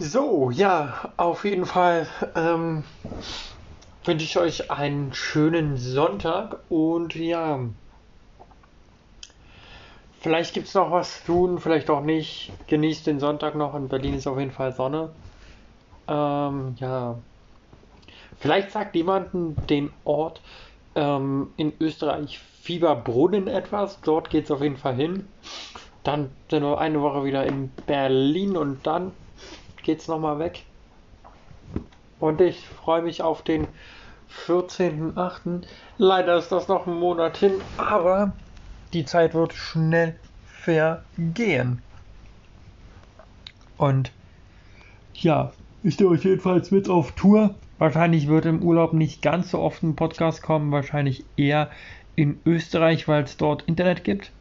So, ja, auf jeden Fall ähm, wünsche ich euch einen schönen Sonntag und ja, vielleicht gibt es noch was zu tun, vielleicht auch nicht. Genießt den Sonntag noch. In Berlin ist auf jeden Fall Sonne. Ähm, ja, vielleicht sagt jemanden den Ort ähm, in Österreich Fieberbrunnen etwas. Dort geht es auf jeden Fall hin. Dann sind wir eine Woche wieder in Berlin und dann geht's nochmal weg. Und ich freue mich auf den 14.8. Leider ist das noch ein Monat hin, aber die Zeit wird schnell vergehen. Und ja, ich stehe euch jedenfalls mit auf Tour. Wahrscheinlich wird im Urlaub nicht ganz so oft ein Podcast kommen, wahrscheinlich eher in Österreich, weil es dort Internet gibt.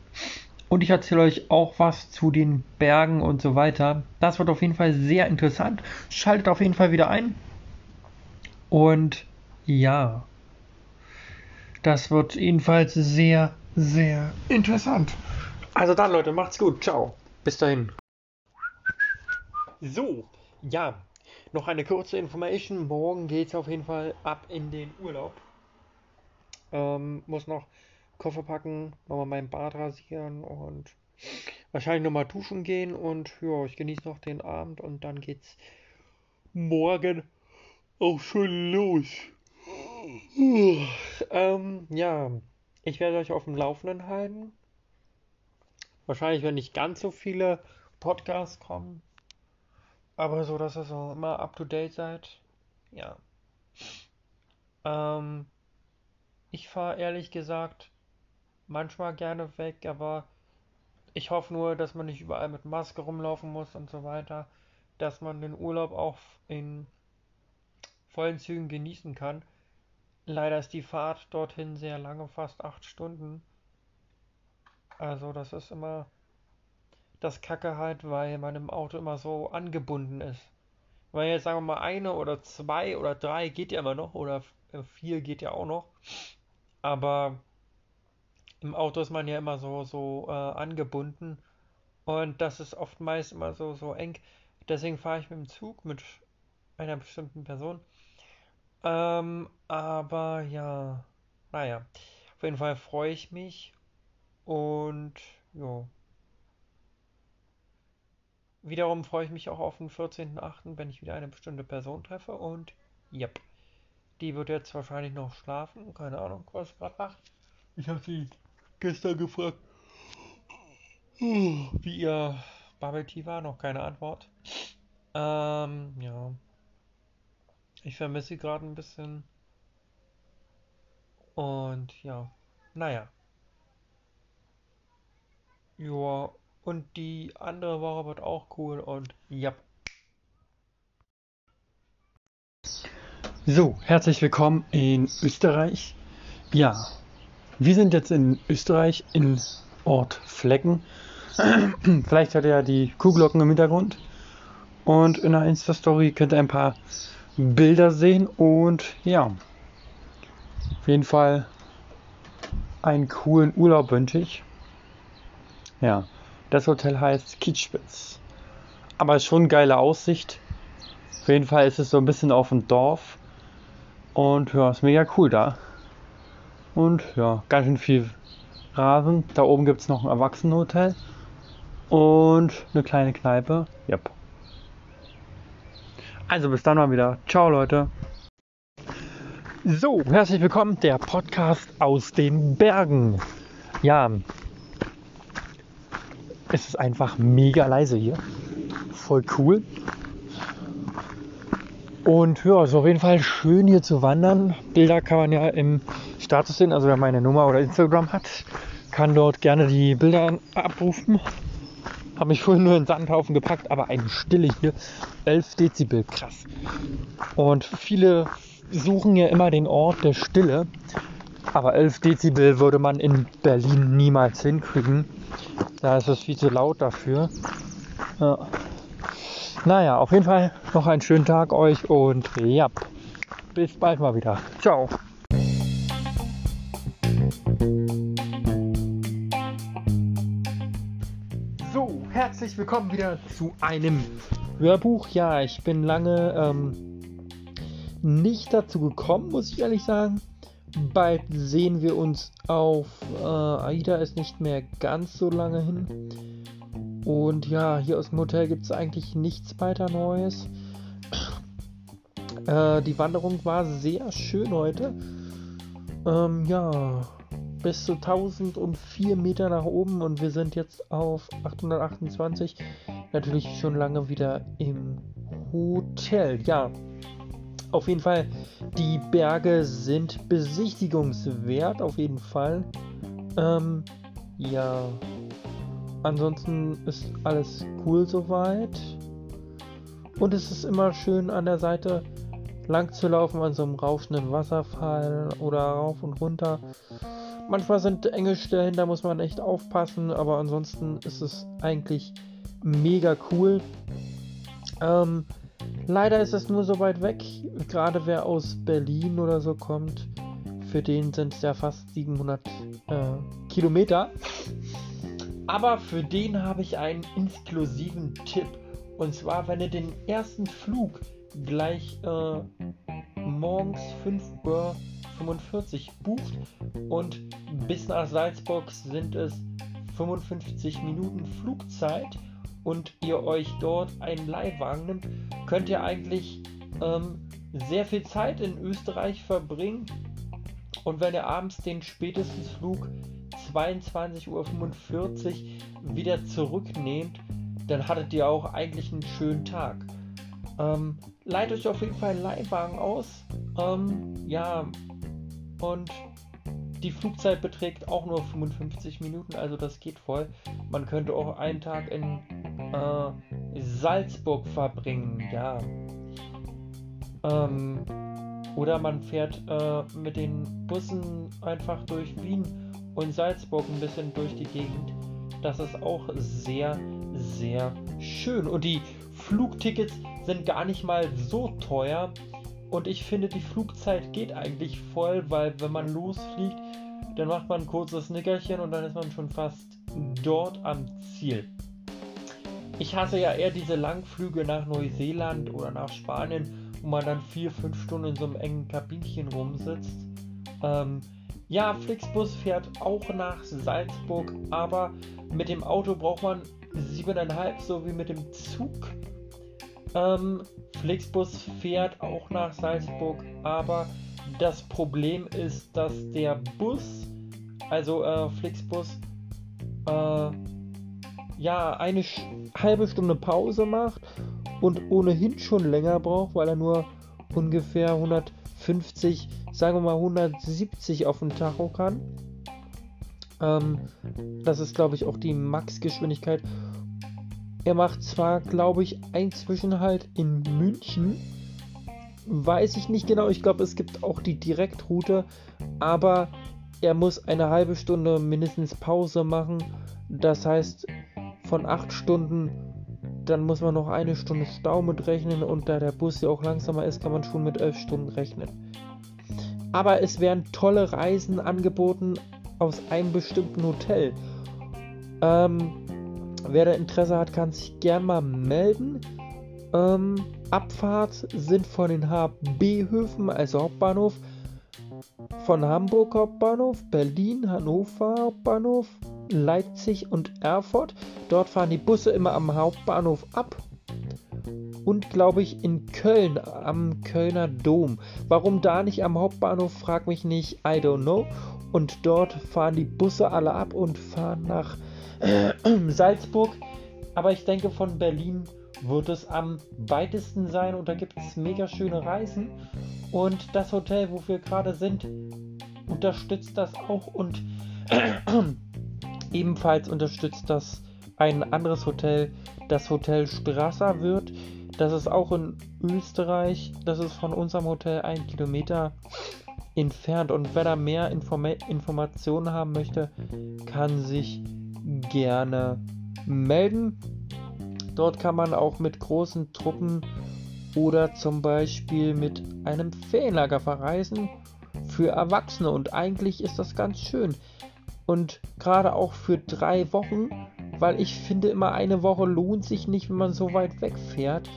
Und ich erzähle euch auch was zu den Bergen und so weiter. Das wird auf jeden Fall sehr interessant. Schaltet auf jeden Fall wieder ein. Und ja, das wird jedenfalls sehr, sehr interessant. Also dann, Leute, macht's gut. Ciao. Bis dahin. So, ja, noch eine kurze Information. Morgen geht's auf jeden Fall ab in den Urlaub. Ähm, muss noch Koffer packen, nochmal mein Bad rasieren und wahrscheinlich nochmal duschen gehen und ja, ich genieße noch den Abend und dann geht's morgen auch schon los. ähm, ja, ich werde euch auf dem Laufenden halten. Wahrscheinlich werden nicht ganz so viele Podcasts kommen. Aber so, dass ihr so immer up to date seid. Ja. Ähm, ich fahre ehrlich gesagt manchmal gerne weg, aber ich hoffe nur, dass man nicht überall mit Maske rumlaufen muss und so weiter, dass man den Urlaub auch in vollen Zügen genießen kann. Leider ist die Fahrt dorthin sehr lange, fast acht Stunden. Also das ist immer das Kacke halt, weil man im Auto immer so angebunden ist. Weil jetzt sagen wir mal eine oder zwei oder drei geht ja immer noch oder vier geht ja auch noch. Aber im Auto ist man ja immer so, so äh, angebunden und das ist oftmals immer so, so eng. Deswegen fahre ich mit dem Zug mit einer bestimmten Person. Ähm, aber ja, naja, auf jeden Fall freue ich mich und ja. Wiederum freue ich mich auch auf den 14.8., wenn ich wieder eine bestimmte Person treffe und ja, die wird jetzt wahrscheinlich noch schlafen, keine Ahnung, was gerade macht. Ich habe sie gestern gefragt, wie ihr Bubble Tea war, noch keine Antwort. Ähm, ja. Ich vermisse sie gerade ein bisschen. Und ja, naja. Ja, und die andere Woche wird auch cool und ja. So, herzlich willkommen in Österreich. Ja, wir sind jetzt in Österreich in Ort Flecken. Vielleicht hat er ja die Kuhglocken im Hintergrund. Und in der Insta-Story könnt ihr ein paar Bilder sehen. Und ja, auf jeden Fall einen coolen Urlaub wünsche ich. Ja, das Hotel heißt Kietspitz. Aber schon geile Aussicht. Auf jeden Fall ist es so ein bisschen auf dem Dorf. Und ja, ist mega cool da. Und ja, ganz schön viel Rasen. Da oben gibt es noch ein Erwachsenenhotel. Und eine kleine Kneipe. Yep. Also bis dann mal wieder. Ciao Leute. So, herzlich willkommen, der Podcast aus den Bergen. Ja, es ist einfach mega leise hier. Voll cool. Und ja, ist auf jeden Fall schön hier zu wandern. Bilder kann man ja im Status sehen. Also wer meine Nummer oder Instagram hat, kann dort gerne die Bilder abrufen. Habe mich vorhin nur in Sandhaufen gepackt, aber eine Stille hier. 11 Dezibel, krass. Und viele suchen ja immer den Ort der Stille. Aber 11 Dezibel würde man in Berlin niemals hinkriegen. Da ist es viel zu laut dafür. Ja. Naja, auf jeden Fall noch einen schönen Tag euch und ja, bis bald mal wieder. Ciao. Herzlich willkommen wieder zu einem Hörbuch, ja, ich bin lange ähm, nicht dazu gekommen, muss ich ehrlich sagen. Bald sehen wir uns auf äh, AIDA, ist nicht mehr ganz so lange hin. Und ja, hier aus dem Hotel gibt es eigentlich nichts weiter Neues. Äh, die Wanderung war sehr schön heute. Ähm, ja, bis zu 1004 Meter nach oben und wir sind jetzt auf 828. Natürlich schon lange wieder im Hotel. Ja, auf jeden Fall, die Berge sind besichtigungswert, auf jeden Fall. Ähm, ja, ansonsten ist alles cool soweit. Und es ist immer schön an der Seite lang zu laufen an so einem rauschenden Wasserfall oder rauf und runter. Manchmal sind enge Stellen, da muss man echt aufpassen, aber ansonsten ist es eigentlich mega cool. Ähm, leider ist es nur so weit weg, gerade wer aus Berlin oder so kommt, für den sind es ja fast 700 äh, Kilometer. Aber für den habe ich einen inklusiven Tipp. Und zwar, wenn ihr den ersten Flug gleich äh, morgens 5.45 Uhr bucht und bis nach Salzburg sind es 55 Minuten Flugzeit und ihr euch dort einen Leihwagen nimmt, könnt ihr eigentlich ähm, sehr viel Zeit in Österreich verbringen. Und wenn ihr abends den spätesten Flug 22.45 Uhr wieder zurücknehmt, dann hattet ihr auch eigentlich einen schönen Tag. Ähm, leiht euch auf jeden Fall einen Leihwagen aus. Ähm, ja, und die Flugzeit beträgt auch nur 55 Minuten, also das geht voll. Man könnte auch einen Tag in äh, Salzburg verbringen, ja. Ähm, oder man fährt äh, mit den Bussen einfach durch Wien und Salzburg ein bisschen durch die Gegend. Das ist auch sehr, sehr schön. Und die Flugtickets sind gar nicht mal so teuer. Und ich finde, die Flugzeit geht eigentlich voll, weil wenn man losfliegt, dann macht man ein kurzes Nickerchen und dann ist man schon fast dort am Ziel. Ich hasse ja eher diese Langflüge nach Neuseeland oder nach Spanien, wo man dann vier, fünf Stunden in so einem engen Kabinchen rumsitzt. Ähm, ja, Flixbus fährt auch nach Salzburg, aber mit dem Auto braucht man siebeneinhalb, so wie mit dem Zug. Ähm, Flixbus fährt auch nach Salzburg, aber das Problem ist, dass der Bus, also äh, Flixbus, äh, ja, eine halbe Stunde Pause macht und ohnehin schon länger braucht, weil er nur ungefähr 150, sagen wir mal 170 auf den Tacho kann. Ähm, das ist, glaube ich, auch die Max-Geschwindigkeit. Er macht zwar, glaube ich, ein Zwischenhalt in München. Weiß ich nicht genau. Ich glaube, es gibt auch die Direktroute. Aber er muss eine halbe Stunde mindestens Pause machen. Das heißt, von acht Stunden, dann muss man noch eine Stunde Stau mitrechnen. Und da der Bus ja auch langsamer ist, kann man schon mit elf Stunden rechnen. Aber es werden tolle Reisen angeboten aus einem bestimmten Hotel. Ähm, Wer da Interesse hat, kann sich gern mal melden. Ähm, Abfahrt sind von den HB-Höfen, also Hauptbahnhof, von Hamburg Hauptbahnhof, Berlin, Hannover Hauptbahnhof, Leipzig und Erfurt. Dort fahren die Busse immer am Hauptbahnhof ab. Und glaube ich in Köln am Kölner Dom. Warum da nicht am Hauptbahnhof, frag mich nicht, I don't know. Und dort fahren die Busse alle ab und fahren nach Salzburg. Aber ich denke, von Berlin wird es am weitesten sein und da gibt es mega schöne Reisen. Und das Hotel, wo wir gerade sind, unterstützt das auch und ebenfalls unterstützt das ein anderes Hotel, das Hotel Strasser wird. Das ist auch in Österreich. Das ist von unserem Hotel ein Kilometer entfernt. Und wer da mehr Informa Informationen haben möchte, kann sich gerne melden. Dort kann man auch mit großen Truppen oder zum Beispiel mit einem Ferienlager verreisen für Erwachsene und eigentlich ist das ganz schön. Und gerade auch für drei Wochen weil ich finde immer eine Woche lohnt sich nicht, wenn man so weit wegfährt.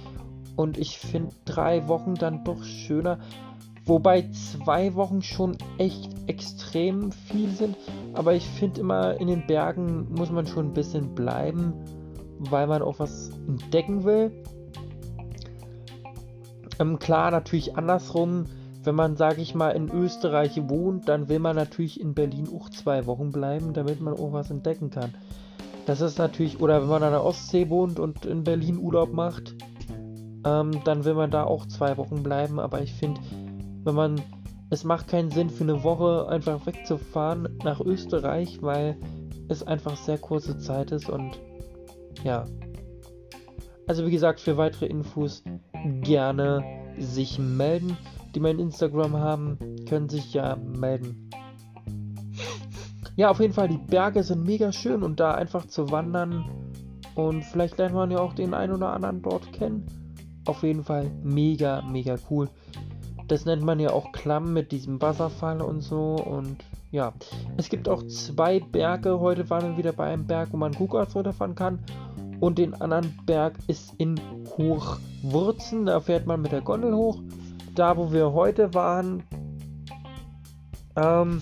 Und ich finde drei Wochen dann doch schöner. Wobei zwei Wochen schon echt extrem viel sind. Aber ich finde immer, in den Bergen muss man schon ein bisschen bleiben, weil man auch was entdecken will. Ähm, klar, natürlich andersrum. Wenn man, sage ich mal, in Österreich wohnt, dann will man natürlich in Berlin auch zwei Wochen bleiben, damit man auch was entdecken kann. Das ist natürlich, oder wenn man an der Ostsee wohnt und in Berlin Urlaub macht, ähm, dann will man da auch zwei Wochen bleiben. Aber ich finde, wenn man, es macht keinen Sinn für eine Woche einfach wegzufahren nach Österreich, weil es einfach sehr kurze Zeit ist und ja. Also wie gesagt, für weitere Infos gerne sich melden. Die mein Instagram haben, können sich ja melden. Ja, auf jeden Fall, die Berge sind mega schön und da einfach zu wandern und vielleicht lernt man ja auch den einen oder anderen dort kennen. Auf jeden Fall mega, mega cool. Das nennt man ja auch Klamm mit diesem Wasserfall und so und ja. Es gibt auch zwei Berge. Heute waren wir wieder bei einem Berg, wo man Gugas runterfahren kann und den anderen Berg ist in Hochwurzen. Da fährt man mit der Gondel hoch. Da, wo wir heute waren, ähm,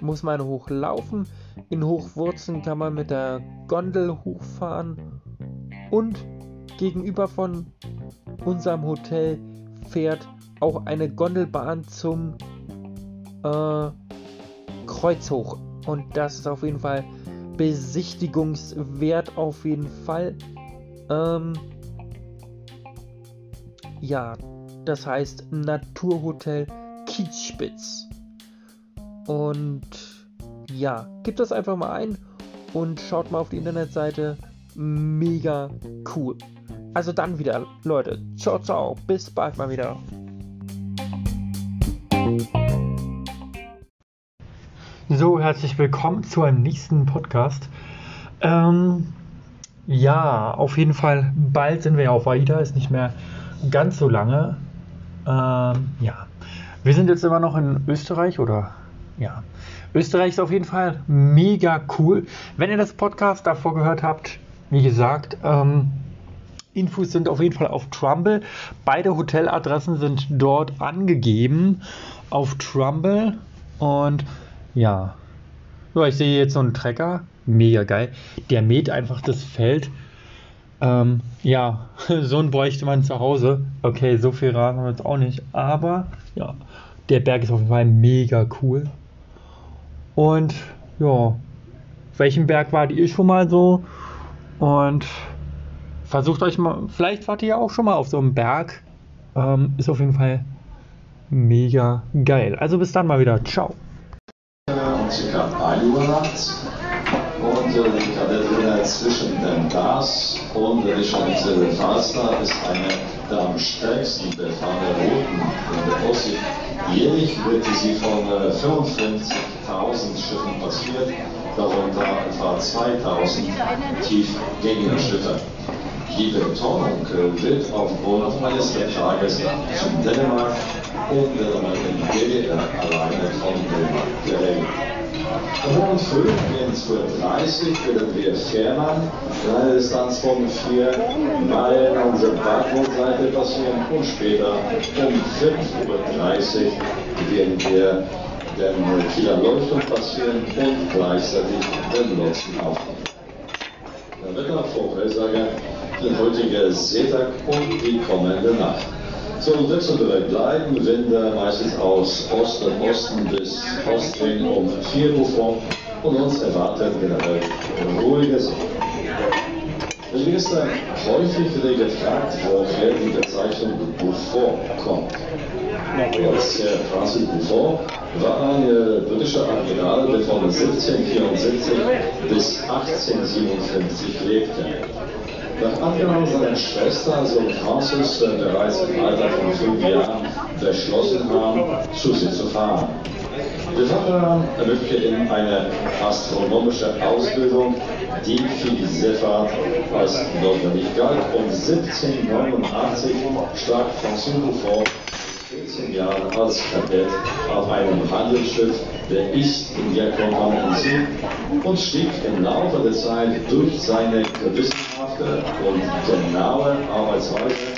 muss man hochlaufen. In Hochwurzen kann man mit der Gondel hochfahren. Und gegenüber von unserem Hotel fährt auch eine Gondelbahn zum äh, Kreuz hoch. Und das ist auf jeden Fall besichtigungswert auf jeden Fall. Ähm, ja, das heißt Naturhotel Kiezspitz. Und ja, gebt das einfach mal ein und schaut mal auf die Internetseite. Mega cool. Also dann wieder, Leute. Ciao, ciao. Bis bald mal wieder. So, herzlich willkommen zu einem nächsten Podcast. Ähm, ja, auf jeden Fall, bald sind wir ja auf AIDA, ist nicht mehr ganz so lange. Ähm, ja, wir sind jetzt immer noch in Österreich oder ja. Österreich ist auf jeden Fall mega cool. Wenn ihr das Podcast davor gehört habt, wie gesagt, ähm, Infos sind auf jeden Fall auf Trumble. Beide Hoteladressen sind dort angegeben auf Trumble und ja. Ja, ich sehe jetzt so einen Trecker. Mega geil. Der mäht einfach das Feld. Ähm, ja, so einen bräuchte man zu Hause. Okay, so viel Rasen haben wir jetzt auch nicht. Aber ja, der Berg ist auf jeden Fall mega cool. Und ja, welchen Berg wart ihr schon mal so? Und versucht euch mal, vielleicht wart ihr auch schon mal auf so einem Berg. Ähm, ist auf jeden Fall mega geil. Also bis dann mal wieder. Ciao ca. 1 Uhr nachts. Und äh, Kadettin zwischen dem Gas und Richtung Falster ist eine der am stärksten befahrenen Routen in der Ostsee. Jährlich wird sie von äh, 55.000 Schiffen passiert, darunter etwa 2.000 tief gegenerschüttert. Die Betonung wird aufgrund eines Vertrages zu Dänemark und der DDR alleine von Dänemark geregelt. Rund 15.30 Uhr werden wir Fährmann, eine Distanz von 4 Meilen unsere Backbordseite passieren und später um 5.30 Uhr werden wir den Kieler Leuchtturm passieren und gleichzeitig den Lotsen aufnehmen. Der Wettervorhersage, der heutige Seetag und die kommende Nacht. So wechselbereit bleiben, Winde meistens aus Ost und Osten bis Ostwind um 4 Uhr vor und uns erwartet generell ruhige See. Mir ist häufig wieder gefragt, woher die Bezeichnung Buffon kommt. Als Herr Francis Buffon war ein äh, britischer Admiral, der von 1774 bis 1857 lebte. Nach Abgang seiner Schwester Sohn Francis bereits im Alter von fünf Jahren beschlossen haben, zu sie zu fahren. Der Vater ermöglichte ihm eine astronomische Ausbildung, die für die Seefahrt als notwendig galt. Und 1789 starb Francis Buffon 14 Jahren als Kadett auf einem Handelsschiff der East-India-Kompanie hinzu und stieg im Laufe der Zeit durch seine gewissenhafte und genaue Arbeitsweise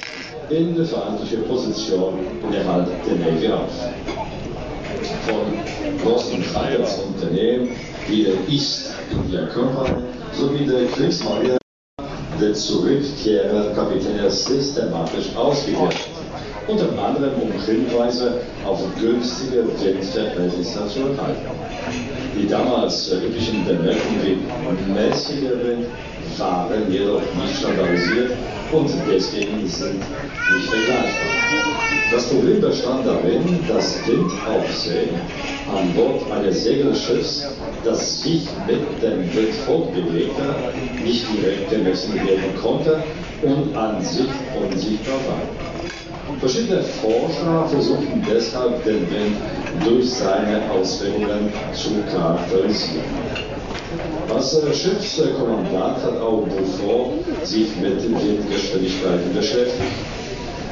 in eine verantwortliche Position innerhalb der Navy auf. Von großen Handelsunternehmen wie der East India Company sowie der Kriegsmarine der Zurückkehrer Kapitän systematisch ausgewertet unter anderem um Hinweise auf günstige Windverhältnisse zu erhalten. Die damals üblichen Bemerkungen wie mäßiger Wind waren jedoch nicht standardisiert und deswegen sind nicht vergleichbar. Das Problem bestand darin, dass Windaufsehen an Bord eines Segelschiffs, das sich mit dem Wind fortbewegte, nicht direkt gemessen werden konnte und an sich unsichtbar war. Verschiedene Forscher versuchen deshalb den Wind durch seine Auswirkungen zu charakterisieren. Als Schiffskommandant hat auch Beaufort sich mit Windgeschwindigkeiten beschäftigt.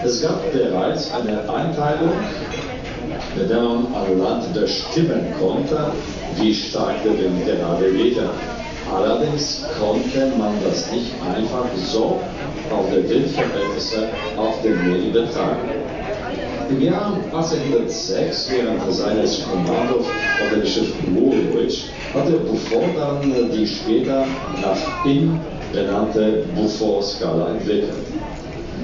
Es gab bereits eine Einteilung, mit der man an Land bestimmen konnte, wie stark der Wind gerade wehte. Allerdings konnte man das nicht einfach so auf der Windverhältnisse auf dem Meer übertragen. Im Jahr 1806, während seines Kommandos auf dem Schiff Woolwich, hatte Buffon dann die später nach ihm benannte Buffon-Skala entwickelt.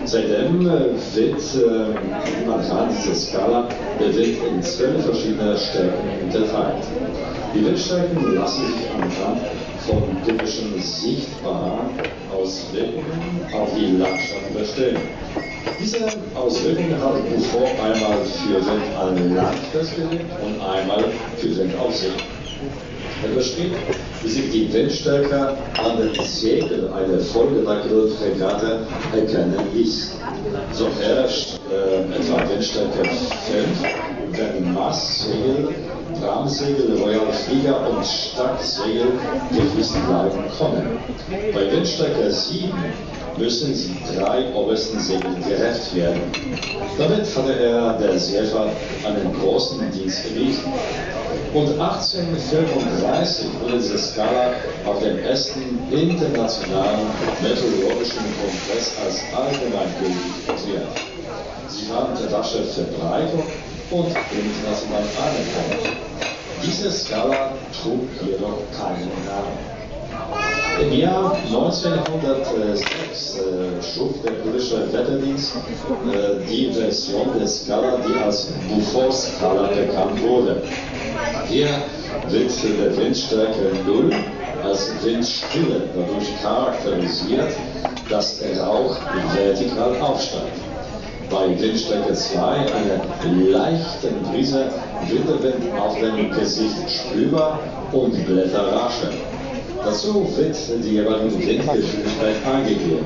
Seitdem äh, wird äh, anhand dieser Skala der Wind in zwölf verschiedene Stärken unterteilt. Die Windstärken lassen sich anhand von typischen sichtbaren Auswirkungen auf die Landschaft bestimmen. Diese Auswirkungen hat Buffon einmal für Wind an Land festgelegt und einmal für Wind auf See. Er beschrieb, wie sich die Windstärke an den Segel einer vollgelackten Fregatte erkennen ließ. So herrscht äh, etwa Windstärke 5, wenn Mastsegel Rahmensegel, Royal Flieger und Stacksegel gefließt bleiben können. Bei Windstärke 7 müssen sie drei obersten Segeln gerecht werden. Damit hatte er der Seefahrt einen großen Dienst erwiesen. Und 1835 wurde diese Skala auf dem ersten internationalen meteorologischen Kongress als allgemeingültig erklärt. Sie war unter rascher Verbreitung und international anerkannt. Diese Skala trug jedoch keinen Namen. Im Jahr 1906 äh, schuf der britische Wetterdienst äh, die Version der Skala, die als Beaufort-Skala bekannt wurde. Hier wird der Windstärke 0 als Windstille dadurch charakterisiert, dass der Rauch vertikal aufsteigt bei Windstärke 2 eine leichte Brise Winterwind auf dem Gesicht spürbar und Blätter rascheln. Dazu wird die jeweilige Windgeschwindigkeit angegeben.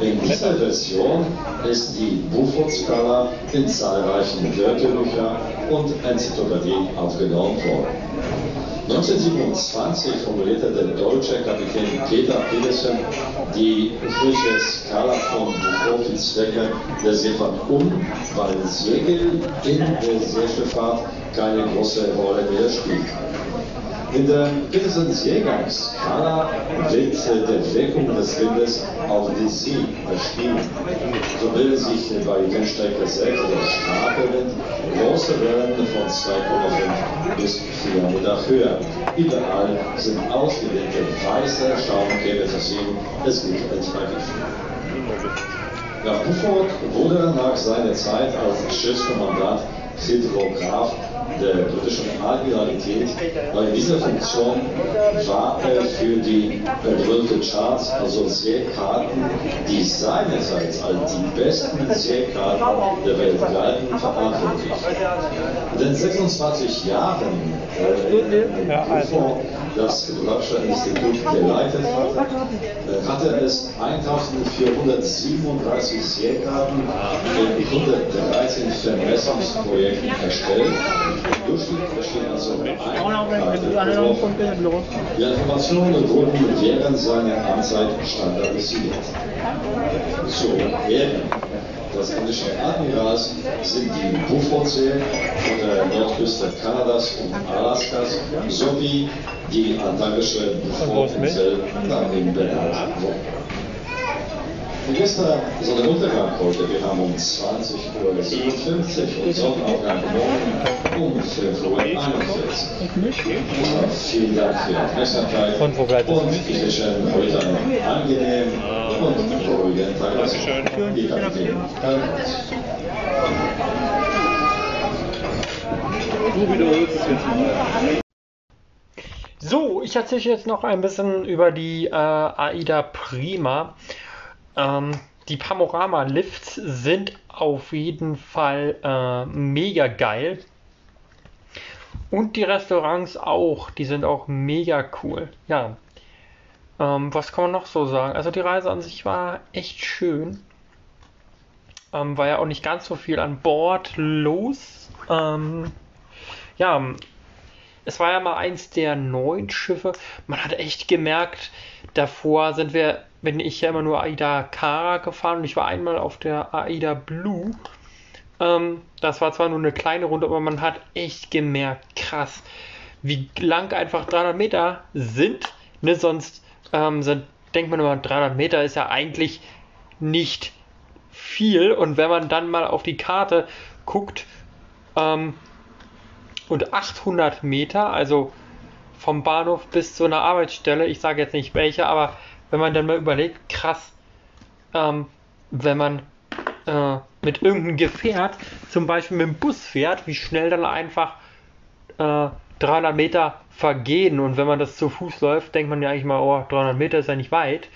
In dieser Version ist die Beaufort-Skala in zahlreichen Wörterbüchern und Enzyklopädien aufgenommen worden. 1927 formulierte der deutsche Kapitän Peter Pedersen die ursprüngliche Skala von Beaufort für Zwecke der Seefahrt um, weil Segel in der Seeschifffahrt keine große Rolle mehr spielt. In der Petersen-Seegang-Skala wird der Wirkung des Windes auf die See beschrieben. So bilden sich bei Windstärke 6 oder starker Wind große Wellen von 2,5 bis 4 Meter Höhe. Überall sind ausgedehnte weiße Schaumkämme zu sehen. Es gibt entsprechend. Ja, Buford wurde nach seiner Zeit als Schiffskommandant Hydrograph der britischen Admiralität, weil in dieser Funktion war er für die berühmten Charts, also Seekarten, die seinerseits als die besten Seekarten der Welt galten, verantwortlich. In den 26 Jahren, äh, bevor das Hydrographische Institut geleitet hatte, äh, hatte es 1437 Seekarten in 113 Vermessungsprojekten erstellt. Die Informationen wurden während seiner Amtszeit standardisiert. So werden des englischen Admirals sind die Buffersee von der Nordküste Kanadas und Alaskas sowie die antarktische Buforinsel im benannt worden. Die Gäste Sonnenuntergang heute, wir haben um 20.57 Uhr und Sonnenaufgang morgen um 5.41 Uhr. Vielen Dank für die Aufmerksamkeit Und wo bleibt das und ich wünsche Ihnen heute einen angenehmen und ruhigen Tag. Dankeschön. Die Kapitän. Du wiederholst es jetzt mal. So, ich erzähle jetzt noch ein bisschen über die äh, AIDA Prima. Ähm, die Panorama-Lifts sind auf jeden Fall äh, mega geil. Und die Restaurants auch, die sind auch mega cool. Ja. Ähm, was kann man noch so sagen? Also die Reise an sich war echt schön. Ähm, war ja auch nicht ganz so viel an Bord los. Ähm, ja, es war ja mal eins der neuen Schiffe. Man hat echt gemerkt, davor sind wir, bin ich ja immer nur Aida Kara gefahren und ich war einmal auf der Aida Blue. Ähm, das war zwar nur eine kleine Runde, aber man hat echt gemerkt, krass, wie lang einfach 300 Meter sind. Ne, sonst ähm, sind, denkt man immer, 300 Meter ist ja eigentlich nicht viel. Und wenn man dann mal auf die Karte guckt, ähm, und 800 Meter, also vom Bahnhof bis zu einer Arbeitsstelle, ich sage jetzt nicht welche, aber wenn man dann mal überlegt, krass, ähm, wenn man äh, mit irgendeinem Gefährt, zum Beispiel mit dem Bus fährt, wie schnell dann einfach äh, 300 Meter vergehen und wenn man das zu Fuß läuft, denkt man ja eigentlich mal, oh, 300 Meter ist ja nicht weit.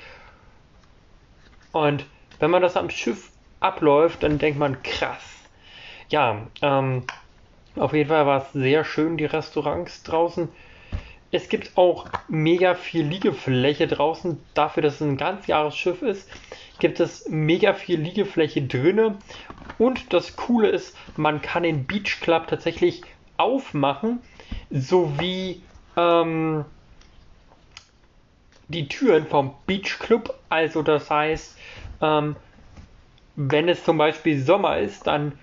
Und wenn man das am Schiff abläuft, dann denkt man, krass. Ja, ähm, auf jeden Fall war es sehr schön, die Restaurants draußen. Es gibt auch mega viel Liegefläche draußen. Dafür, dass es ein Ganzjahresschiff ist, gibt es mega viel Liegefläche drinne. Und das Coole ist, man kann den Beach Club tatsächlich aufmachen, sowie ähm, die Türen vom Beach Club. Also das heißt, ähm, wenn es zum Beispiel Sommer ist, dann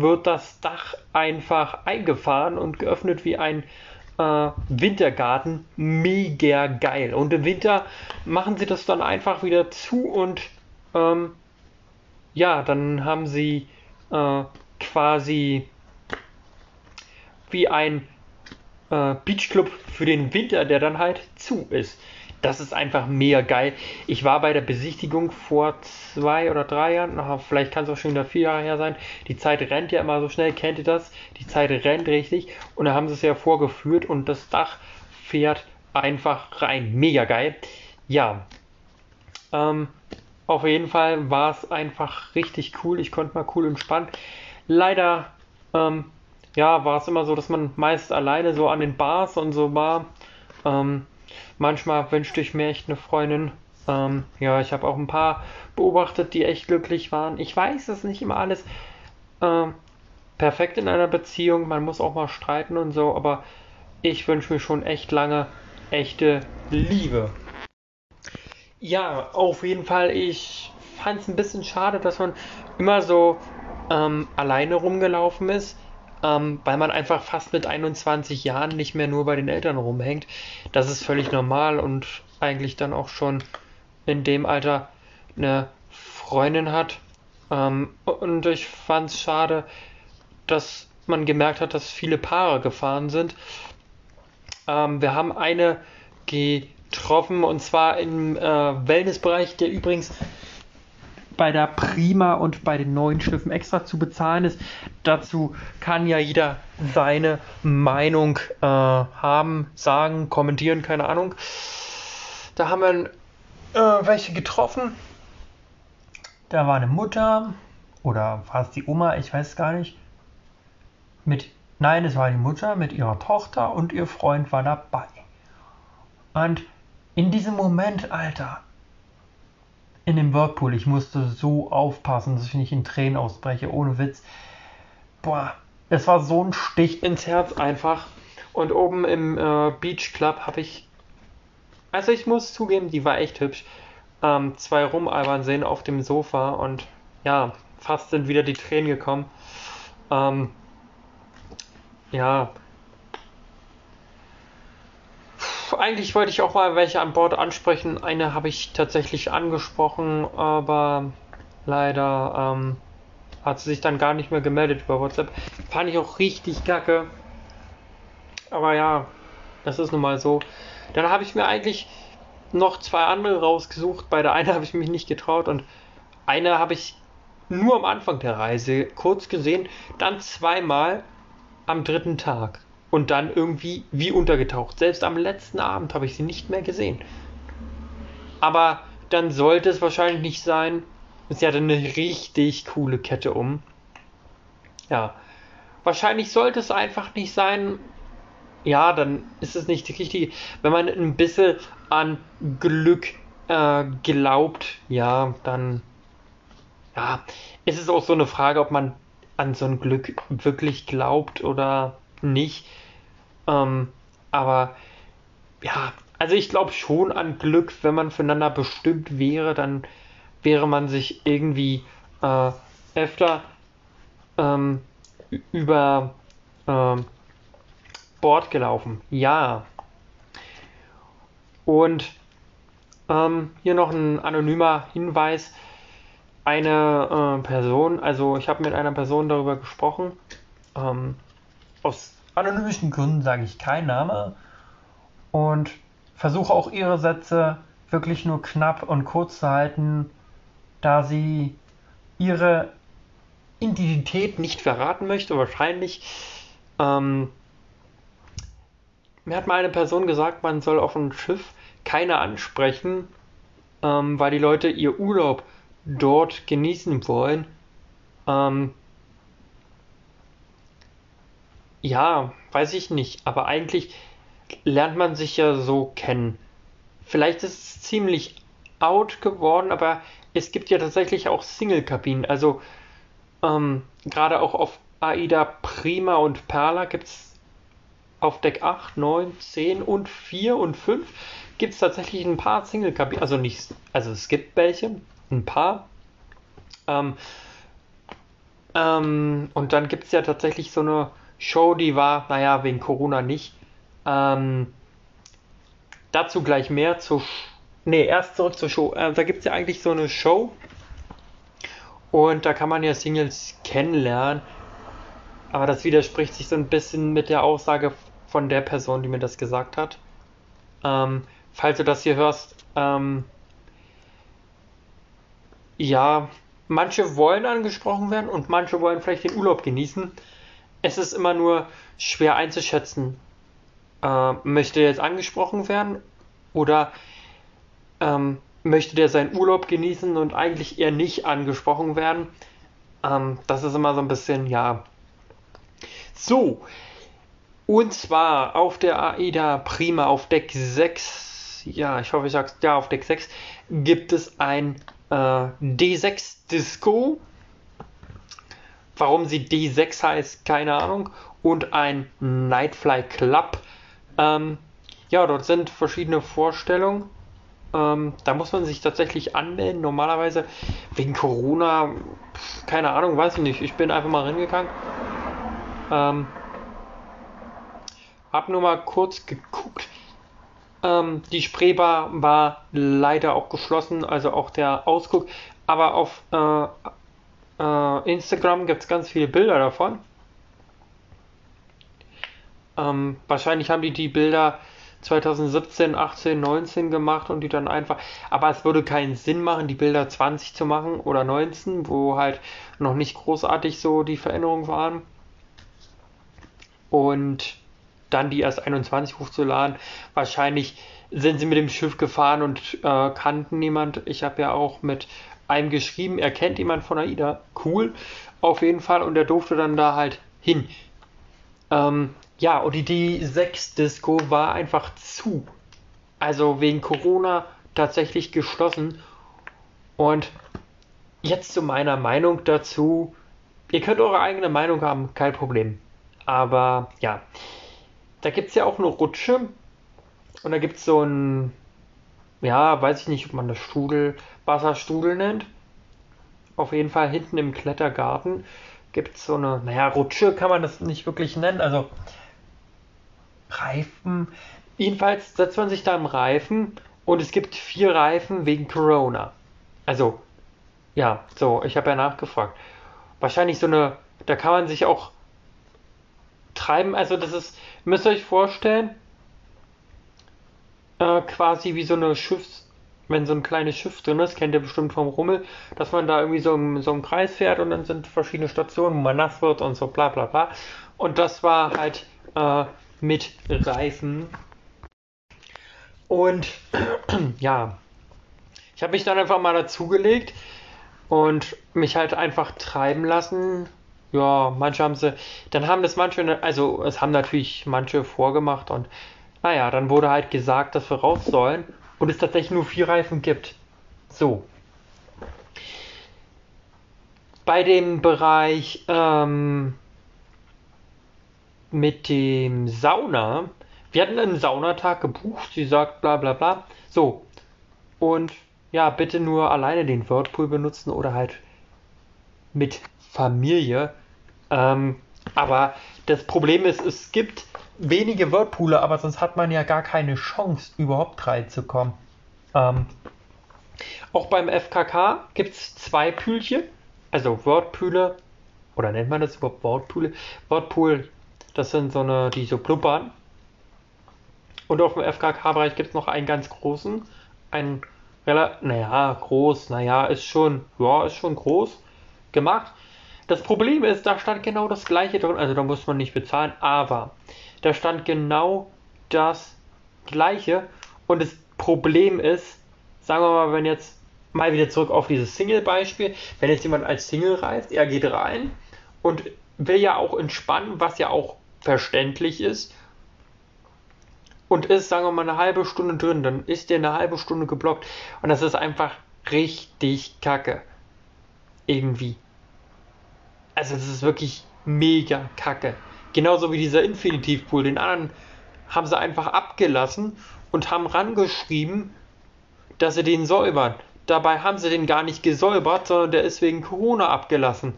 wird das Dach einfach eingefahren und geöffnet wie ein äh, Wintergarten. Mega geil. Und im Winter machen sie das dann einfach wieder zu und ähm, ja, dann haben sie äh, quasi wie ein äh, Beachclub für den Winter, der dann halt zu ist. Das ist einfach mega geil. Ich war bei der Besichtigung vor zwei oder drei Jahren, vielleicht kann es auch schon wieder vier Jahre her sein. Die Zeit rennt ja immer so schnell, kennt ihr das? Die Zeit rennt richtig und da haben sie es ja vorgeführt und das Dach fährt einfach rein. Mega geil. Ja, ähm, auf jeden Fall war es einfach richtig cool. Ich konnte mal cool entspannen. Leider, ähm, ja, war es immer so, dass man meist alleine so an den Bars und so war. Ähm, manchmal wünschte ich mir echt eine Freundin. Ähm, ja, ich habe auch ein paar beobachtet, die echt glücklich waren. Ich weiß, ist nicht immer alles ähm, perfekt in einer Beziehung. Man muss auch mal streiten und so, aber ich wünsche mir schon echt lange echte Liebe. Ja, auf jeden Fall. Ich fand es ein bisschen schade, dass man immer so ähm, alleine rumgelaufen ist, ähm, weil man einfach fast mit 21 Jahren nicht mehr nur bei den Eltern rumhängt. Das ist völlig normal und eigentlich dann auch schon in dem Alter eine Freundin hat. Ähm, und ich fand es schade, dass man gemerkt hat, dass viele Paare gefahren sind. Ähm, wir haben eine getroffen und zwar im äh, Wellnessbereich, der übrigens bei der Prima und bei den neuen Schiffen extra zu bezahlen ist. Dazu kann ja jeder seine Meinung äh, haben, sagen, kommentieren, keine Ahnung. Da haben wir äh, welche getroffen. Da war eine Mutter oder war es die Oma, ich weiß gar nicht. Mit nein, es war die Mutter mit ihrer Tochter und ihr Freund war dabei. Und in diesem Moment, Alter, in dem Whirlpool, ich musste so aufpassen, dass ich nicht in Tränen ausbreche, ohne Witz. Boah, es war so ein Stich ins Herz einfach. Und oben im äh, Beach Club habe ich, also ich muss zugeben, die war echt hübsch, ähm, zwei rumalbern sehen auf dem Sofa und ja, fast sind wieder die Tränen gekommen. Ähm, ja. Puh, eigentlich wollte ich auch mal welche an Bord ansprechen. Eine habe ich tatsächlich angesprochen, aber leider ähm, hat sie sich dann gar nicht mehr gemeldet über WhatsApp. Fand ich auch richtig kacke. Aber ja, das ist nun mal so. Dann habe ich mir eigentlich noch zwei andere rausgesucht. Bei der einen habe ich mich nicht getraut und eine habe ich nur am Anfang der Reise kurz gesehen, dann zweimal am dritten Tag und dann irgendwie wie untergetaucht. Selbst am letzten Abend habe ich sie nicht mehr gesehen. Aber dann sollte es wahrscheinlich nicht sein. Sie hatte eine richtig coole Kette um. Ja. Wahrscheinlich sollte es einfach nicht sein. Ja, dann ist es nicht richtig. Wenn man ein bisschen an Glück äh, glaubt, ja, dann ja, ist es auch so eine Frage, ob man an so ein Glück wirklich glaubt oder nicht. Ähm, aber ja, also ich glaube schon an Glück, wenn man füreinander bestimmt wäre, dann wäre man sich irgendwie äh, öfter ähm, über ähm, Bord gelaufen. Ja. Und ähm, hier noch ein anonymer Hinweis. Eine äh, Person, also ich habe mit einer Person darüber gesprochen. Ähm, aus anonymischen Gründen sage ich keinen Name. Und versuche auch ihre Sätze wirklich nur knapp und kurz zu halten, da sie ihre Identität nicht verraten möchte, wahrscheinlich. Ähm, mir hat mal eine Person gesagt, man soll auf dem Schiff keine ansprechen, ähm, weil die Leute ihr Urlaub dort genießen wollen. Ähm, ja, weiß ich nicht, aber eigentlich lernt man sich ja so kennen. Vielleicht ist es ziemlich out geworden, aber es gibt ja tatsächlich auch Single-Kabinen. Also ähm, gerade auch auf AIDA Prima und Perla gibt es auf Deck 8, 9, 10 und 4 und 5 gibt es tatsächlich ein paar Single-Kabinen. Also nicht, also es gibt welche, ein paar. Ähm, ähm, und dann gibt es ja tatsächlich so eine Show, die war, naja, wegen Corona nicht. Ähm, dazu gleich mehr zur. Ne, erst zurück zur Show. Äh, da gibt es ja eigentlich so eine Show. Und da kann man ja Singles kennenlernen. Aber das widerspricht sich so ein bisschen mit der Aussage von der Person, die mir das gesagt hat. Ähm, falls du das hier hörst, ähm, ja, manche wollen angesprochen werden und manche wollen vielleicht den Urlaub genießen. Es ist immer nur schwer einzuschätzen, äh, möchte er jetzt angesprochen werden oder ähm, möchte der seinen Urlaub genießen und eigentlich eher nicht angesprochen werden. Ähm, das ist immer so ein bisschen, ja. So, und zwar auf der AIDA Prima auf Deck 6, ja, ich hoffe, ich sag's, ja, auf Deck 6 gibt es ein äh, D6 Disco. Warum sie D6 heißt, keine Ahnung. Und ein Nightfly Club. Ähm, ja, dort sind verschiedene Vorstellungen. Ähm, da muss man sich tatsächlich anmelden. Normalerweise wegen Corona, keine Ahnung, weiß ich nicht. Ich bin einfach mal reingegangen. Ähm, hab nur mal kurz geguckt. Ähm, die Spreebar war leider auch geschlossen, also auch der Ausguck. Aber auf äh, äh, Instagram gibt es ganz viele Bilder davon. Ähm, wahrscheinlich haben die die Bilder 2017, 18, 19 gemacht und die dann einfach. Aber es würde keinen Sinn machen, die Bilder 20 zu machen oder 19, wo halt noch nicht großartig so die Veränderungen waren. Und dann die erst 21 hochzuladen. Wahrscheinlich sind sie mit dem Schiff gefahren und äh, kannten niemand. Ich habe ja auch mit einem geschrieben, er kennt jemand von AIDA. Cool, auf jeden Fall. Und er durfte dann da halt hin. Ähm, ja, und die D6-Disco war einfach zu. Also wegen Corona tatsächlich geschlossen. Und jetzt zu meiner Meinung dazu. Ihr könnt eure eigene Meinung haben, kein Problem. Aber ja, da gibt es ja auch eine Rutsche. Und da gibt es so ein, ja, weiß ich nicht, ob man das Strudel, Wasserstrudel nennt. auf jeden Fall hinten im Klettergarten gibt es so eine, naja, Rutsche kann man das nicht wirklich nennen, also Reifen. Jedenfalls setzt man sich da im Reifen und es gibt vier Reifen wegen Corona. Also, ja, so, ich habe ja nachgefragt. Wahrscheinlich so eine, da kann man sich auch treiben, also das ist, müsst ihr euch vorstellen, äh, quasi wie so eine Schiffs, wenn so ein kleines Schiff drin ist, kennt ihr bestimmt vom Rummel, dass man da irgendwie so im, so im Kreis fährt und dann sind verschiedene Stationen, wo man nass wird und so bla bla bla. Und das war halt äh, mit Reifen. Und ja, ich habe mich dann einfach mal dazugelegt und mich halt einfach treiben lassen. Ja, manche haben sie, dann haben das manche, also es haben natürlich manche vorgemacht und naja, dann wurde halt gesagt, dass wir raus sollen und es tatsächlich nur vier Reifen gibt. So. Bei dem Bereich ähm, mit dem Sauna, wir hatten einen Saunatag gebucht, sie sagt bla bla bla. So. Und ja, bitte nur alleine den Whirlpool benutzen oder halt mit Familie. Ähm, aber das Problem ist, es gibt wenige Whirlpooler, aber sonst hat man ja gar keine Chance, überhaupt reinzukommen. Ähm, auch beim FKK gibt es zwei Pühlchen, also Whirlpooler, oder nennt man das überhaupt Whirlpool? Whirlpool, das sind so eine, die so blubbern. Und auf dem FKK-Bereich gibt es noch einen ganz großen, einen relativ, naja, groß, naja, ist schon, ja, ist schon groß gemacht. Das Problem ist, da stand genau das gleiche drin, also da muss man nicht bezahlen, aber da stand genau das gleiche und das Problem ist, sagen wir mal, wenn jetzt mal wieder zurück auf dieses Single-Beispiel, wenn jetzt jemand als Single reist, er geht rein und will ja auch entspannen, was ja auch verständlich ist und ist, sagen wir mal, eine halbe Stunde drin, dann ist der eine halbe Stunde geblockt und das ist einfach richtig kacke. Irgendwie. Also das ist wirklich mega kacke. Genauso wie dieser Infinitivpool. Den anderen haben sie einfach abgelassen und haben rangeschrieben, dass sie den säubern. Dabei haben sie den gar nicht gesäubert, sondern der ist wegen Corona abgelassen.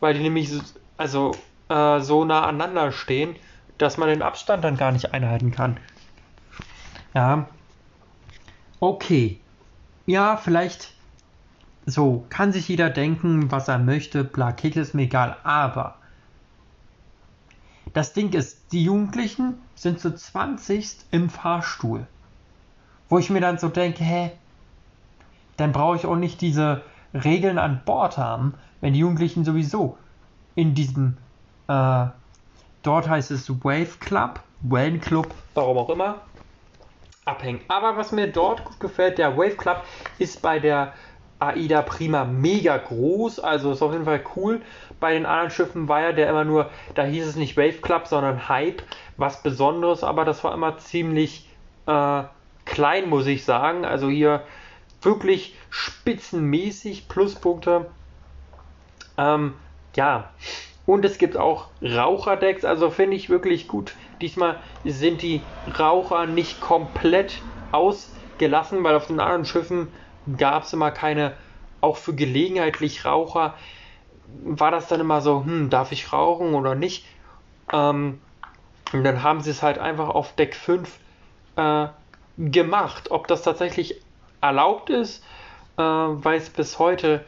Weil die nämlich also äh, so nah aneinander stehen, dass man den Abstand dann gar nicht einhalten kann. Ja. Okay. Ja, vielleicht so kann sich jeder denken, was er möchte, bla, ist mir egal, aber das Ding ist, die Jugendlichen sind zu 20 im Fahrstuhl. Wo ich mir dann so denke, hä, dann brauche ich auch nicht diese Regeln an Bord haben, wenn die Jugendlichen sowieso in diesem, äh, dort heißt es Wave Club, Wellen Club, warum auch immer, abhängen. Aber was mir dort gut gefällt, der Wave Club ist bei der AIDA Prima mega groß, also ist auf jeden Fall cool. Bei den anderen Schiffen war ja der immer nur, da hieß es nicht Wave Club, sondern Hype, was Besonderes, aber das war immer ziemlich äh, klein, muss ich sagen. Also hier wirklich spitzenmäßig Pluspunkte. Ähm, ja, und es gibt auch Raucherdecks, also finde ich wirklich gut. Diesmal sind die Raucher nicht komplett ausgelassen, weil auf den anderen Schiffen gab es immer keine, auch für gelegenheitlich Raucher, war das dann immer so, hm, darf ich rauchen oder nicht? Ähm, und dann haben sie es halt einfach auf Deck 5 äh, gemacht. Ob das tatsächlich erlaubt ist, äh, weiß bis heute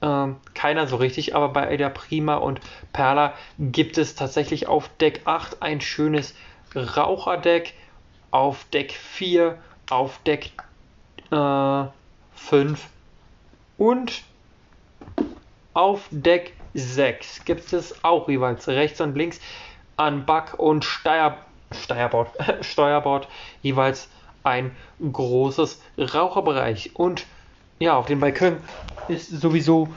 äh, keiner so richtig. Aber bei Ada Prima und Perla gibt es tatsächlich auf Deck 8 ein schönes Raucherdeck. Auf Deck 4, auf Deck äh, 5 und auf Deck 6 gibt es auch jeweils rechts und links an Back- und Steuer, Steuerbord, Steuerbord jeweils ein großes Raucherbereich. Und ja, auf dem Balkon ist sowieso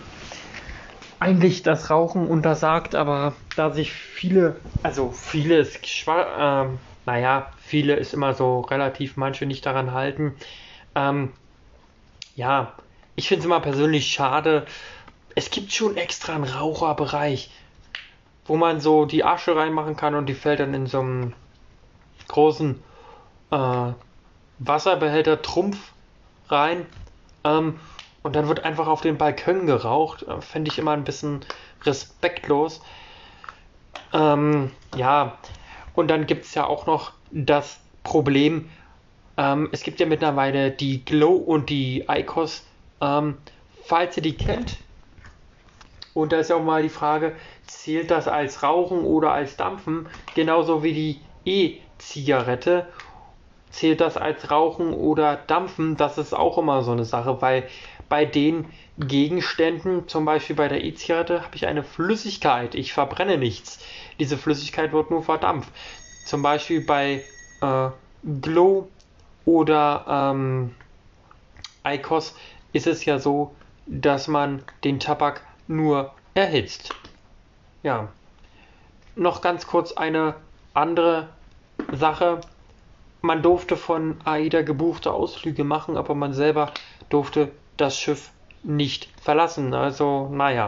eigentlich das Rauchen untersagt, aber da sich viele, also viele ist, äh, naja, viele ist immer so relativ, manche nicht daran halten, ähm, ja, ich finde es immer persönlich schade. Es gibt schon extra einen Raucherbereich, wo man so die Asche reinmachen kann und die fällt dann in so einem großen äh, Wasserbehälter Trumpf rein. Ähm, und dann wird einfach auf den Balkon geraucht. Äh, Fände ich immer ein bisschen respektlos. Ähm, ja, und dann gibt es ja auch noch das Problem, ähm, es gibt ja mittlerweile die Glow und die ICOS. Ähm, falls ihr die kennt, und da ist ja auch mal die Frage, zählt das als Rauchen oder als Dampfen? Genauso wie die E-Zigarette. Zählt das als Rauchen oder Dampfen? Das ist auch immer so eine Sache, weil bei den Gegenständen, zum Beispiel bei der E-Zigarette, habe ich eine Flüssigkeit. Ich verbrenne nichts. Diese Flüssigkeit wird nur verdampft. Zum Beispiel bei äh, Glow oder ähm, ICOS ist es ja so, dass man den Tabak nur erhitzt. Ja. Noch ganz kurz eine andere Sache. Man durfte von AIDA gebuchte Ausflüge machen, aber man selber durfte das Schiff nicht verlassen. Also, naja.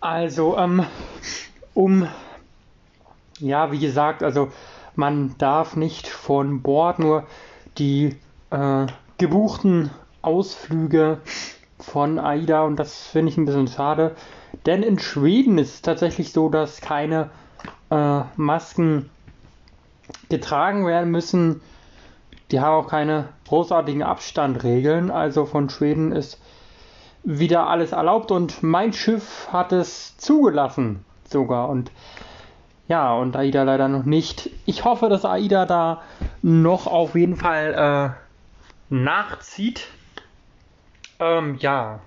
Also, ähm, um, ja, wie gesagt, also man darf nicht von Bord nur die äh, gebuchten Ausflüge von AIDA und das finde ich ein bisschen schade. Denn in Schweden ist es tatsächlich so, dass keine äh, Masken getragen werden müssen. Die haben auch keine großartigen Abstandregeln. Also von Schweden ist wieder alles erlaubt und mein Schiff hat es zugelassen sogar. Und ja, und AIDA leider noch nicht. Ich hoffe, dass AIDA da noch auf jeden Fall äh, nachzieht. Ähm, ja,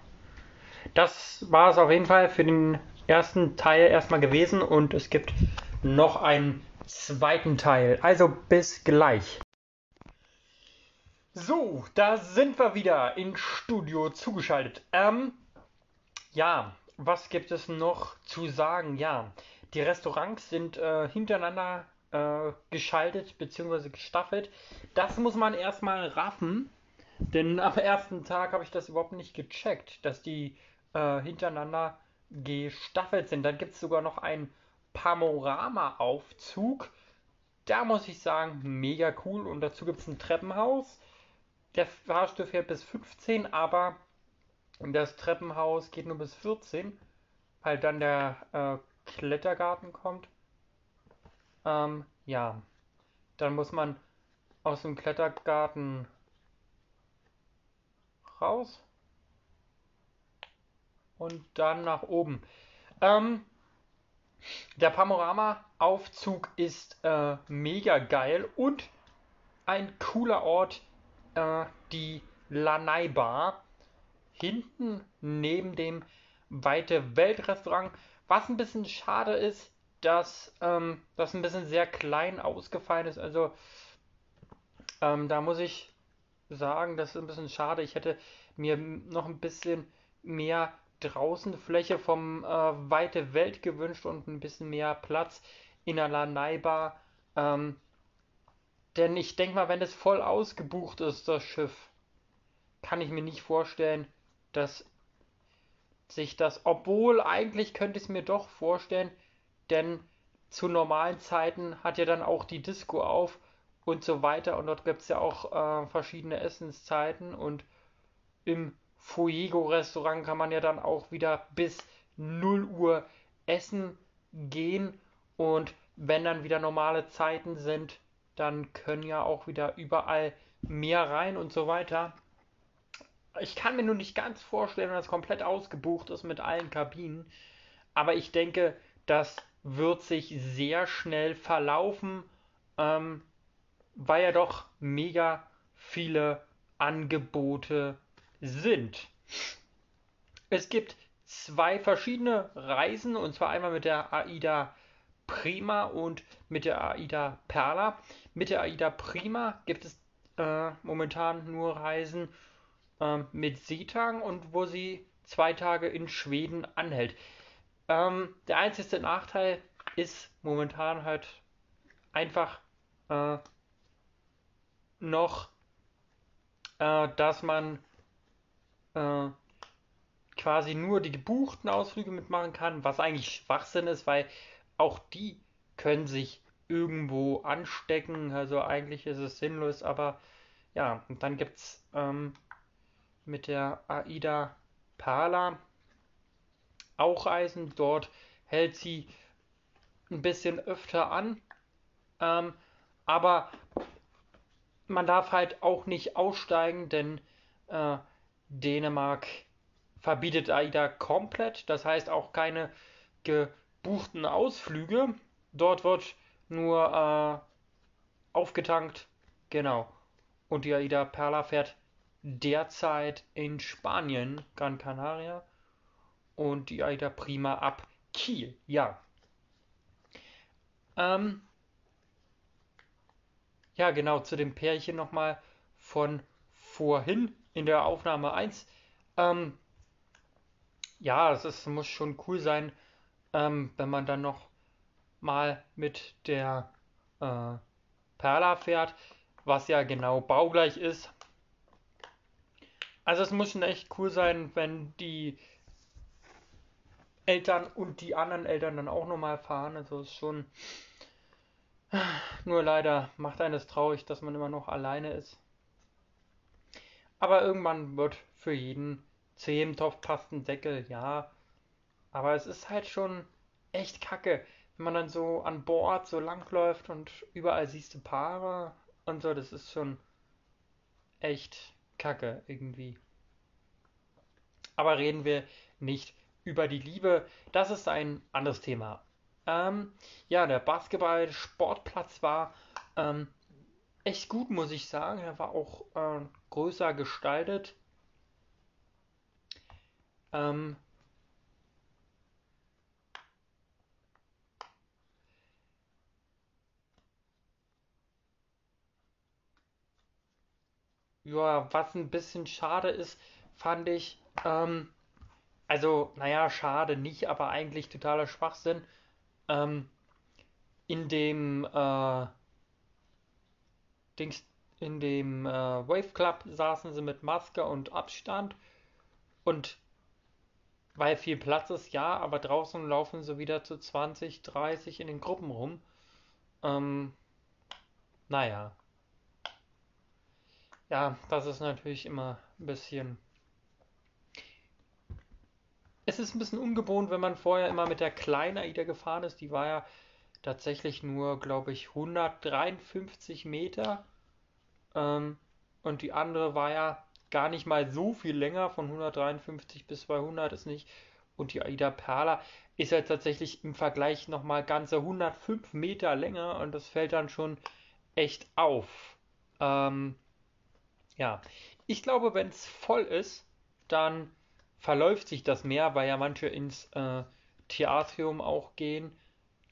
das war es auf jeden Fall für den ersten Teil erstmal gewesen und es gibt noch einen zweiten Teil. Also bis gleich. So, da sind wir wieder im Studio zugeschaltet. Ähm, ja, was gibt es noch zu sagen? Ja, die Restaurants sind äh, hintereinander äh, geschaltet bzw. gestaffelt. Das muss man erstmal raffen, denn am ersten Tag habe ich das überhaupt nicht gecheckt, dass die äh, hintereinander gestaffelt sind. Dann gibt es sogar noch einen Panorama-Aufzug. Da muss ich sagen, mega cool. Und dazu gibt es ein Treppenhaus. Der Fahrstuhl fährt bis 15, aber das Treppenhaus geht nur bis 14, weil dann der äh, Klettergarten kommt. Ähm, ja. Dann muss man aus dem Klettergarten raus. Und dann nach oben. Ähm, der Panorama-Aufzug ist äh, mega geil und ein cooler Ort, äh, die Lanai Bar. Hinten neben dem Weite Weltrestaurant was ein bisschen schade ist, dass ähm, das ein bisschen sehr klein ausgefallen ist. Also ähm, da muss ich sagen, das ist ein bisschen schade. Ich hätte mir noch ein bisschen mehr draußen Fläche vom äh, weite Welt gewünscht und ein bisschen mehr Platz in der Lanaibar. Ähm, denn ich denke mal, wenn es voll ausgebucht ist, das Schiff, kann ich mir nicht vorstellen, dass sich das, obwohl eigentlich könnte ich es mir doch vorstellen, denn zu normalen Zeiten hat ja dann auch die Disco auf und so weiter und dort gibt es ja auch äh, verschiedene Essenszeiten und im Fuego-Restaurant kann man ja dann auch wieder bis 0 Uhr essen gehen und wenn dann wieder normale Zeiten sind, dann können ja auch wieder überall mehr rein und so weiter. Ich kann mir nur nicht ganz vorstellen, wenn das komplett ausgebucht ist mit allen Kabinen. Aber ich denke, das wird sich sehr schnell verlaufen, ähm, weil ja doch mega viele Angebote sind. Es gibt zwei verschiedene Reisen, und zwar einmal mit der AIDA Prima und mit der AIDA Perla. Mit der AIDA Prima gibt es äh, momentan nur Reisen ähm, mit Seetang und wo sie zwei Tage in Schweden anhält. Ähm, der einzige Nachteil ist momentan halt einfach äh, noch, äh, dass man äh, quasi nur die gebuchten Ausflüge mitmachen kann, was eigentlich Schwachsinn ist, weil auch die können sich irgendwo anstecken. Also eigentlich ist es sinnlos, aber ja, und dann gibt es ähm, mit der Aida Perla auch reisen. Dort hält sie ein bisschen öfter an. Ähm, aber man darf halt auch nicht aussteigen, denn äh, Dänemark verbietet AIDA komplett. Das heißt auch keine gebuchten Ausflüge. Dort wird nur äh, aufgetankt. Genau. Und die AIDA Perla fährt derzeit in Spanien, Gran Canaria. Und die AIDA Prima ab Kiel. Ja. Ähm, ja, genau, zu dem Pärchen nochmal von vorhin in der Aufnahme 1. Ähm, ja, es muss schon cool sein, ähm, wenn man dann noch mal mit der äh, Perla fährt, was ja genau baugleich ist. Also es muss schon echt cool sein, wenn die Eltern und die anderen Eltern dann auch nochmal fahren. Also es ist schon nur leider macht eines traurig, dass man immer noch alleine ist. Aber irgendwann wird für jeden Zeh im Topf passt ein ja. Aber es ist halt schon echt kacke, wenn man dann so an Bord so langläuft und überall siehst du Paare und so, das ist schon echt kacke irgendwie. Aber reden wir nicht über die Liebe, das ist ein anderes Thema. Ähm, ja, der Basketball-Sportplatz war ähm, echt gut, muss ich sagen. Er war auch äh, größer gestaltet. Ähm, ja, was ein bisschen schade ist, fand ich, ähm, also, naja, schade nicht, aber eigentlich totaler Schwachsinn. Ähm, in dem äh, Dings, in dem äh, Wave Club saßen sie mit Maske und Abstand und weil viel Platz ist, ja, aber draußen laufen sie wieder zu 20, 30 in den Gruppen rum. Ähm, naja. Ja, das ist natürlich immer ein bisschen es ist ein bisschen ungewohnt, wenn man vorher immer mit der kleinen AIDA gefahren ist. Die war ja tatsächlich nur, glaube ich, 153 Meter. Ähm, und die andere war ja gar nicht mal so viel länger, von 153 bis 200 ist nicht. Und die AIDA Perla ist ja tatsächlich im Vergleich nochmal ganze 105 Meter länger und das fällt dann schon echt auf. Ähm, ja, ich glaube, wenn es voll ist, dann verläuft sich das mehr, weil ja manche ins äh, Theatrium auch gehen.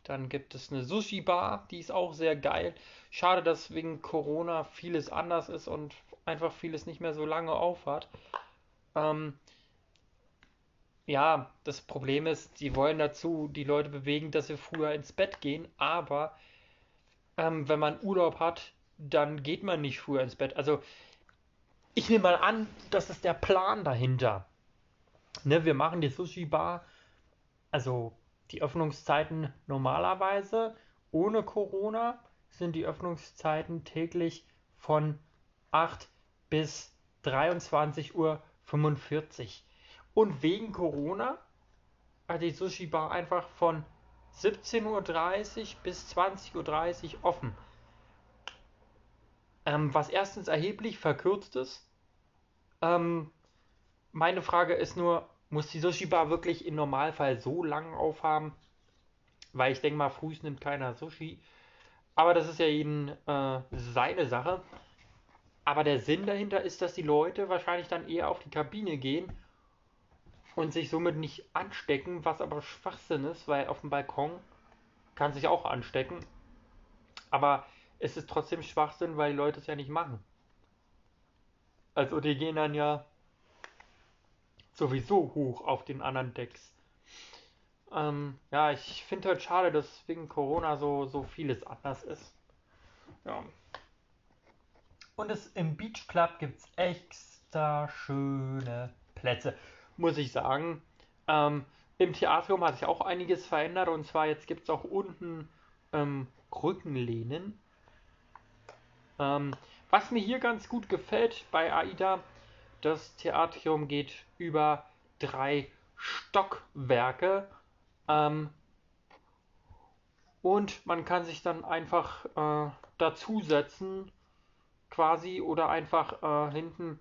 Dann gibt es eine Sushi-Bar, die ist auch sehr geil. Schade, dass wegen Corona vieles anders ist und einfach vieles nicht mehr so lange aufhat. Ähm, ja, das Problem ist, sie wollen dazu die Leute bewegen, dass sie früher ins Bett gehen, aber ähm, wenn man Urlaub hat, dann geht man nicht früher ins Bett. Also ich nehme mal an, das ist der Plan dahinter ne, wir machen die Sushi Bar, also die Öffnungszeiten normalerweise ohne Corona sind die Öffnungszeiten täglich von 8 bis 23.45 Uhr. Und wegen Corona hat die Sushi Bar einfach von 17.30 Uhr bis 20.30 Uhr offen. Ähm, was erstens erheblich verkürzt ist. Ähm, meine Frage ist nur, muss die Sushi Bar wirklich im Normalfall so lang aufhaben? Weil ich denke mal, früh nimmt keiner Sushi. Aber das ist ja jeden äh, seine Sache. Aber der Sinn dahinter ist, dass die Leute wahrscheinlich dann eher auf die Kabine gehen und sich somit nicht anstecken, was aber Schwachsinn ist, weil auf dem Balkon kann sich auch anstecken. Aber es ist trotzdem Schwachsinn, weil die Leute es ja nicht machen. Also die gehen dann ja sowieso hoch auf den anderen Decks. Ähm, ja, ich finde halt schade, dass wegen Corona so, so vieles anders ist. Ja. Und es im Beach Club gibt es extra schöne Plätze, muss ich sagen. Ähm, Im Theatrium hat sich auch einiges verändert und zwar jetzt gibt es auch unten ähm, Rückenlehnen. Ähm, was mir hier ganz gut gefällt bei AIDA, das Theatrium geht über drei Stockwerke. Ähm, und man kann sich dann einfach äh, dazusetzen, quasi, oder einfach äh, hinten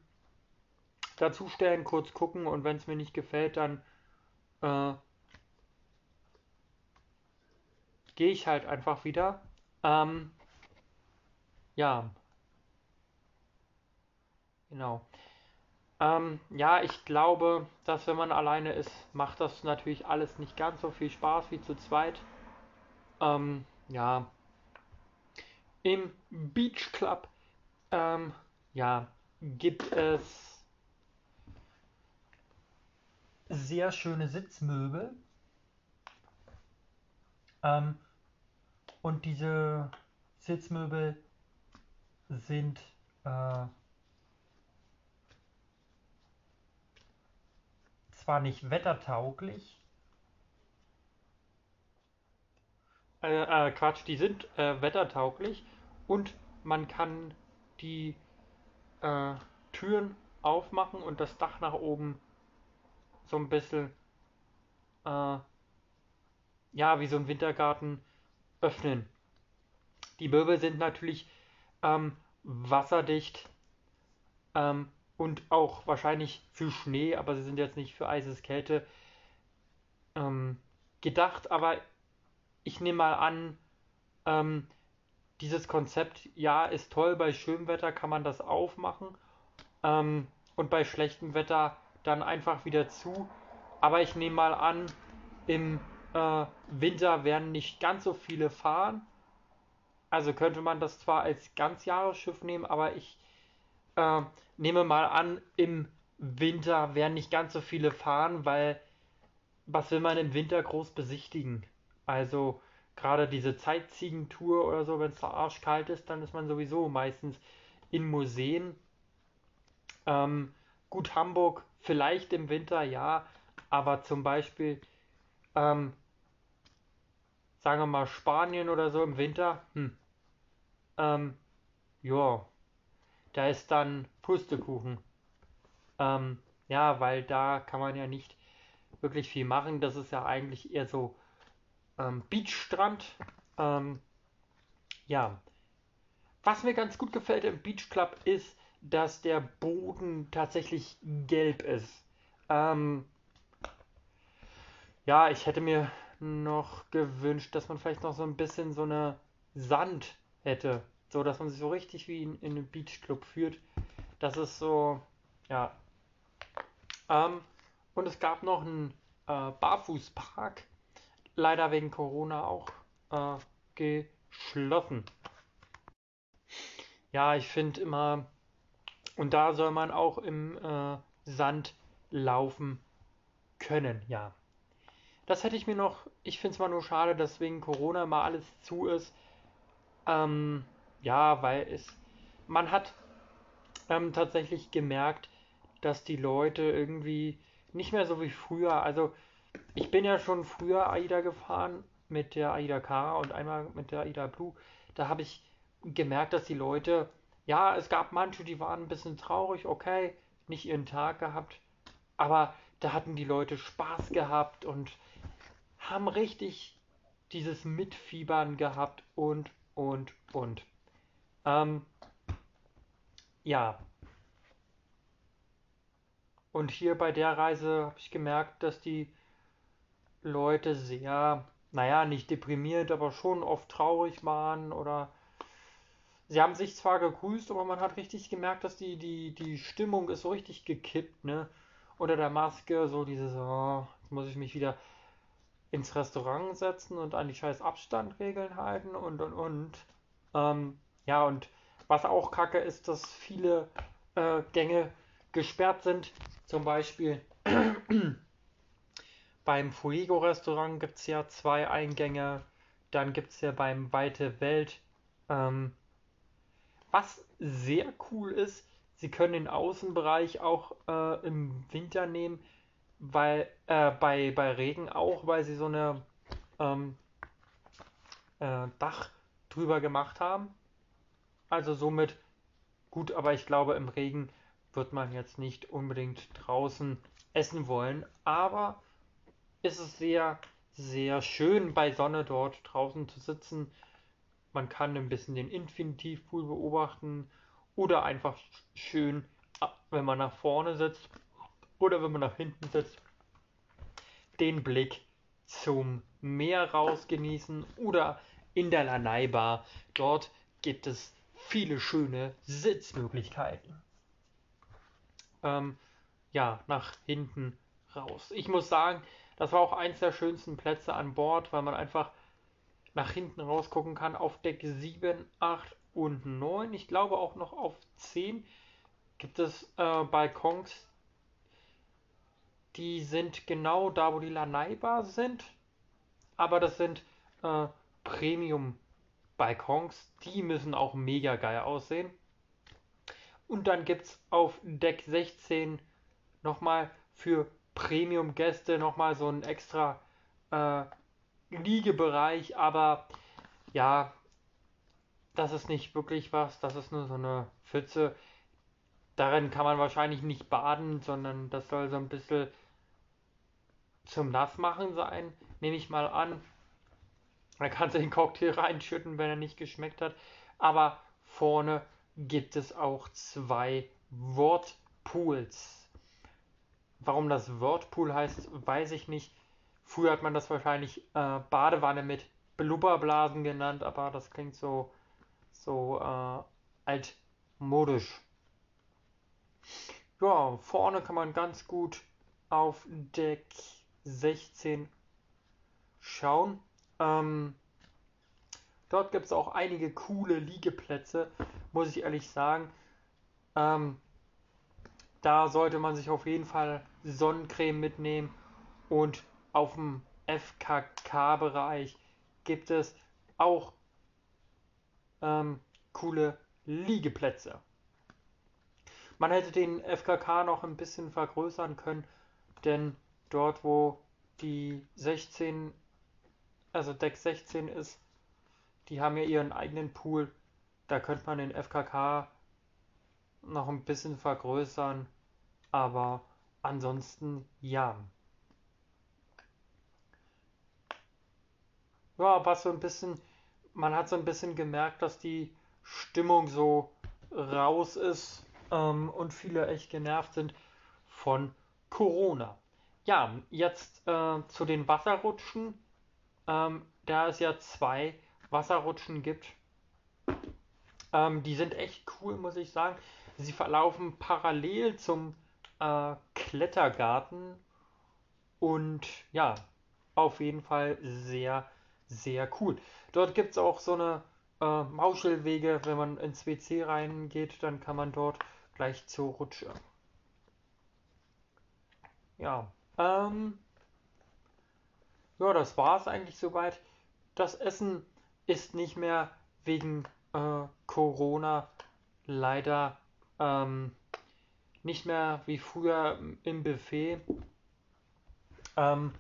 dazustellen, kurz gucken und wenn es mir nicht gefällt, dann äh, gehe ich halt einfach wieder. Ähm, ja. Genau. Ähm, ja, ich glaube, dass wenn man alleine ist, macht das natürlich alles nicht ganz so viel Spaß wie zu zweit. Ähm, ja. Im Beach Club, ähm, ja, gibt es sehr schöne Sitzmöbel. Ähm, und diese Sitzmöbel sind äh, zwar nicht wettertauglich, äh, äh, Quatsch, die sind äh, wettertauglich und man kann die äh, Türen aufmachen und das Dach nach oben so ein bisschen, äh, ja, wie so ein Wintergarten öffnen. Die Möbel sind natürlich ähm, wasserdicht ähm, und auch wahrscheinlich für Schnee, aber sie sind jetzt nicht für eises Kälte ähm, gedacht. Aber ich nehme mal an, ähm, dieses Konzept, ja, ist toll. Bei schönem Wetter kann man das aufmachen ähm, und bei schlechtem Wetter dann einfach wieder zu. Aber ich nehme mal an, im äh, Winter werden nicht ganz so viele fahren. Also könnte man das zwar als Ganzjahresschiff nehmen, aber ich äh, nehme mal an, im Winter werden nicht ganz so viele fahren, weil was will man im Winter groß besichtigen? Also gerade diese Zeitziegentour oder so, wenn es da arschkalt ist, dann ist man sowieso meistens in Museen. Ähm, gut, Hamburg vielleicht im Winter, ja, aber zum Beispiel ähm, sagen wir mal Spanien oder so im Winter, hm, ähm, ja, da ist dann Pustekuchen. Ähm, ja, weil da kann man ja nicht wirklich viel machen. Das ist ja eigentlich eher so ähm, Beachstrand. Ähm, ja. Was mir ganz gut gefällt im Beach Club ist, dass der Boden tatsächlich gelb ist. Ähm, ja, ich hätte mir noch gewünscht, dass man vielleicht noch so ein bisschen so eine Sand hätte. So, dass man sich so richtig wie in, in einem Beachclub fühlt. Das ist so, ja. Ähm, und es gab noch einen äh, Barfußpark. Leider wegen Corona auch äh, geschlossen. Ja, ich finde immer, und da soll man auch im äh, Sand laufen können, ja. Das hätte ich mir noch, ich finde es mal nur schade, dass wegen Corona mal alles zu ist. Ähm, ja, weil es, man hat ähm, tatsächlich gemerkt, dass die Leute irgendwie nicht mehr so wie früher, also ich bin ja schon früher AIDA gefahren mit der AIDA K und einmal mit der AIDA Blue. Da habe ich gemerkt, dass die Leute, ja, es gab manche, die waren ein bisschen traurig, okay, nicht ihren Tag gehabt, aber da hatten die Leute Spaß gehabt und haben richtig dieses Mitfiebern gehabt und, und, und. Ähm, ja. Und hier bei der Reise habe ich gemerkt, dass die Leute sehr, naja, nicht deprimiert, aber schon oft traurig waren oder sie haben sich zwar gegrüßt, aber man hat richtig gemerkt, dass die, die, die Stimmung ist so richtig gekippt, ne? Unter der Maske, so dieses, oh, jetzt muss ich mich wieder ins Restaurant setzen und an die scheiß Abstandregeln halten und und und. Ähm, ja, und was auch kacke ist, dass viele äh, Gänge gesperrt sind. Zum Beispiel beim Fuego-Restaurant gibt es ja zwei Eingänge. Dann gibt es ja beim Weite Welt. Ähm, was sehr cool ist, sie können den Außenbereich auch äh, im Winter nehmen weil äh, bei, bei Regen auch, weil sie so eine ähm, äh, Dach drüber gemacht haben. Also somit gut, aber ich glaube im Regen wird man jetzt nicht unbedingt draußen essen wollen. Aber ist es sehr, sehr schön bei Sonne dort draußen zu sitzen. Man kann ein bisschen den Infinitivpool beobachten oder einfach schön, wenn man nach vorne sitzt oder wenn man nach hinten sitzt, den Blick zum Meer raus genießen oder in der Lanai Bar. Dort gibt es viele schöne Sitzmöglichkeiten. Ähm, ja, nach hinten raus. Ich muss sagen, das war auch eins der schönsten Plätze an Bord, weil man einfach nach hinten raus gucken kann auf Deck 7, 8 und 9. Ich glaube auch noch auf 10 gibt es äh, Balkons, die sind genau da, wo die Lanai Bar sind. Aber das sind äh, Premium-Balkons. Die müssen auch mega geil aussehen. Und dann gibt es auf Deck 16 nochmal für Premium-Gäste nochmal so einen extra äh, Liegebereich. Aber ja, das ist nicht wirklich was. Das ist nur so eine Pfütze. Darin kann man wahrscheinlich nicht baden, sondern das soll so ein bisschen zum Nassmachen sein, nehme ich mal an. Man kann sich den Cocktail reinschütten, wenn er nicht geschmeckt hat. Aber vorne gibt es auch zwei Wortpools. Warum das Wortpool heißt, weiß ich nicht. Früher hat man das wahrscheinlich äh, Badewanne mit Blubberblasen genannt, aber das klingt so, so äh, altmodisch. Ja, vorne kann man ganz gut auf Deck 16 schauen. Ähm, dort gibt es auch einige coole Liegeplätze, muss ich ehrlich sagen. Ähm, da sollte man sich auf jeden Fall Sonnencreme mitnehmen und auf dem FKK-Bereich gibt es auch ähm, coole Liegeplätze. Man hätte den FKK noch ein bisschen vergrößern können, denn dort, wo die 16, also Deck 16 ist, die haben ja ihren eigenen Pool. Da könnte man den FKK noch ein bisschen vergrößern, aber ansonsten ja. Ja, was so ein bisschen, man hat so ein bisschen gemerkt, dass die Stimmung so raus ist ähm, und viele echt genervt sind von Corona. Ja, jetzt äh, zu den Wasserrutschen. Ähm, da es ja zwei Wasserrutschen gibt, ähm, die sind echt cool, muss ich sagen. Sie verlaufen parallel zum äh, Klettergarten und ja, auf jeden Fall sehr, sehr cool. Dort gibt es auch so eine äh, Mauschelwege, wenn man ins WC reingeht, dann kann man dort gleich zur Rutsche. Ja, ähm, ja, das war es eigentlich soweit. Das Essen ist nicht mehr wegen äh, Corona leider ähm, nicht mehr wie früher im Buffet. Ähm,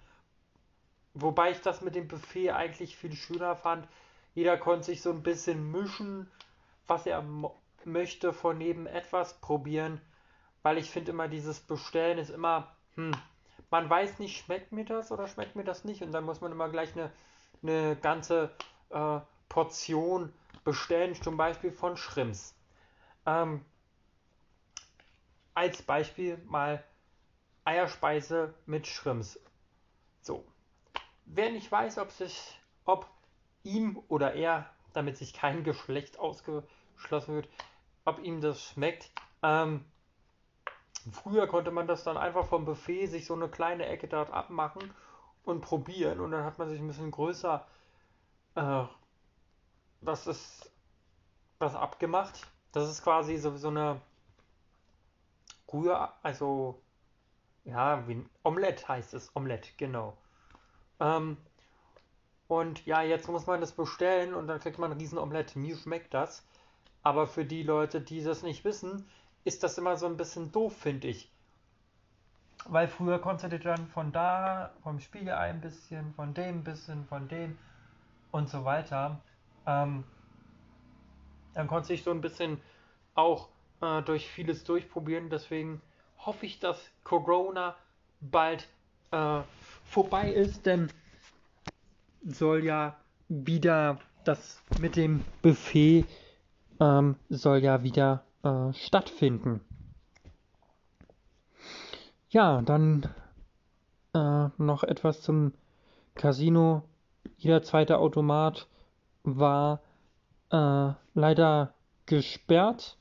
wobei ich das mit dem Buffet eigentlich viel schöner fand. Jeder konnte sich so ein bisschen mischen, was er möchte, von neben etwas probieren. Weil ich finde immer, dieses Bestellen ist immer, hm, man weiß nicht, schmeckt mir das oder schmeckt mir das nicht. Und dann muss man immer gleich eine, eine ganze äh, Portion bestellen, zum Beispiel von Shrimps. Ähm, als Beispiel mal Eierspeise mit Shrimps. So. Wer nicht weiß, ob sich, ob ihm oder er, damit sich kein Geschlecht ausgeschlossen wird, ob ihm das schmeckt, ähm, Früher konnte man das dann einfach vom Buffet sich so eine kleine Ecke dort abmachen und probieren und dann hat man sich ein bisschen größer äh, das ist das abgemacht. Das ist quasi so, so eine Rühr, also ja, wie ein Omelette heißt es, Omelette, genau. Ähm, und ja, jetzt muss man das bestellen und dann kriegt man ein riesen Omelette. Mir schmeckt das. Aber für die Leute, die das nicht wissen, ist das immer so ein bisschen doof, finde ich. Weil früher konntest du dann von da, vom Spiegelei ein bisschen, von dem ein bisschen, von dem und so weiter. Ähm, dann konnte ich so ein bisschen auch äh, durch vieles durchprobieren. Deswegen hoffe ich, dass Corona bald äh, vorbei ist, denn soll ja wieder das mit dem Buffet ähm, soll ja wieder äh, stattfinden. Ja, dann äh, noch etwas zum Casino. Jeder zweite Automat war äh, leider gesperrt.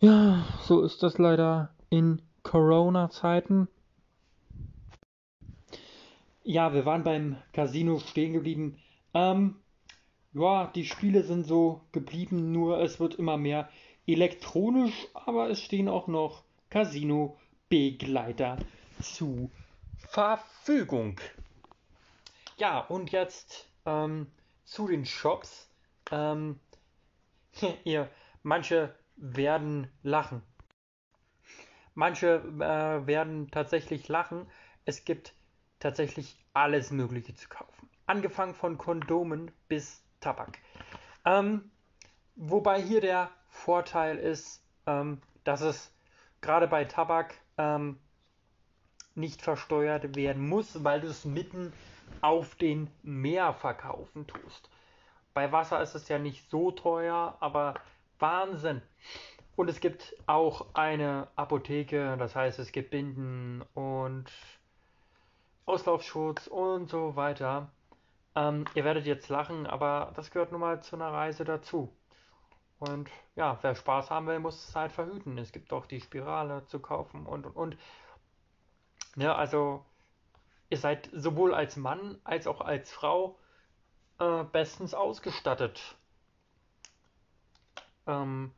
Ja, so ist das leider in Corona-Zeiten. Ja, wir waren beim Casino stehen geblieben. Ähm, ja, die Spiele sind so geblieben, nur es wird immer mehr elektronisch, aber es stehen auch noch Casino-Begleiter zu Verfügung. Ja, und jetzt ähm, zu den Shops. Ähm, ihr, manche werden lachen. Manche äh, werden tatsächlich lachen. Es gibt tatsächlich alles Mögliche zu kaufen. Angefangen von Kondomen bis Tabak. Ähm, wobei hier der Vorteil ist, ähm, dass es gerade bei Tabak ähm, nicht versteuert werden muss, weil du es mitten auf den Meer verkaufen tust. Bei Wasser ist es ja nicht so teuer, aber Wahnsinn. Und es gibt auch eine Apotheke, das heißt es gibt Binden und Auslaufschutz und so weiter. Ähm, ihr werdet jetzt lachen, aber das gehört nun mal zu einer Reise dazu. Und ja, wer Spaß haben will, muss es halt verhüten. Es gibt auch die Spirale zu kaufen und und und. Ja, also ihr seid sowohl als Mann als auch als Frau äh, bestens ausgestattet. Ähm,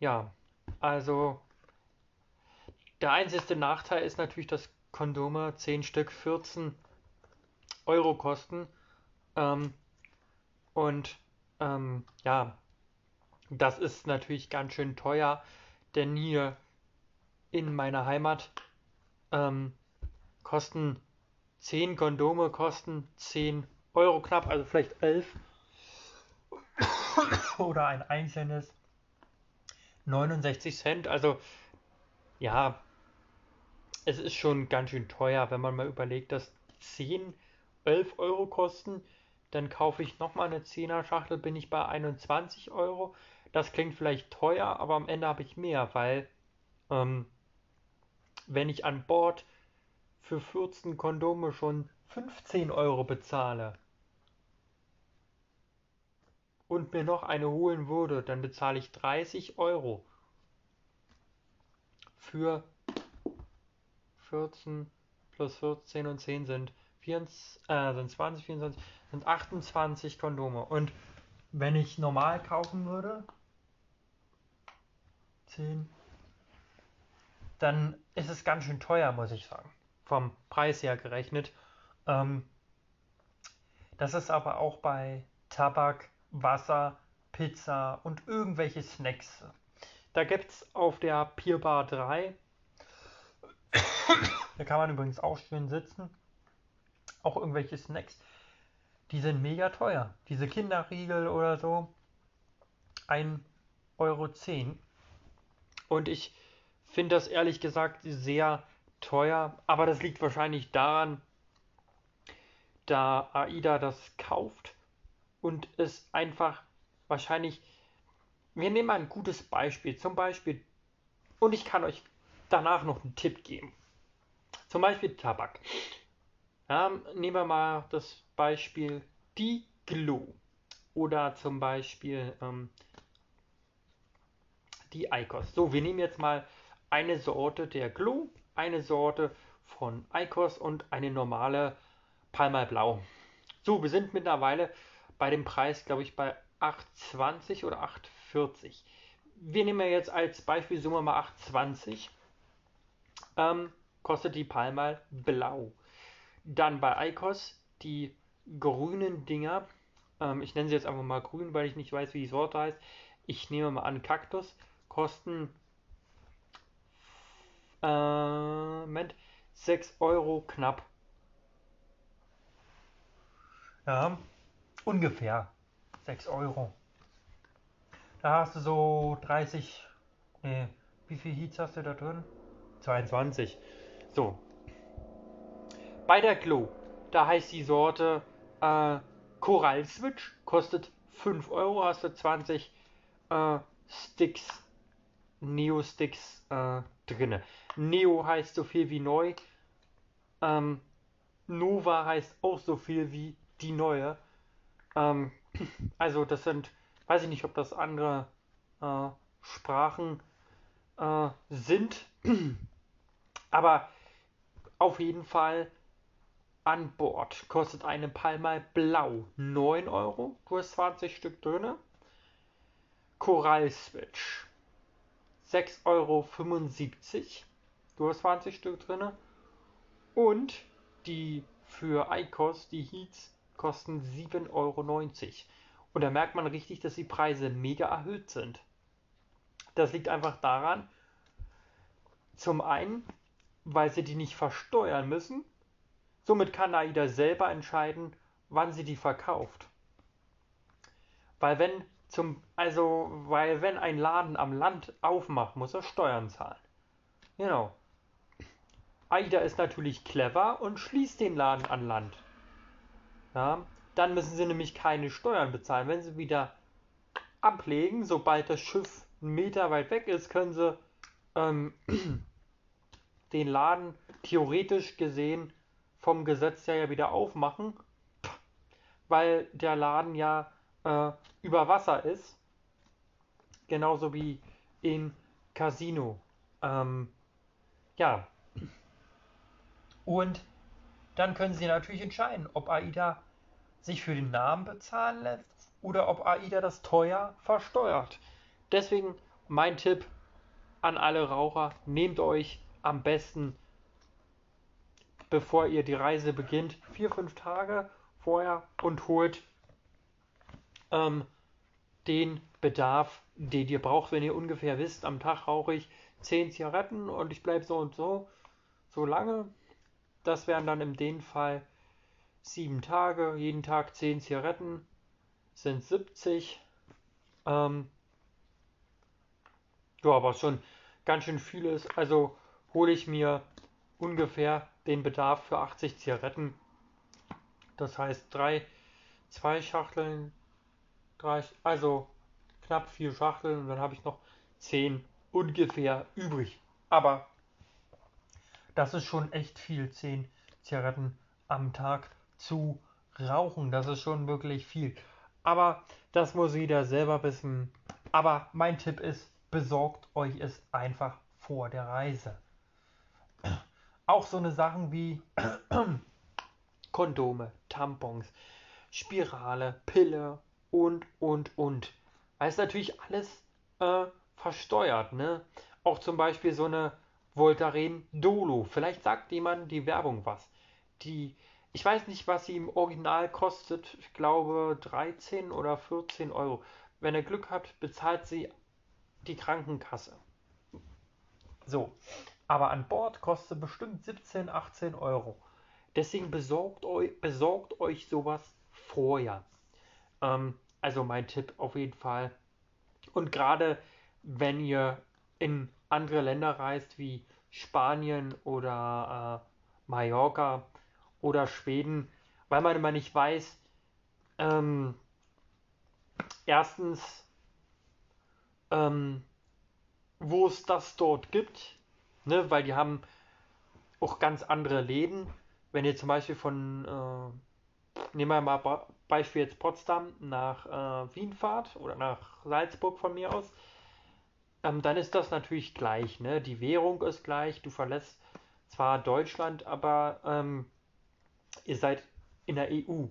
ja, also der einzige Nachteil ist natürlich, dass Kondome 10 Stück 14 Euro kosten. Ähm, und ähm, ja, das ist natürlich ganz schön teuer, denn hier in meiner Heimat ähm, kosten 10 Kondome kosten 10 Euro knapp, also vielleicht 11 oder ein einzelnes 69 Cent. Also ja, es ist schon ganz schön teuer, wenn man mal überlegt, dass 10 11 Euro kosten. Dann kaufe ich nochmal eine 10er Schachtel, bin ich bei 21 Euro. Das klingt vielleicht teuer, aber am Ende habe ich mehr, weil ähm, wenn ich an Bord für 14 Kondome schon 15 Euro bezahle und mir noch eine holen würde, dann bezahle ich 30 Euro für 14 plus 14 und 10 sind 24, äh, sind 20, 24, sind 28 Kondome. Und wenn ich normal kaufen würde, 10, dann ist es ganz schön teuer, muss ich sagen. Vom Preis her gerechnet. Ähm, das ist aber auch bei Tabak, Wasser, Pizza und irgendwelche Snacks. Da gibt es auf der Pier Bar 3, da kann man übrigens auch schön sitzen, auch irgendwelche Snacks, die sind mega teuer. Diese Kinderriegel oder so, 1,10 Euro. Und ich finde das ehrlich gesagt sehr teuer, aber das liegt wahrscheinlich daran, da AIDA das kauft und es einfach wahrscheinlich. Wir nehmen mal ein gutes Beispiel, zum Beispiel, und ich kann euch danach noch einen Tipp geben. Zum Beispiel Tabak. Ja, nehmen wir mal das Beispiel die Glow oder zum Beispiel ähm, die Icos. So, wir nehmen jetzt mal eine Sorte der Glow, eine Sorte von Icos und eine normale Palmal Blau. So, wir sind mittlerweile bei dem Preis, glaube ich, bei 8,20 oder 8,40. Wir nehmen jetzt als Beispiel Summe mal 8,20. Ähm, kostet die Palmal Blau. Dann bei Icos die grünen Dinger. Ähm, ich nenne sie jetzt einfach mal grün, weil ich nicht weiß, wie die Sorte heißt. Ich nehme mal an, Kaktus kosten äh, Moment, 6 Euro knapp. Ja, ungefähr 6 Euro. Da hast du so 30, nee, wie viel Heats hast du da drin? 22. So. Bei der Glow, da heißt die Sorte äh, Coral Switch, kostet 5 Euro, hast du 20 äh, Sticks, Neo Sticks äh, drinne. Neo heißt so viel wie neu. Ähm, Nova heißt auch so viel wie die neue. Ähm, also das sind, weiß ich nicht, ob das andere äh, Sprachen äh, sind, aber auf jeden Fall an Bord kostet eine Palma Blau 9 Euro. Du hast 20 Stück drin. Coral Switch 6,75 Euro. Du hast 20 Stück drin. Und die für ICOS, die Heats, kosten 7,90 Euro. Und da merkt man richtig, dass die Preise mega erhöht sind. Das liegt einfach daran, zum einen, weil sie die nicht versteuern müssen. Somit kann AIDA selber entscheiden, wann sie die verkauft. Weil wenn zum, also, weil wenn ein Laden am Land aufmacht, muss er Steuern zahlen. Genau. AIDA ist natürlich clever und schließt den Laden an Land. Ja, dann müssen sie nämlich keine Steuern bezahlen. Wenn sie wieder ablegen, sobald das Schiff einen Meter weit weg ist, können sie ähm, den Laden theoretisch gesehen vom Gesetz her ja wieder aufmachen, weil der Laden ja äh, über Wasser ist. Genauso wie im Casino. Ähm, ja. Und dann können Sie natürlich entscheiden, ob AIDA sich für den Namen bezahlen lässt oder ob AIDA das teuer versteuert. Deswegen mein Tipp an alle Raucher, nehmt euch am besten, bevor ihr die Reise beginnt, vier, fünf Tage vorher und holt ähm, den Bedarf, den ihr braucht, wenn ihr ungefähr wisst, am Tag rauche ich 10 Zigaretten und ich bleibe so und so, so lange. Das wären dann in dem Fall sieben Tage, jeden Tag 10 Zigaretten, sind 70. Ähm, ja, was schon ganz schön viel ist. Also hole ich mir ungefähr den Bedarf für 80 Zigaretten. Das heißt drei, zwei Schachteln, drei, also knapp vier Schachteln und dann habe ich noch zehn ungefähr übrig. Aber das ist schon echt viel, zehn Zigaretten am Tag zu rauchen. Das ist schon wirklich viel. Aber das muss jeder selber wissen. Aber mein Tipp ist, besorgt euch es einfach vor der Reise. Auch so eine Sachen wie Kondome, Tampons, Spirale, Pille und, und, und. Weil es natürlich alles äh, versteuert, ne? Auch zum Beispiel so eine Voltaren Dolo. Vielleicht sagt jemand die Werbung was. Die ich weiß nicht, was sie im Original kostet. Ich glaube 13 oder 14 Euro. Wenn ihr Glück habt, bezahlt sie die Krankenkasse. So, aber an Bord kostet bestimmt 17, 18 Euro. Deswegen besorgt euch, besorgt euch sowas vorher. Ähm, also mein Tipp auf jeden Fall. Und gerade wenn ihr in andere Länder reist wie Spanien oder äh, Mallorca, oder Schweden, weil man immer nicht weiß, ähm, erstens, ähm, wo es das dort gibt, ne, weil die haben auch ganz andere Läden. Wenn ihr zum Beispiel von, äh, nehmen wir mal Beispiel jetzt Potsdam nach äh, Wien fahrt oder nach Salzburg von mir aus, ähm, dann ist das natürlich gleich. Ne? Die Währung ist gleich, du verlässt zwar Deutschland, aber ähm, ihr seid in der EU.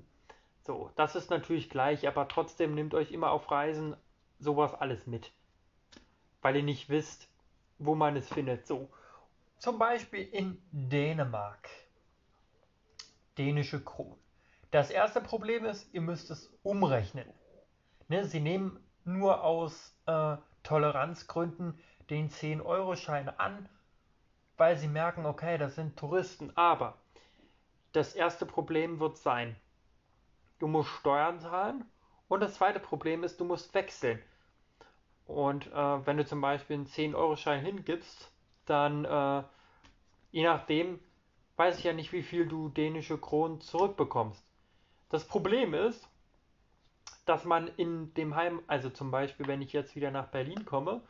So, das ist natürlich gleich, aber trotzdem nehmt euch immer auf Reisen sowas alles mit. Weil ihr nicht wisst, wo man es findet. So, zum Beispiel in Dänemark. Dänische Kronen. Das erste Problem ist, ihr müsst es umrechnen. Ne, sie nehmen nur aus äh, Toleranzgründen den 10-Euro-Schein an, weil sie merken, okay, das sind Touristen. Aber das erste Problem wird sein, du musst Steuern zahlen und das zweite Problem ist, du musst wechseln. Und äh, wenn du zum Beispiel einen 10-Euro-Schein hingibst, dann äh, je nachdem weiß ich ja nicht, wie viel du dänische Kronen zurückbekommst. Das Problem ist, dass man in dem Heim, also zum Beispiel, wenn ich jetzt wieder nach Berlin komme,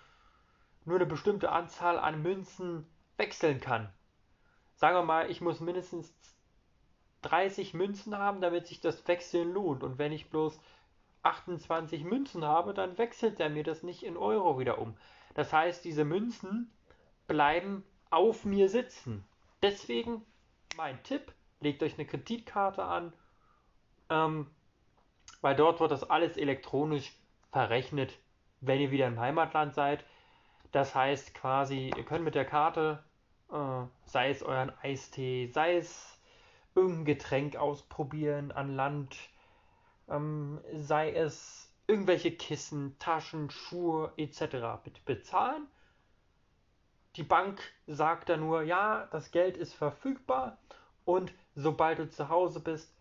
nur eine bestimmte Anzahl an Münzen wechseln kann. Sagen wir mal, ich muss mindestens 30 Münzen haben, damit sich das Wechseln lohnt. Und wenn ich bloß 28 Münzen habe, dann wechselt er mir das nicht in Euro wieder um. Das heißt, diese Münzen bleiben auf mir sitzen. Deswegen mein Tipp, legt euch eine Kreditkarte an, ähm, weil dort wird das alles elektronisch verrechnet, wenn ihr wieder im Heimatland seid. Das heißt quasi, ihr könnt mit der Karte, äh, sei es euren Eistee, sei es irgendein Getränk ausprobieren an Land, ähm, sei es irgendwelche Kissen, Taschen, Schuhe etc. Bezahlen. Die Bank sagt dann nur, ja, das Geld ist verfügbar und sobald du zu Hause bist,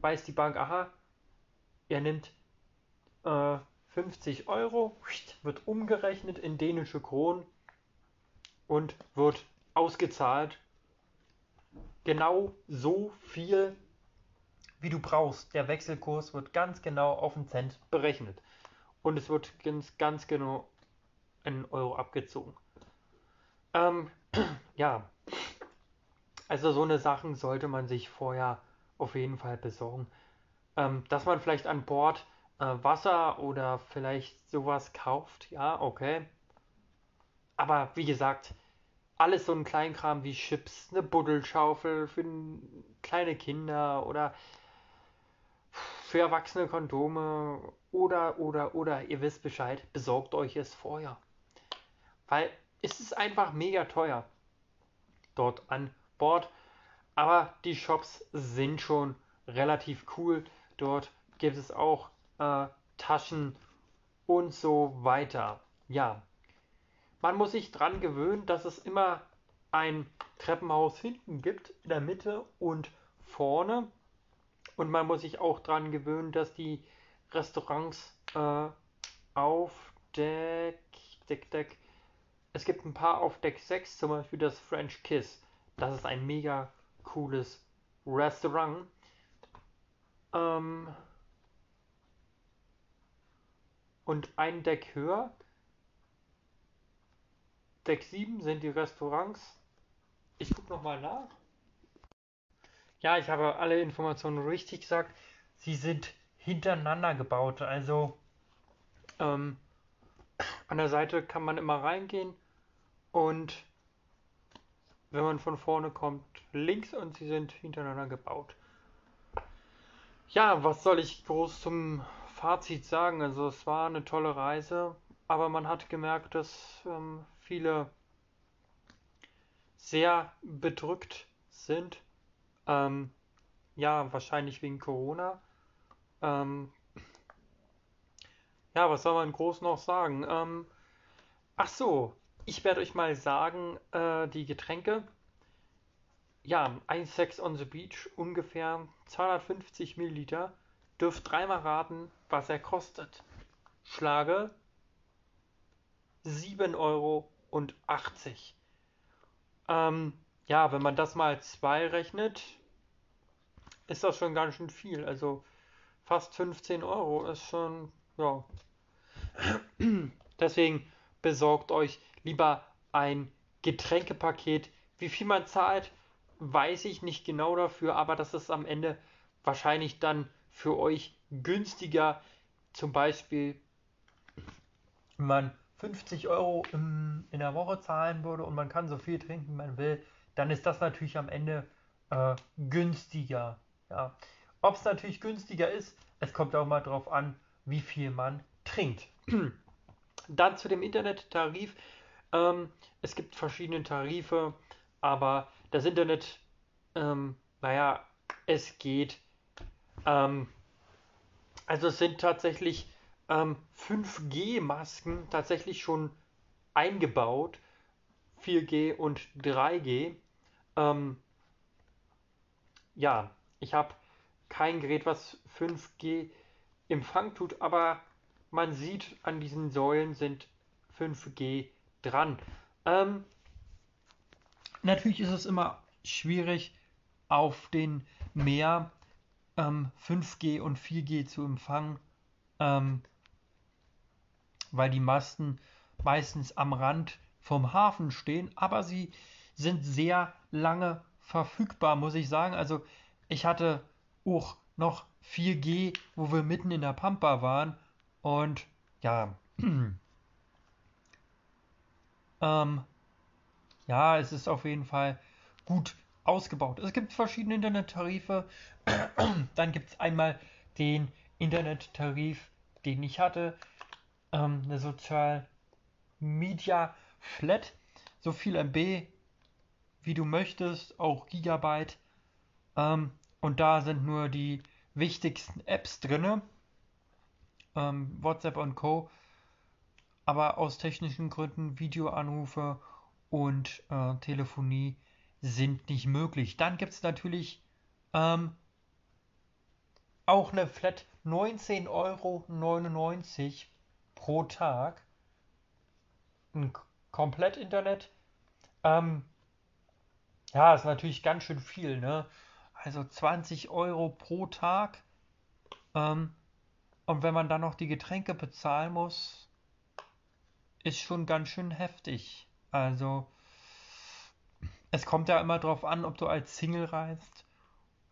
weiß die Bank, aha, er nimmt äh, 50 Euro, wird umgerechnet in dänische Kronen und wird ausgezahlt. Genau so viel, wie du brauchst. Der Wechselkurs wird ganz genau auf den Cent berechnet. Und es wird ganz, ganz genau in Euro abgezogen. Ähm, ja, also so eine Sachen sollte man sich vorher auf jeden Fall besorgen. Ähm, dass man vielleicht an Bord äh, Wasser oder vielleicht sowas kauft, ja, okay. Aber wie gesagt, alles so ein Kleinkram wie Chips, eine Buddelschaufel für kleine Kinder oder für Erwachsene Kondome oder, oder, oder, ihr wisst Bescheid, besorgt euch es vorher. Weil es ist einfach mega teuer dort an Bord. Aber die Shops sind schon relativ cool. Dort gibt es auch äh, Taschen und so weiter. Ja, man muss sich dran gewöhnen, dass es immer ein Treppenhaus hinten gibt, in der Mitte und vorne. Und man muss sich auch dran gewöhnen, dass die Restaurants äh, auf Deck, Deck, Deck. Es gibt ein paar auf Deck 6, zum Beispiel das French Kiss. Das ist ein mega cooles Restaurant. Ähm und ein Deck höher, Deck 7 sind die Restaurants. Ich gucke nochmal nach. Ja, ich habe alle Informationen richtig gesagt. Sie sind hintereinander gebaut. Also ähm, an der Seite kann man immer reingehen und wenn man von vorne kommt, links und sie sind hintereinander gebaut. Ja, was soll ich groß zum Fazit sagen? Also es war eine tolle Reise, aber man hat gemerkt, dass ähm, viele sehr bedrückt sind. Ähm, ja, wahrscheinlich wegen Corona. Ähm, ja, was soll man groß noch sagen? Ähm, ach so, ich werde euch mal sagen, äh, die Getränke. Ja, ein Sex on the Beach, ungefähr 250 Milliliter. Dürft dreimal raten, was er kostet. Schlage 7,80 Euro. Ähm, ja, wenn man das mal 2 rechnet, ist das schon ganz schön viel. Also fast 15 Euro ist schon, ja. Deswegen besorgt euch lieber ein Getränkepaket. Wie viel man zahlt, weiß ich nicht genau dafür, aber das ist am Ende wahrscheinlich dann für euch günstiger. Zum Beispiel, wenn man 50 Euro im, in der Woche zahlen würde und man kann so viel trinken, wie man will, dann ist das natürlich am Ende äh, günstiger. Ja. Ob es natürlich günstiger ist, es kommt auch mal drauf an, wie viel man trinkt. Dann zu dem Internettarif. Ähm, es gibt verschiedene Tarife, aber das Internet, ähm, naja, es geht. Ähm, also es sind tatsächlich 5G-Masken ähm, tatsächlich schon eingebaut. 4G und 3G. Ähm, ja, ich habe kein Gerät, was 5G Empfang tut, aber man sieht, an diesen Säulen sind 5G dran. Ähm, natürlich ist es immer schwierig, auf den Meer ähm, 5G und 4G zu empfangen, ähm, weil die Masten meistens am Rand vom Hafen stehen, aber sie sind sehr lange verfügbar, muss ich sagen. Also ich hatte auch noch 4G, wo wir mitten in der Pampa waren und ja, ähm, ja, es ist auf jeden Fall gut ausgebaut. Es gibt verschiedene Internettarife. Dann gibt es einmal den Internettarif, den ich hatte, ähm, eine Sozial Media Flat, so viel MB wie du möchtest, auch Gigabyte. Ähm, und da sind nur die wichtigsten Apps drin. Ähm, WhatsApp und Co. Aber aus technischen Gründen Videoanrufe und äh, Telefonie sind nicht möglich. Dann gibt es natürlich ähm, auch eine Flat 19,99 Euro pro Tag. Ein Komplett-Internet. Ähm, ja, ist natürlich ganz schön viel, ne? Also 20 Euro pro Tag. Ähm, und wenn man dann noch die Getränke bezahlen muss, ist schon ganz schön heftig. Also, es kommt ja immer drauf an, ob du als Single reist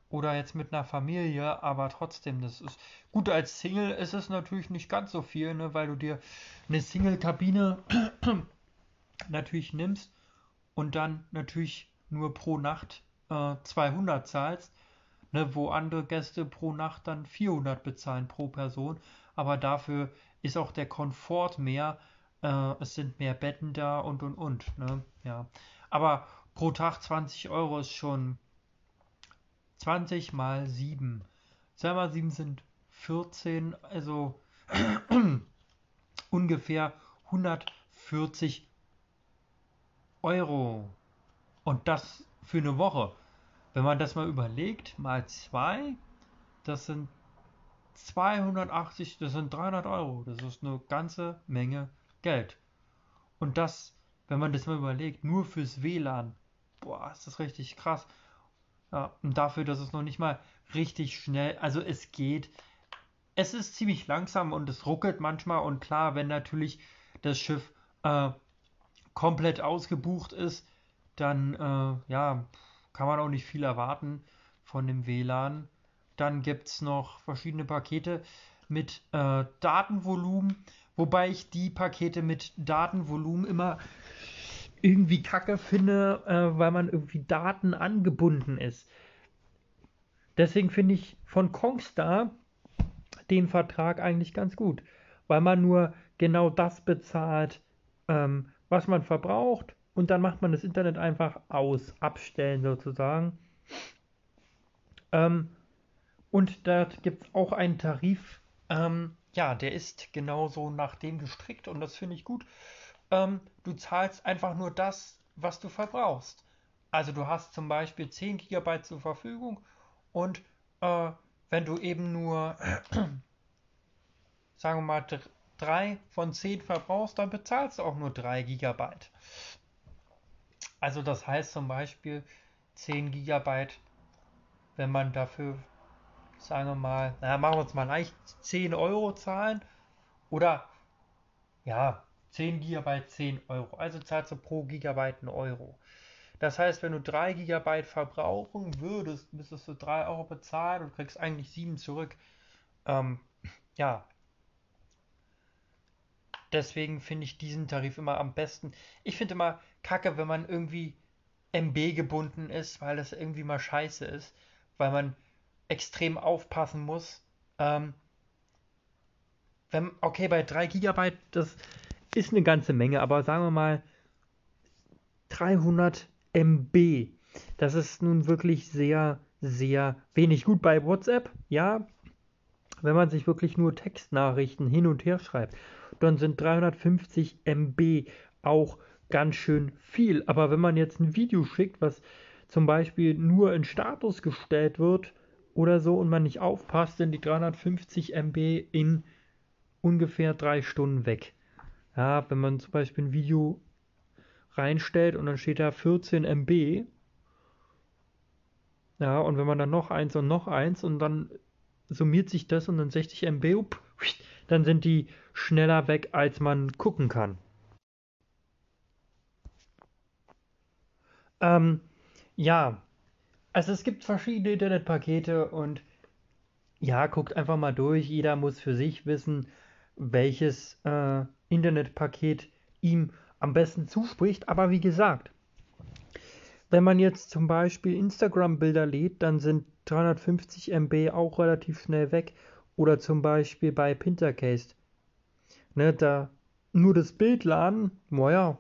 oder jetzt mit einer Familie, aber trotzdem, das ist gut. Als Single ist es natürlich nicht ganz so viel, ne, weil du dir eine Single-Kabine natürlich nimmst und dann natürlich nur pro Nacht äh, 200 zahlst, ne, wo andere Gäste pro Nacht dann 400 bezahlen pro Person. Aber dafür ist auch der Komfort mehr, äh, es sind mehr Betten da und und und. Ne? Ja. Aber pro Tag 20 Euro ist schon 20 mal 7. 2 mal 7 sind 14, also ungefähr 140 Euro. Und das für eine Woche. Wenn man das mal überlegt, mal 2, das sind 280, das sind 300 Euro. Das ist eine ganze Menge Geld. Und das, wenn man das mal überlegt, nur fürs WLAN, boah, ist das richtig krass. Ja, und dafür, dass es noch nicht mal richtig schnell, also es geht. Es ist ziemlich langsam und es ruckelt manchmal und klar, wenn natürlich das Schiff äh, komplett ausgebucht ist, dann äh, ja, kann man auch nicht viel erwarten von dem WLAN. Dann gibt es noch verschiedene Pakete mit äh, Datenvolumen, wobei ich die Pakete mit Datenvolumen immer irgendwie kacke finde, äh, weil man irgendwie Daten angebunden ist. Deswegen finde ich von Kongstar den Vertrag eigentlich ganz gut, weil man nur genau das bezahlt, ähm, was man verbraucht und dann macht man das Internet einfach aus, abstellen sozusagen. Ähm, und da gibt es auch einen Tarif, ähm, ja, der ist genauso nach dem gestrickt und das finde ich gut. Ähm, du zahlst einfach nur das, was du verbrauchst. Also du hast zum Beispiel 10 GB zur Verfügung und äh, wenn du eben nur, sagen wir mal, 3 von 10 verbrauchst, dann bezahlst du auch nur 3 GB. Also das heißt zum Beispiel 10 GB, wenn man dafür, sagen wir mal, naja, machen wir uns mal leicht, 10 Euro zahlen oder ja, 10 GB 10 Euro. Also zahlst du pro Gigabyte einen Euro. Das heißt, wenn du 3 GB verbrauchen würdest, müsstest du 3 Euro bezahlen und kriegst eigentlich 7 zurück. Ähm, ja, Deswegen finde ich diesen Tarif immer am besten. Ich finde immer kacke, wenn man irgendwie MB gebunden ist, weil das irgendwie mal scheiße ist, weil man extrem aufpassen muss. Ähm, wenn, okay, bei 3 GB, das ist eine ganze Menge, aber sagen wir mal 300 MB. Das ist nun wirklich sehr, sehr wenig. Gut bei WhatsApp, ja, wenn man sich wirklich nur Textnachrichten hin und her schreibt dann sind 350 MB auch ganz schön viel. Aber wenn man jetzt ein Video schickt, was zum Beispiel nur in Status gestellt wird oder so und man nicht aufpasst, sind die 350 MB in ungefähr drei Stunden weg. Ja, wenn man zum Beispiel ein Video reinstellt und dann steht da 14 MB. Ja, und wenn man dann noch eins und noch eins und dann summiert sich das und dann 60 MB, dann sind die schneller weg, als man gucken kann. Ähm, ja, also es gibt verschiedene Internetpakete und ja, guckt einfach mal durch. Jeder muss für sich wissen, welches äh, Internetpaket ihm am besten zuspricht. Aber wie gesagt, wenn man jetzt zum Beispiel Instagram-Bilder lädt, dann sind 350 MB auch relativ schnell weg. Oder zum Beispiel bei Pintercast. Ne, da nur das Bild laden, naja,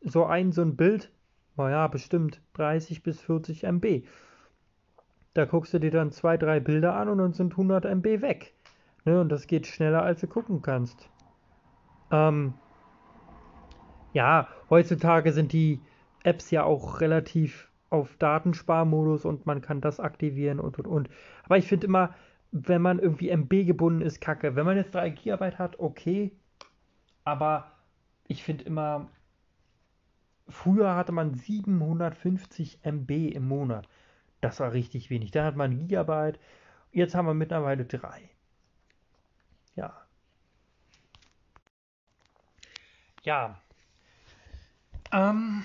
so ein, so ein Bild, naja, bestimmt 30 bis 40 MB. Da guckst du dir dann zwei, drei Bilder an und dann sind 100 MB weg. Ne, und das geht schneller, als du gucken kannst. Ähm, ja, heutzutage sind die Apps ja auch relativ auf Datensparmodus und man kann das aktivieren und und und. Aber ich finde immer, wenn man irgendwie MB gebunden ist, kacke. Wenn man jetzt 3 GB hat, okay. Aber ich finde immer, früher hatte man 750 MB im Monat. Das war richtig wenig. Da hat man Gigabyte. Jetzt haben wir mittlerweile 3. Ja. Ja. Ähm,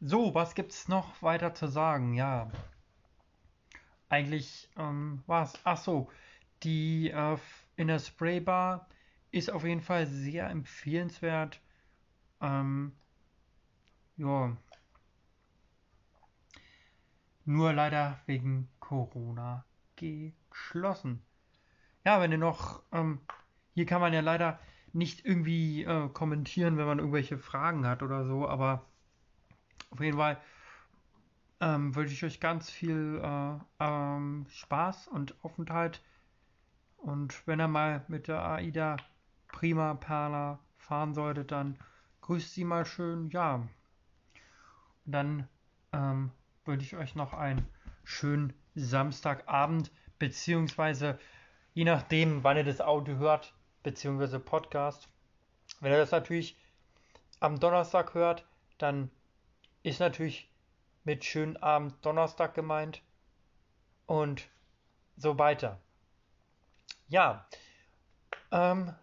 so, was gibt's noch weiter zu sagen? Ja. Eigentlich ähm, was. Ach so, die äh, in der Spraybar ist auf jeden Fall sehr empfehlenswert. Ähm, ja. Nur leider wegen Corona geschlossen. Ja, wenn ihr noch, ähm, hier kann man ja leider nicht irgendwie äh, kommentieren, wenn man irgendwelche Fragen hat oder so, aber auf jeden Fall ähm, wünsche ich euch ganz viel äh, ähm, Spaß und Aufenthalt. Und wenn ihr mal mit der AIDA Prima Perla fahren solltet, dann grüßt sie mal schön. Ja. Dann ähm, wünsche ich euch noch einen schönen Samstagabend, beziehungsweise je nachdem, wann ihr das Audio hört, beziehungsweise Podcast. Wenn ihr das natürlich am Donnerstag hört, dann ist natürlich mit schönen Abend Donnerstag gemeint und so weiter. Ja, ähm,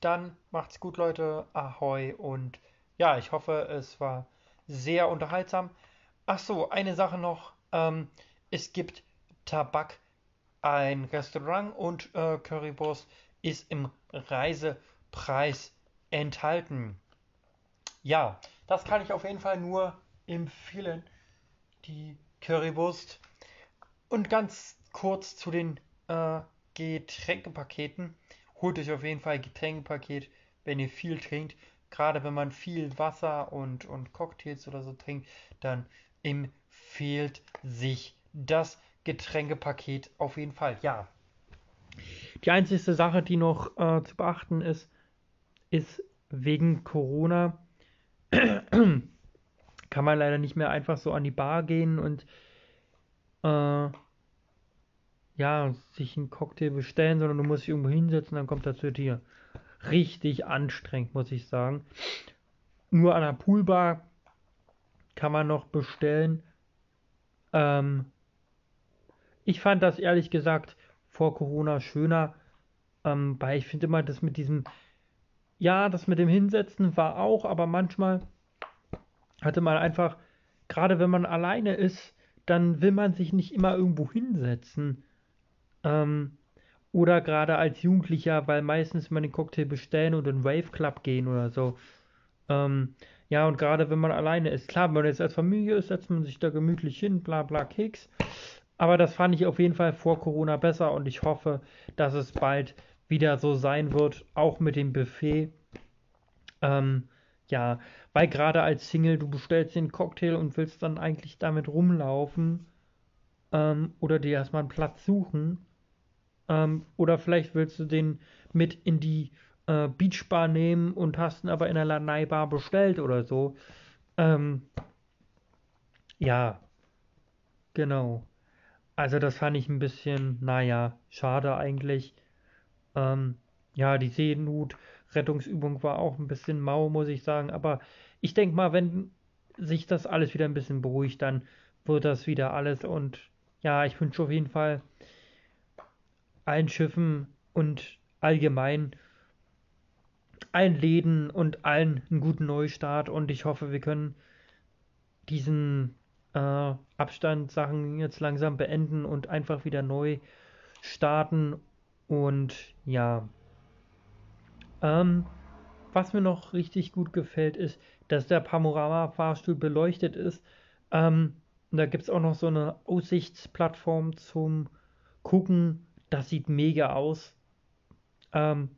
dann macht's gut, Leute. Ahoi und ja, ich hoffe, es war sehr unterhaltsam. Ach so, eine Sache noch. Ähm, es gibt Tabak, ein Restaurant und äh, Currywurst ist im Reisepreis enthalten. Ja, das kann ich auf jeden Fall nur empfehlen die Currywurst. Und ganz kurz zu den äh, Getränkepaketen. Holt euch auf jeden Fall ein Getränkepaket, wenn ihr viel trinkt. Gerade wenn man viel Wasser und, und Cocktails oder so trinkt, dann empfiehlt sich das Getränkepaket auf jeden Fall. Ja. Die einzige Sache, die noch äh, zu beachten ist, ist wegen Corona kann man leider nicht mehr einfach so an die Bar gehen und äh, ja, sich einen Cocktail bestellen, sondern du musst dich irgendwo hinsetzen, dann kommt er zu dir. Richtig anstrengend, muss ich sagen. Nur an der Poolbar kann man noch bestellen. Ähm, ich fand das ehrlich gesagt vor Corona schöner, ähm, weil ich finde immer, das mit diesem, ja, das mit dem Hinsetzen war auch, aber manchmal hatte man einfach, gerade wenn man alleine ist, dann will man sich nicht immer irgendwo hinsetzen. Ähm, oder gerade als Jugendlicher, weil meistens man den Cocktail bestellen und in den Wave Club gehen oder so. Ähm, ja, und gerade wenn man alleine ist. Klar, wenn man jetzt als Familie ist, setzt man sich da gemütlich hin, bla bla Keks. Aber das fand ich auf jeden Fall vor Corona besser und ich hoffe, dass es bald wieder so sein wird, auch mit dem Buffet. Ähm, ja, weil gerade als Single, du bestellst den Cocktail und willst dann eigentlich damit rumlaufen ähm, oder dir erstmal einen Platz suchen. Ähm, oder vielleicht willst du den mit in die äh, Beachbar nehmen und hast ihn aber in der Lanai-Bar bestellt oder so. Ähm, ja, genau. Also das fand ich ein bisschen, naja, schade eigentlich. Ähm, ja, die Seenhut Rettungsübung war auch ein bisschen mau, muss ich sagen. Aber ich denke mal, wenn sich das alles wieder ein bisschen beruhigt, dann wird das wieder alles. Und ja, ich wünsche auf jeden Fall allen Schiffen und allgemein allen Läden und allen einen guten Neustart. Und ich hoffe, wir können diesen äh, Abstandssachen jetzt langsam beenden und einfach wieder neu starten. Und ja, ähm, was mir noch richtig gut gefällt, ist, dass der Panorama-Fahrstuhl beleuchtet ist. Ähm, da gibt es auch noch so eine Aussichtsplattform zum Gucken. Das sieht mega aus. Ähm,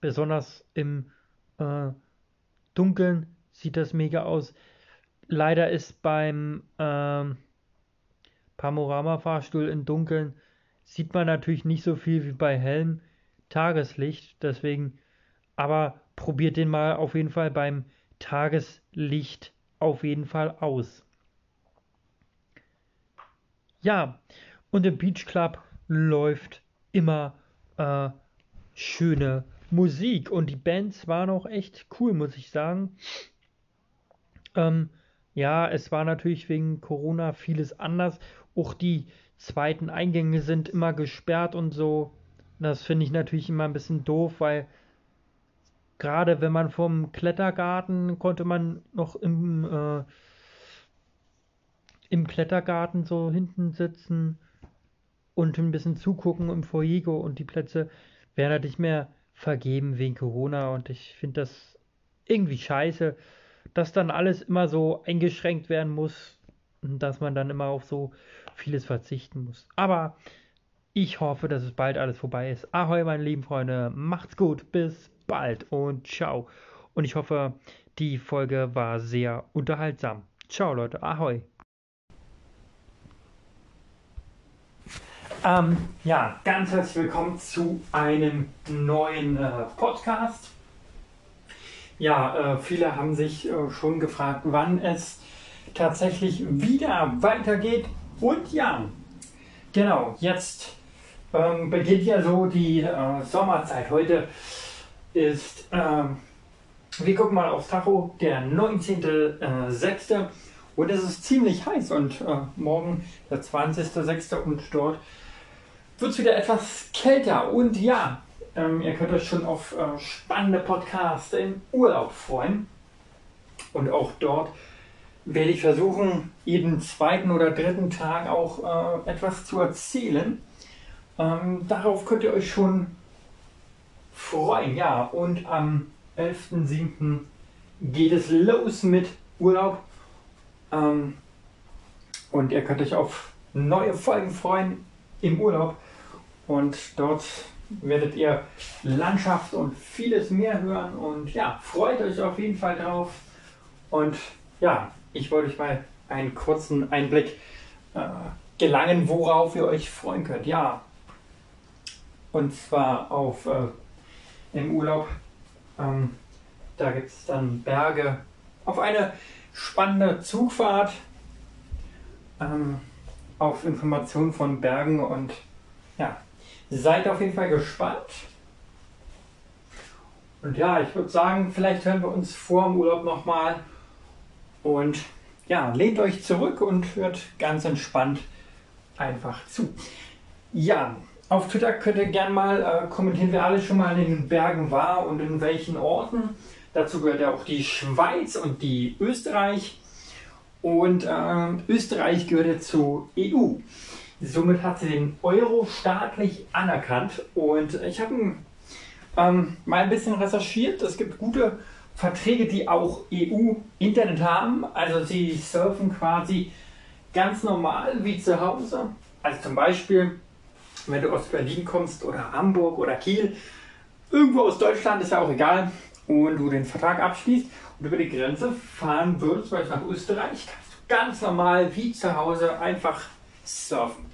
besonders im äh, Dunkeln sieht das mega aus. Leider ist beim ähm, Panorama-Fahrstuhl im Dunkeln sieht man natürlich nicht so viel wie bei hellem Tageslicht. Deswegen, aber probiert den mal auf jeden Fall beim Tageslicht auf jeden Fall aus. Ja, und im Beach Club läuft immer äh, schöne Musik und die Bands waren auch echt cool, muss ich sagen. Ähm, ja, es war natürlich wegen Corona vieles anders. Auch die zweiten Eingänge sind immer gesperrt und so. Das finde ich natürlich immer ein bisschen doof, weil gerade wenn man vom Klettergarten konnte man noch im, äh, im Klettergarten so hinten sitzen und ein bisschen zugucken im Foyer und die Plätze werden halt nicht mehr vergeben wegen Corona und ich finde das irgendwie scheiße, dass dann alles immer so eingeschränkt werden muss und dass man dann immer auf so vieles verzichten muss. Aber ich hoffe, dass es bald alles vorbei ist. Ahoi, meine lieben Freunde, macht's gut, bis bald und ciao. Und ich hoffe, die Folge war sehr unterhaltsam. Ciao, Leute, ahoi. Ähm, ja, ganz herzlich willkommen zu einem neuen äh, Podcast. Ja, äh, viele haben sich äh, schon gefragt, wann es tatsächlich wieder weitergeht. Und ja, genau, jetzt ähm, beginnt ja so die äh, Sommerzeit. Heute ist, ähm, wir gucken mal aufs Tacho, der 19.06. Und es ist ziemlich heiß und äh, morgen der 20.06. und dort wird es wieder etwas kälter. Und ja, ähm, ihr könnt euch schon auf äh, spannende Podcasts im Urlaub freuen. Und auch dort werde ich versuchen, jeden zweiten oder dritten Tag auch äh, etwas zu erzählen. Ähm, darauf könnt ihr euch schon freuen. Ja, und am 11.07. geht es los mit Urlaub. Ähm, und ihr könnt euch auf neue Folgen freuen im Urlaub. Und dort werdet ihr Landschaft und vieles mehr hören. Und ja, freut euch auf jeden Fall drauf. Und ja, ich wollte euch mal einen kurzen Einblick äh, gelangen, worauf ihr euch freuen könnt. Ja, und zwar auf äh, im Urlaub. Ähm, da gibt es dann Berge auf eine spannende Zugfahrt, ähm, auf Informationen von Bergen und ja, seid auf jeden Fall gespannt. Und ja, ich würde sagen, vielleicht hören wir uns vor dem Urlaub nochmal. Und ja, lehnt euch zurück und hört ganz entspannt einfach zu. Ja, auf Twitter könnt ihr gerne mal äh, kommentieren, wer alle schon mal in den Bergen war und in welchen Orten. Dazu gehört ja auch die Schweiz und die Österreich. Und äh, Österreich gehört ja zur EU. Somit hat sie den Euro staatlich anerkannt. Und ich habe ähm, mal ein bisschen recherchiert. Es gibt gute Verträge, die auch EU-Internet haben. Also sie surfen quasi ganz normal wie zu Hause. Also zum Beispiel wenn du aus Berlin kommst oder Hamburg oder Kiel, irgendwo aus Deutschland, ist ja auch egal, und du den Vertrag abschließt und über die Grenze fahren würdest, zum Beispiel nach Österreich, kannst du ganz normal wie zu Hause einfach surfen.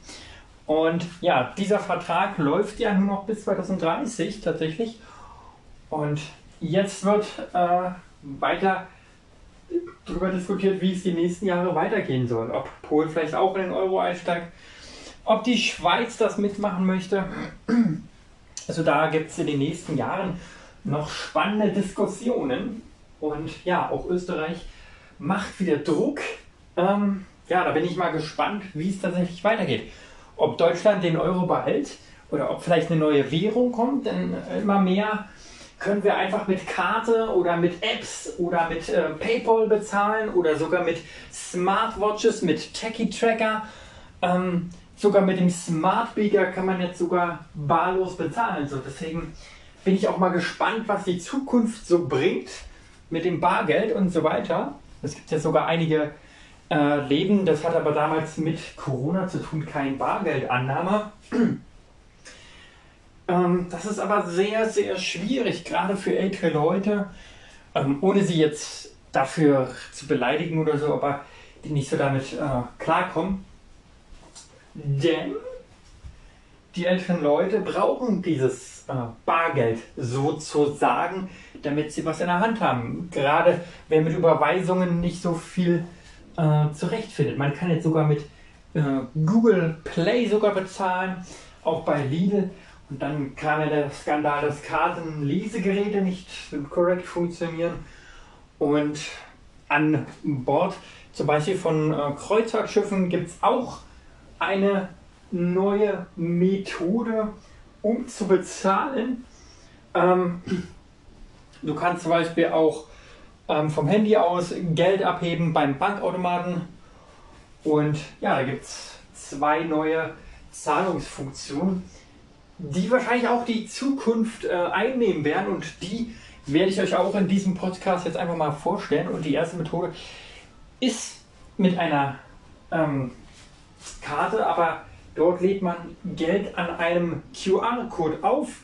Und ja, dieser Vertrag läuft ja nur noch bis 2030 tatsächlich. Und jetzt wird äh, weiter darüber diskutiert, wie es die nächsten Jahre weitergehen soll. Ob Polen vielleicht auch in den Euro einsteigt ob die Schweiz das mitmachen möchte, also da gibt es in den nächsten Jahren noch spannende Diskussionen. Und ja, auch Österreich macht wieder Druck. Ähm, ja, da bin ich mal gespannt, wie es tatsächlich weitergeht. Ob Deutschland den Euro behält oder ob vielleicht eine neue Währung kommt, denn immer mehr können wir einfach mit Karte oder mit Apps oder mit äh, PayPal bezahlen oder sogar mit Smartwatches, mit Techie Tracker. Ähm, sogar mit dem Smart Speaker kann man jetzt sogar barlos bezahlen. So, deswegen bin ich auch mal gespannt, was die Zukunft so bringt mit dem Bargeld und so weiter. Es gibt ja sogar einige äh, Läden, das hat aber damals mit Corona zu tun, kein Bargeldannahme. Ähm, das ist aber sehr, sehr schwierig, gerade für ältere Leute, ähm, ohne sie jetzt dafür zu beleidigen oder so, aber die nicht so damit äh, klarkommen. Denn die älteren Leute brauchen dieses äh, Bargeld sozusagen, damit sie was in der Hand haben. Gerade wer mit Überweisungen nicht so viel äh, zurechtfindet. Man kann jetzt sogar mit äh, Google Play sogar bezahlen, auch bei Lidl. Und dann kam ja der Skandal, dass Kartenlesegeräte nicht korrekt funktionieren. Und an Bord zum Beispiel von äh, Kreuzfahrtschiffen gibt es auch eine neue Methode, um zu bezahlen. Ähm, du kannst zum Beispiel auch ähm, vom Handy aus Geld abheben beim Bankautomaten. Und ja, da gibt es zwei neue Zahlungsfunktionen die wahrscheinlich auch die Zukunft äh, einnehmen werden und die werde ich euch auch in diesem Podcast jetzt einfach mal vorstellen. Und die erste Methode ist mit einer ähm, Karte, aber dort lädt man Geld an einem QR-Code auf.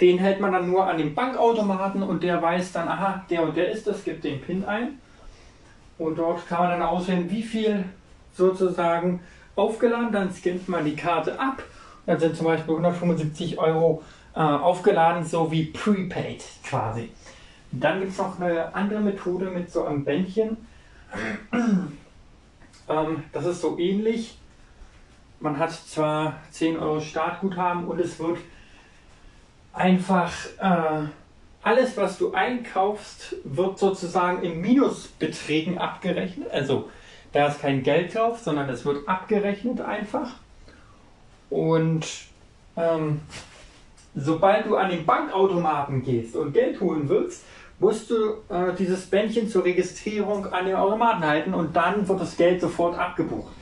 Den hält man dann nur an dem Bankautomaten und der weiß dann, aha, der und der ist das, gibt den PIN ein. Und dort kann man dann auswählen, wie viel sozusagen aufgeladen. Dann scannt man die Karte ab dann sind zum Beispiel 175 Euro äh, aufgeladen, so wie prepaid quasi. Dann gibt es noch eine andere Methode mit so einem Bändchen. ähm, das ist so ähnlich. Man hat zwar 10 Euro Startguthaben und es wird einfach äh, alles, was du einkaufst, wird sozusagen in Minusbeträgen abgerechnet. Also da ist kein Geld drauf, sondern es wird abgerechnet einfach. Und ähm, sobald du an den Bankautomaten gehst und Geld holen willst, musst du äh, dieses Bändchen zur Registrierung an den Automaten halten und dann wird das Geld sofort abgebucht.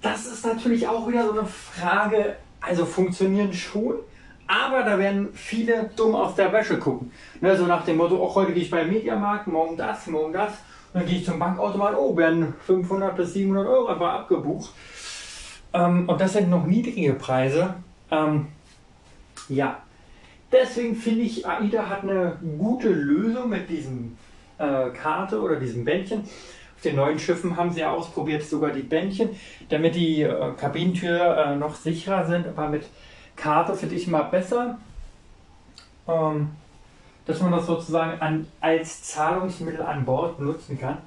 Das ist natürlich auch wieder so eine Frage, also funktionieren schon, aber da werden viele dumm aus der Wäsche gucken. Ne, so nach dem Motto, auch heute gehe ich beim Mediamarkt, morgen das, morgen das. Und dann gehe ich zum Bankautomat, oh, werden 500 bis 700 Euro einfach abgebucht. Ähm, und das sind noch niedrige Preise. Ähm, ja, deswegen finde ich, AIDA hat eine gute Lösung mit diesem äh, Karte oder diesem Bändchen. Auf den neuen Schiffen haben sie ja ausprobiert, sogar die Bändchen, damit die äh, Kabinentür äh, noch sicherer sind. Aber mit Karte finde ich mal besser, ähm, dass man das sozusagen an, als Zahlungsmittel an Bord nutzen kann.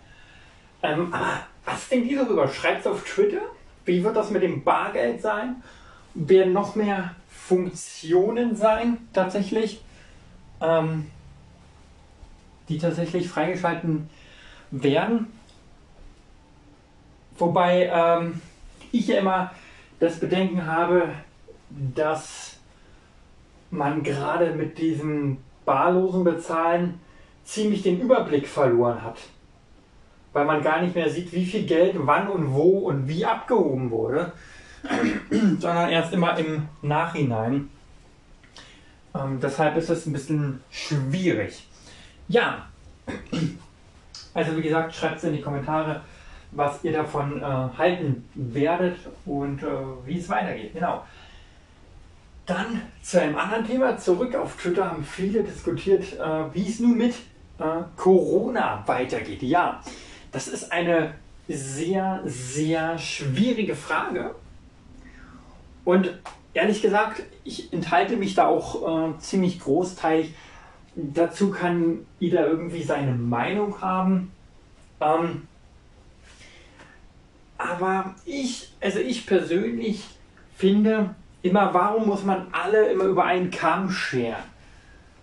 Ähm, aber was denkt ihr darüber? Schreibt es auf Twitter. Wie wird das mit dem Bargeld sein? Werden noch mehr Funktionen sein tatsächlich, ähm, die tatsächlich freigeschalten werden? Wobei ähm, ich ja immer das Bedenken habe, dass man gerade mit diesem barlosen Bezahlen ziemlich den Überblick verloren hat weil man gar nicht mehr sieht, wie viel Geld wann und wo und wie abgehoben wurde, sondern erst immer im Nachhinein. Ähm, deshalb ist es ein bisschen schwierig. Ja, also wie gesagt, schreibt es in die Kommentare, was ihr davon äh, halten werdet und äh, wie es weitergeht. Genau. Dann zu einem anderen Thema. Zurück auf Twitter haben viele diskutiert, äh, wie es nun mit äh, Corona weitergeht. Ja, das ist eine sehr, sehr schwierige Frage. Und ehrlich gesagt, ich enthalte mich da auch äh, ziemlich großteilig. Dazu kann jeder irgendwie seine Meinung haben. Ähm, aber ich, also ich persönlich finde immer, warum muss man alle immer über einen Kamm scheren?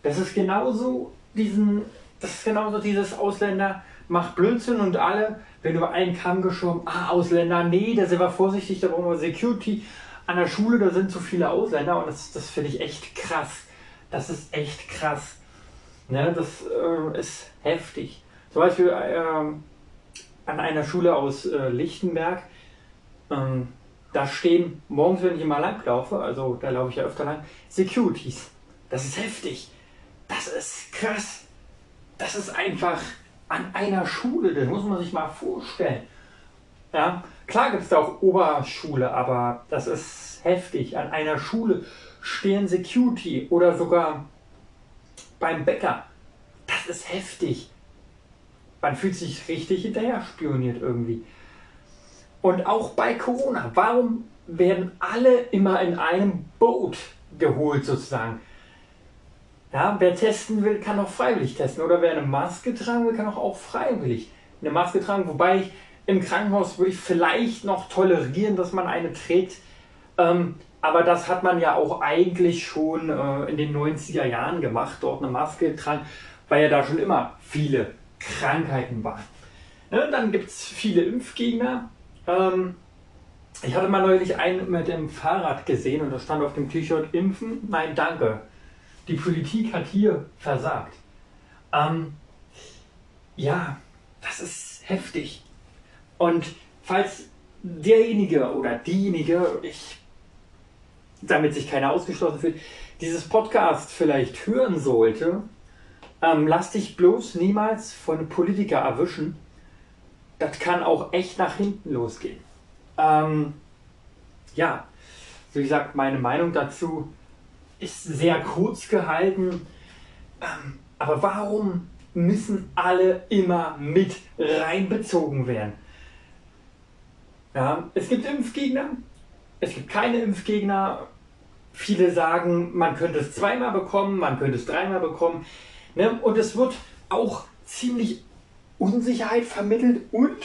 Das ist genauso diesen, das ist genauso dieses Ausländer macht Blödsinn und alle, wenn über einen Kamm geschoben, ah, Ausländer, nee, da sind wir vorsichtig, da brauchen wir Security. An der Schule, da sind zu viele Ausländer und das, das finde ich echt krass. Das ist echt krass. Ne, das äh, ist heftig. Zum Beispiel äh, an einer Schule aus äh, Lichtenberg, ähm, da stehen morgens, wenn ich immer lang laufe, also da laufe ich ja öfter lang, Securities. Das ist heftig. Das ist krass. Das ist einfach an einer Schule, das muss man sich mal vorstellen. Ja, klar gibt es da auch Oberschule, aber das ist heftig. An einer Schule stehen Security oder sogar beim Bäcker. Das ist heftig. Man fühlt sich richtig hinterher spioniert irgendwie. Und auch bei Corona, warum werden alle immer in einem Boot geholt sozusagen? Ja, wer testen will, kann auch freiwillig testen. Oder wer eine Maske tragen will, kann auch, auch freiwillig eine Maske tragen. Wobei ich im Krankenhaus würde ich vielleicht noch tolerieren, dass man eine trägt. Ähm, aber das hat man ja auch eigentlich schon äh, in den 90er Jahren gemacht, dort eine Maske tragen, weil ja da schon immer viele Krankheiten waren. Ne, dann gibt es viele Impfgegner. Ähm, ich hatte mal neulich einen mit dem Fahrrad gesehen und da stand auf dem T-Shirt Impfen? Nein, danke. Die Politik hat hier versagt. Ähm, ja, das ist heftig. Und falls derjenige oder diejenige, ich, damit sich keiner ausgeschlossen fühlt, dieses Podcast vielleicht hören sollte, ähm, lass dich bloß niemals von Politiker erwischen. Das kann auch echt nach hinten losgehen. Ähm, ja, wie gesagt, meine Meinung dazu ist sehr kurz gehalten. Ähm, aber warum müssen alle immer mit reinbezogen werden? Ja, es gibt Impfgegner, es gibt keine Impfgegner. Viele sagen, man könnte es zweimal bekommen, man könnte es dreimal bekommen. Ne? Und es wird auch ziemlich Unsicherheit vermittelt und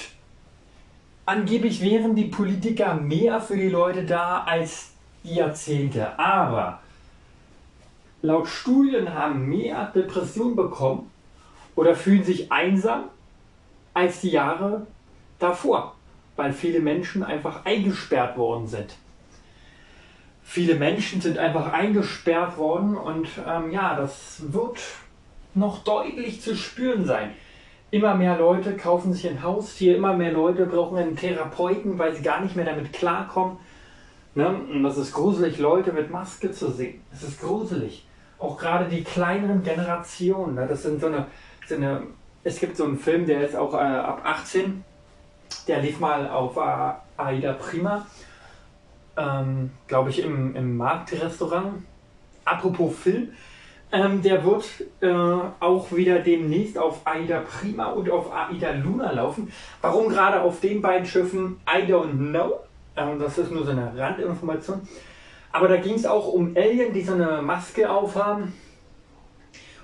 angeblich wären die Politiker mehr für die Leute da als die Jahrzehnte. Aber laut Studien haben mehr Depressionen bekommen oder fühlen sich einsam als die Jahre davor, weil viele Menschen einfach eingesperrt worden sind. Viele Menschen sind einfach eingesperrt worden und ähm, ja, das wird noch deutlich zu spüren sein. Immer mehr Leute kaufen sich ein Haustier, immer mehr Leute brauchen einen Therapeuten, weil sie gar nicht mehr damit klarkommen. Ne? Und das ist gruselig, Leute mit Maske zu sehen. Es ist gruselig auch gerade die kleineren Generationen. Ne? Das sind so eine, so eine, es gibt so einen Film, der ist auch äh, ab 18, der lief mal auf äh, Aida Prima, ähm, glaube ich, im, im Marktrestaurant. Apropos Film, ähm, der wird äh, auch wieder demnächst auf Aida Prima und auf Aida Luna laufen. Warum gerade auf den beiden Schiffen, I don't know. Ähm, das ist nur so eine Randinformation. Aber da ging es auch um Alien, die so eine Maske aufhaben.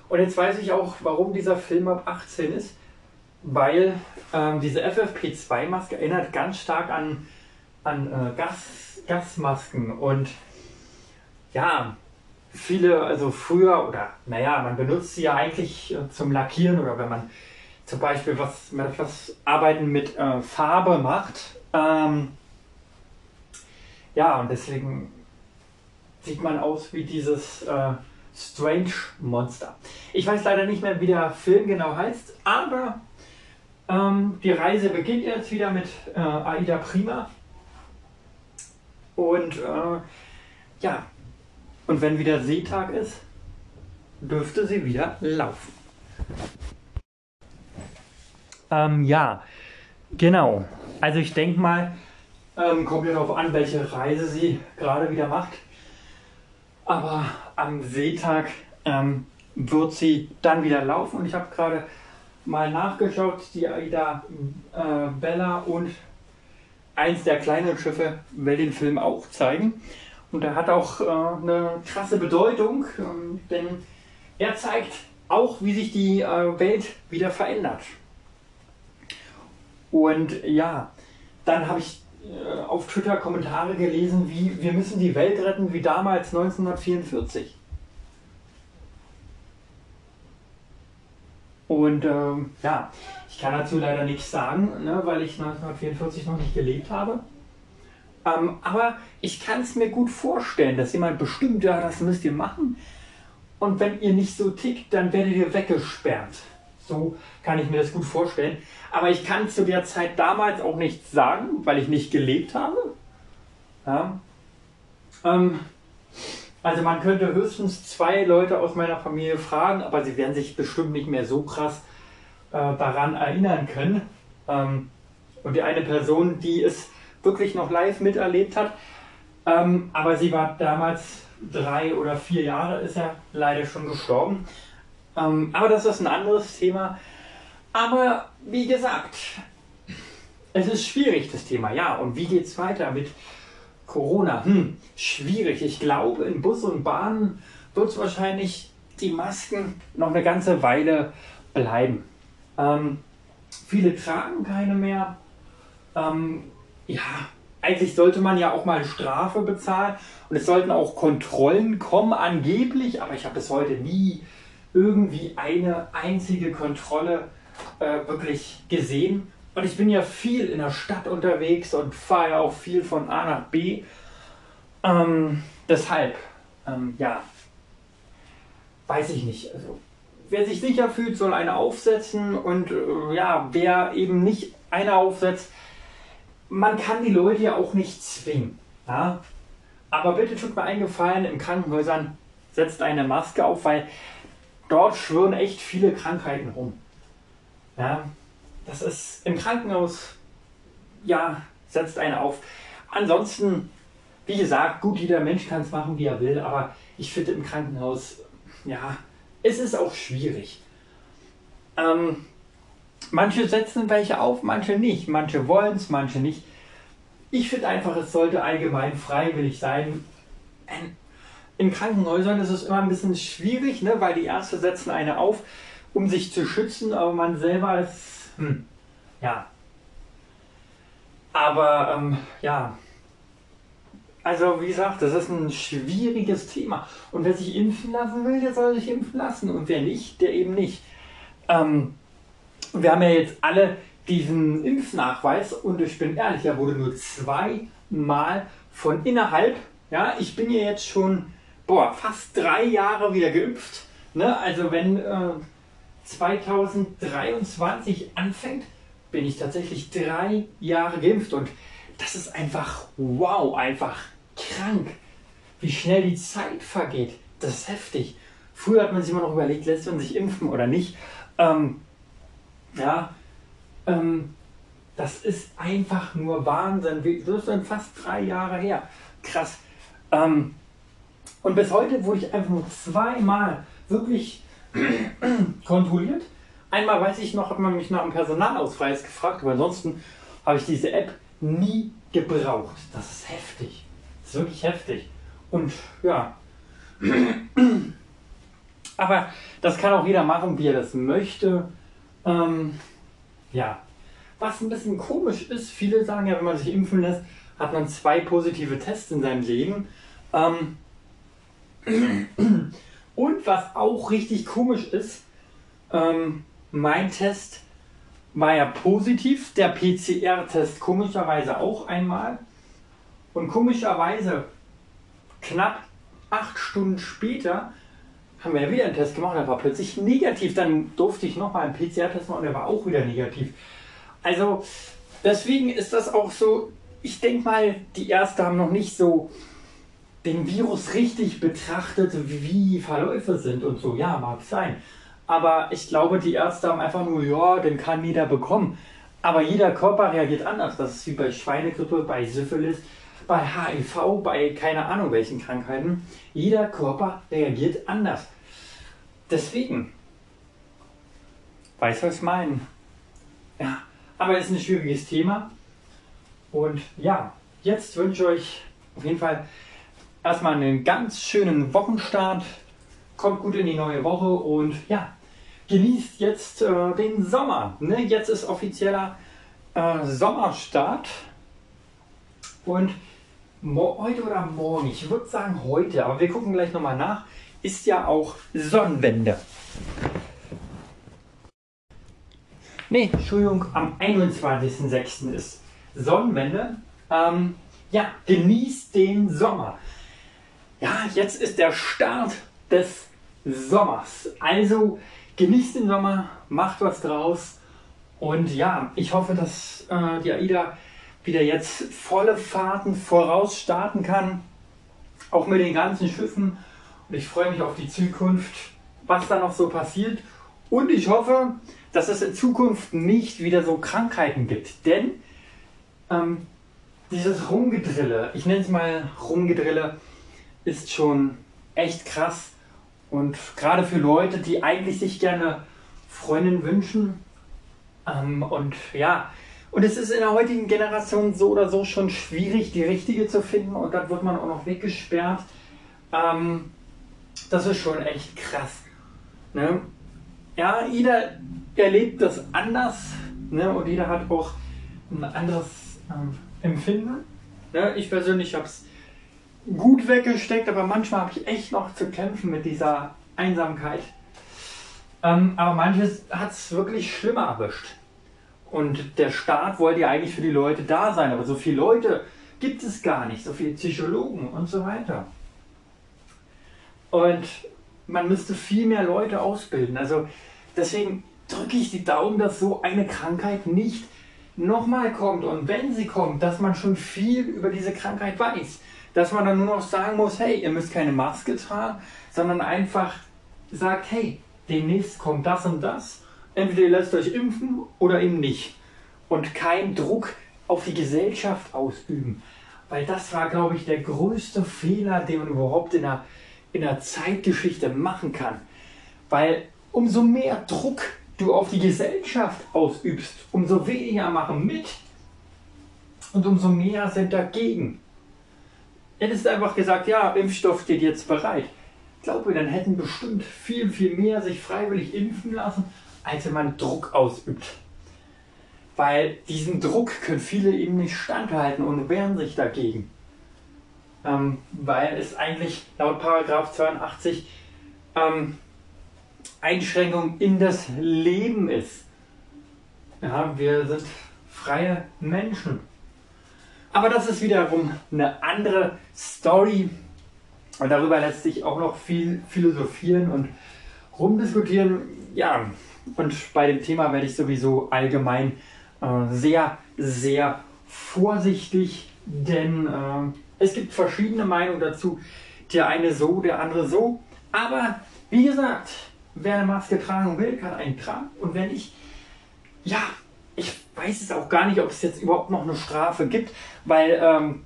Und jetzt weiß ich auch, warum dieser Film ab 18 ist. Weil ähm, diese FFP2-Maske erinnert ganz stark an, an äh, Gas, Gasmasken. Und ja, viele, also früher, oder naja, man benutzt sie ja eigentlich äh, zum Lackieren oder wenn man zum Beispiel was, was Arbeiten mit äh, Farbe macht. Ähm, ja, und deswegen sieht man aus wie dieses äh, Strange Monster. Ich weiß leider nicht mehr, wie der Film genau heißt, aber ähm, die Reise beginnt jetzt wieder mit äh, Aida Prima. Und äh, ja, und wenn wieder Seetag ist, dürfte sie wieder laufen. Ähm, ja, genau. Also ich denke mal, ähm, kommt ja darauf an, welche Reise sie gerade wieder macht. Aber am Seetag ähm, wird sie dann wieder laufen. Und ich habe gerade mal nachgeschaut, die Aida äh, Bella und eins der kleinen Schiffe will den Film auch zeigen. Und er hat auch äh, eine krasse Bedeutung, äh, denn er zeigt auch, wie sich die äh, Welt wieder verändert. Und ja, dann habe ich äh, auf Twitter Kommentare gelesen, wie wir müssen die Welt retten wie damals 1944. Und ähm, ja, ich kann dazu leider nichts sagen, ne, weil ich 1944 noch nicht gelebt habe. Ähm, aber ich kann es mir gut vorstellen, dass jemand bestimmt, ja, das müsst ihr machen. Und wenn ihr nicht so tickt, dann werdet ihr weggesperrt. So kann ich mir das gut vorstellen. Aber ich kann zu der Zeit damals auch nichts sagen, weil ich nicht gelebt habe. Ja. Ähm, also man könnte höchstens zwei Leute aus meiner Familie fragen, aber sie werden sich bestimmt nicht mehr so krass äh, daran erinnern können. Ähm, und die eine Person, die es wirklich noch live miterlebt hat, ähm, aber sie war damals drei oder vier Jahre, ist ja leider schon gestorben. Ähm, aber das ist ein anderes Thema. Aber wie gesagt, es ist schwierig, das Thema. Ja, und wie geht es weiter mit Corona? Hm, schwierig. Ich glaube, in Bus und Bahnen wird es wahrscheinlich die Masken noch eine ganze Weile bleiben. Ähm, viele tragen keine mehr. Ähm, ja, eigentlich sollte man ja auch mal Strafe bezahlen und es sollten auch Kontrollen kommen, angeblich, aber ich habe bis heute nie irgendwie eine einzige Kontrolle äh, wirklich gesehen. Und ich bin ja viel in der Stadt unterwegs und fahre ja auch viel von A nach B. Ähm, deshalb, ähm, ja, weiß ich nicht. Also, wer sich sicher fühlt, soll eine aufsetzen und äh, ja, wer eben nicht eine aufsetzt, man kann die Leute ja auch nicht zwingen. Ja? Aber bitte tut mir einen Gefallen, in Krankenhäusern setzt eine Maske auf, weil dort schwören echt viele Krankheiten rum. Ja? Das ist im Krankenhaus, ja, setzt eine auf. Ansonsten, wie gesagt, gut, jeder Mensch kann es machen, wie er will, aber ich finde im Krankenhaus, ja, es ist auch schwierig. Ähm, Manche setzen welche auf, manche nicht. Manche wollen es, manche nicht. Ich finde einfach, es sollte allgemein freiwillig sein. In Krankenhäusern ist es immer ein bisschen schwierig, ne, weil die Ärzte setzen eine auf, um sich zu schützen, aber man selber ist, hm, ja. Aber, ähm, ja. Also, wie gesagt, das ist ein schwieriges Thema. Und wer sich impfen lassen will, der soll sich impfen lassen. Und wer nicht, der eben nicht. Ähm, wir haben ja jetzt alle diesen Impfnachweis und ich bin ehrlich, er wurde nur zweimal von innerhalb, ja, ich bin ja jetzt schon, boah, fast drei Jahre wieder geimpft. Ne? Also wenn äh, 2023 anfängt, bin ich tatsächlich drei Jahre geimpft und das ist einfach wow, einfach krank, wie schnell die Zeit vergeht. Das ist heftig. Früher hat man sich immer noch überlegt, lässt man sich impfen oder nicht. Ähm, ja, ähm, das ist einfach nur Wahnsinn. Das ist dann fast drei Jahre her. Krass. Ähm, und bis heute wurde ich einfach nur zweimal wirklich kontrolliert. Einmal weiß ich noch, hat man mich nach dem Personalausweis gefragt, aber ansonsten habe ich diese App nie gebraucht. Das ist heftig. Das ist wirklich heftig. Und ja. aber das kann auch jeder machen, wie er das möchte. Ähm, ja, was ein bisschen komisch ist, viele sagen ja, wenn man sich impfen lässt, hat man zwei positive Tests in seinem Leben. Ähm, und was auch richtig komisch ist, ähm, mein Test war ja positiv, der PCR-Test komischerweise auch einmal. Und komischerweise knapp acht Stunden später haben wir ja wieder einen Test gemacht, der war plötzlich negativ. Dann durfte ich nochmal einen PCR-Test machen und der war auch wieder negativ. Also deswegen ist das auch so, ich denke mal, die Ärzte haben noch nicht so den Virus richtig betrachtet, wie Verläufe sind und so. Ja, mag sein. Aber ich glaube, die Ärzte haben einfach nur, ja, den kann jeder bekommen. Aber jeder Körper reagiert anders. Das ist wie bei Schweinegrippe, bei Syphilis, bei HIV, bei keine Ahnung welchen Krankheiten. Jeder Körper reagiert anders. Deswegen. Weiß, was ich meine. Ja, aber es ist ein schwieriges Thema. Und ja, jetzt wünsche ich euch auf jeden Fall erstmal einen ganz schönen Wochenstart. Kommt gut in die neue Woche und ja, genießt jetzt äh, den Sommer. Ne? Jetzt ist offizieller äh, Sommerstart. Und heute oder morgen, ich würde sagen heute, aber wir gucken gleich nochmal nach, ist ja auch Sonnenwende. Nee, Entschuldigung, am 21.06. ist Sonnenwende. Ähm, ja, genießt den Sommer. Ja, jetzt ist der Start des Sommers. Also genießt den Sommer, macht was draus. Und ja, ich hoffe, dass äh, die AIDA wieder jetzt volle Fahrten voraus starten kann. Auch mit den ganzen Schiffen. Und ich freue mich auf die Zukunft, was da noch so passiert. Und ich hoffe, dass es in Zukunft nicht wieder so Krankheiten gibt. Denn ähm, dieses Rumgedrille, ich nenne es mal Rumgedrille, ist schon echt krass. Und gerade für Leute, die eigentlich sich gerne Freundin wünschen. Ähm, und ja, und es ist in der heutigen Generation so oder so schon schwierig, die richtige zu finden. Und dann wird man auch noch weggesperrt. Ähm, das ist schon echt krass. Ne? Ja, jeder erlebt das anders. Ne? Und jeder hat auch ein anderes ähm, Empfinden. Ne? Ich persönlich habe es gut weggesteckt, aber manchmal habe ich echt noch zu kämpfen mit dieser Einsamkeit. Ähm, aber manches hat es wirklich schlimmer erwischt. Und der Staat wollte ja eigentlich für die Leute da sein, aber so viele Leute gibt es gar nicht, so viele Psychologen und so weiter. Und man müsste viel mehr Leute ausbilden. Also deswegen drücke ich die Daumen, dass so eine Krankheit nicht nochmal kommt. Und wenn sie kommt, dass man schon viel über diese Krankheit weiß. Dass man dann nur noch sagen muss, hey, ihr müsst keine Maske tragen, sondern einfach sagt, hey, demnächst kommt das und das. Entweder ihr lasst euch impfen oder eben nicht. Und keinen Druck auf die Gesellschaft ausüben. Weil das war, glaube ich, der größte Fehler, den man überhaupt in der, in der Zeitgeschichte machen kann. Weil umso mehr Druck du auf die Gesellschaft ausübst, umso weniger machen mit und umso mehr sind dagegen. Hättest du einfach gesagt, ja, Impfstoff steht jetzt bereit. Ich glaube, dann hätten bestimmt viel, viel mehr sich freiwillig impfen lassen, als wenn man Druck ausübt. Weil diesen Druck können viele eben nicht standhalten und wehren sich dagegen. Ähm, weil es eigentlich laut Paragraph 82 ähm, Einschränkung in das Leben ist. Ja, wir sind freie Menschen. Aber das ist wiederum eine andere Story. Und darüber lässt sich auch noch viel philosophieren und rumdiskutieren. Ja, und bei dem Thema werde ich sowieso allgemein äh, sehr, sehr vorsichtig, denn äh, es gibt verschiedene Meinungen dazu. Der eine so, der andere so. Aber wie gesagt, wer eine Maske tragen will, kann einen tragen. Und wenn ich, ja, ich weiß es auch gar nicht, ob es jetzt überhaupt noch eine Strafe gibt, weil ähm,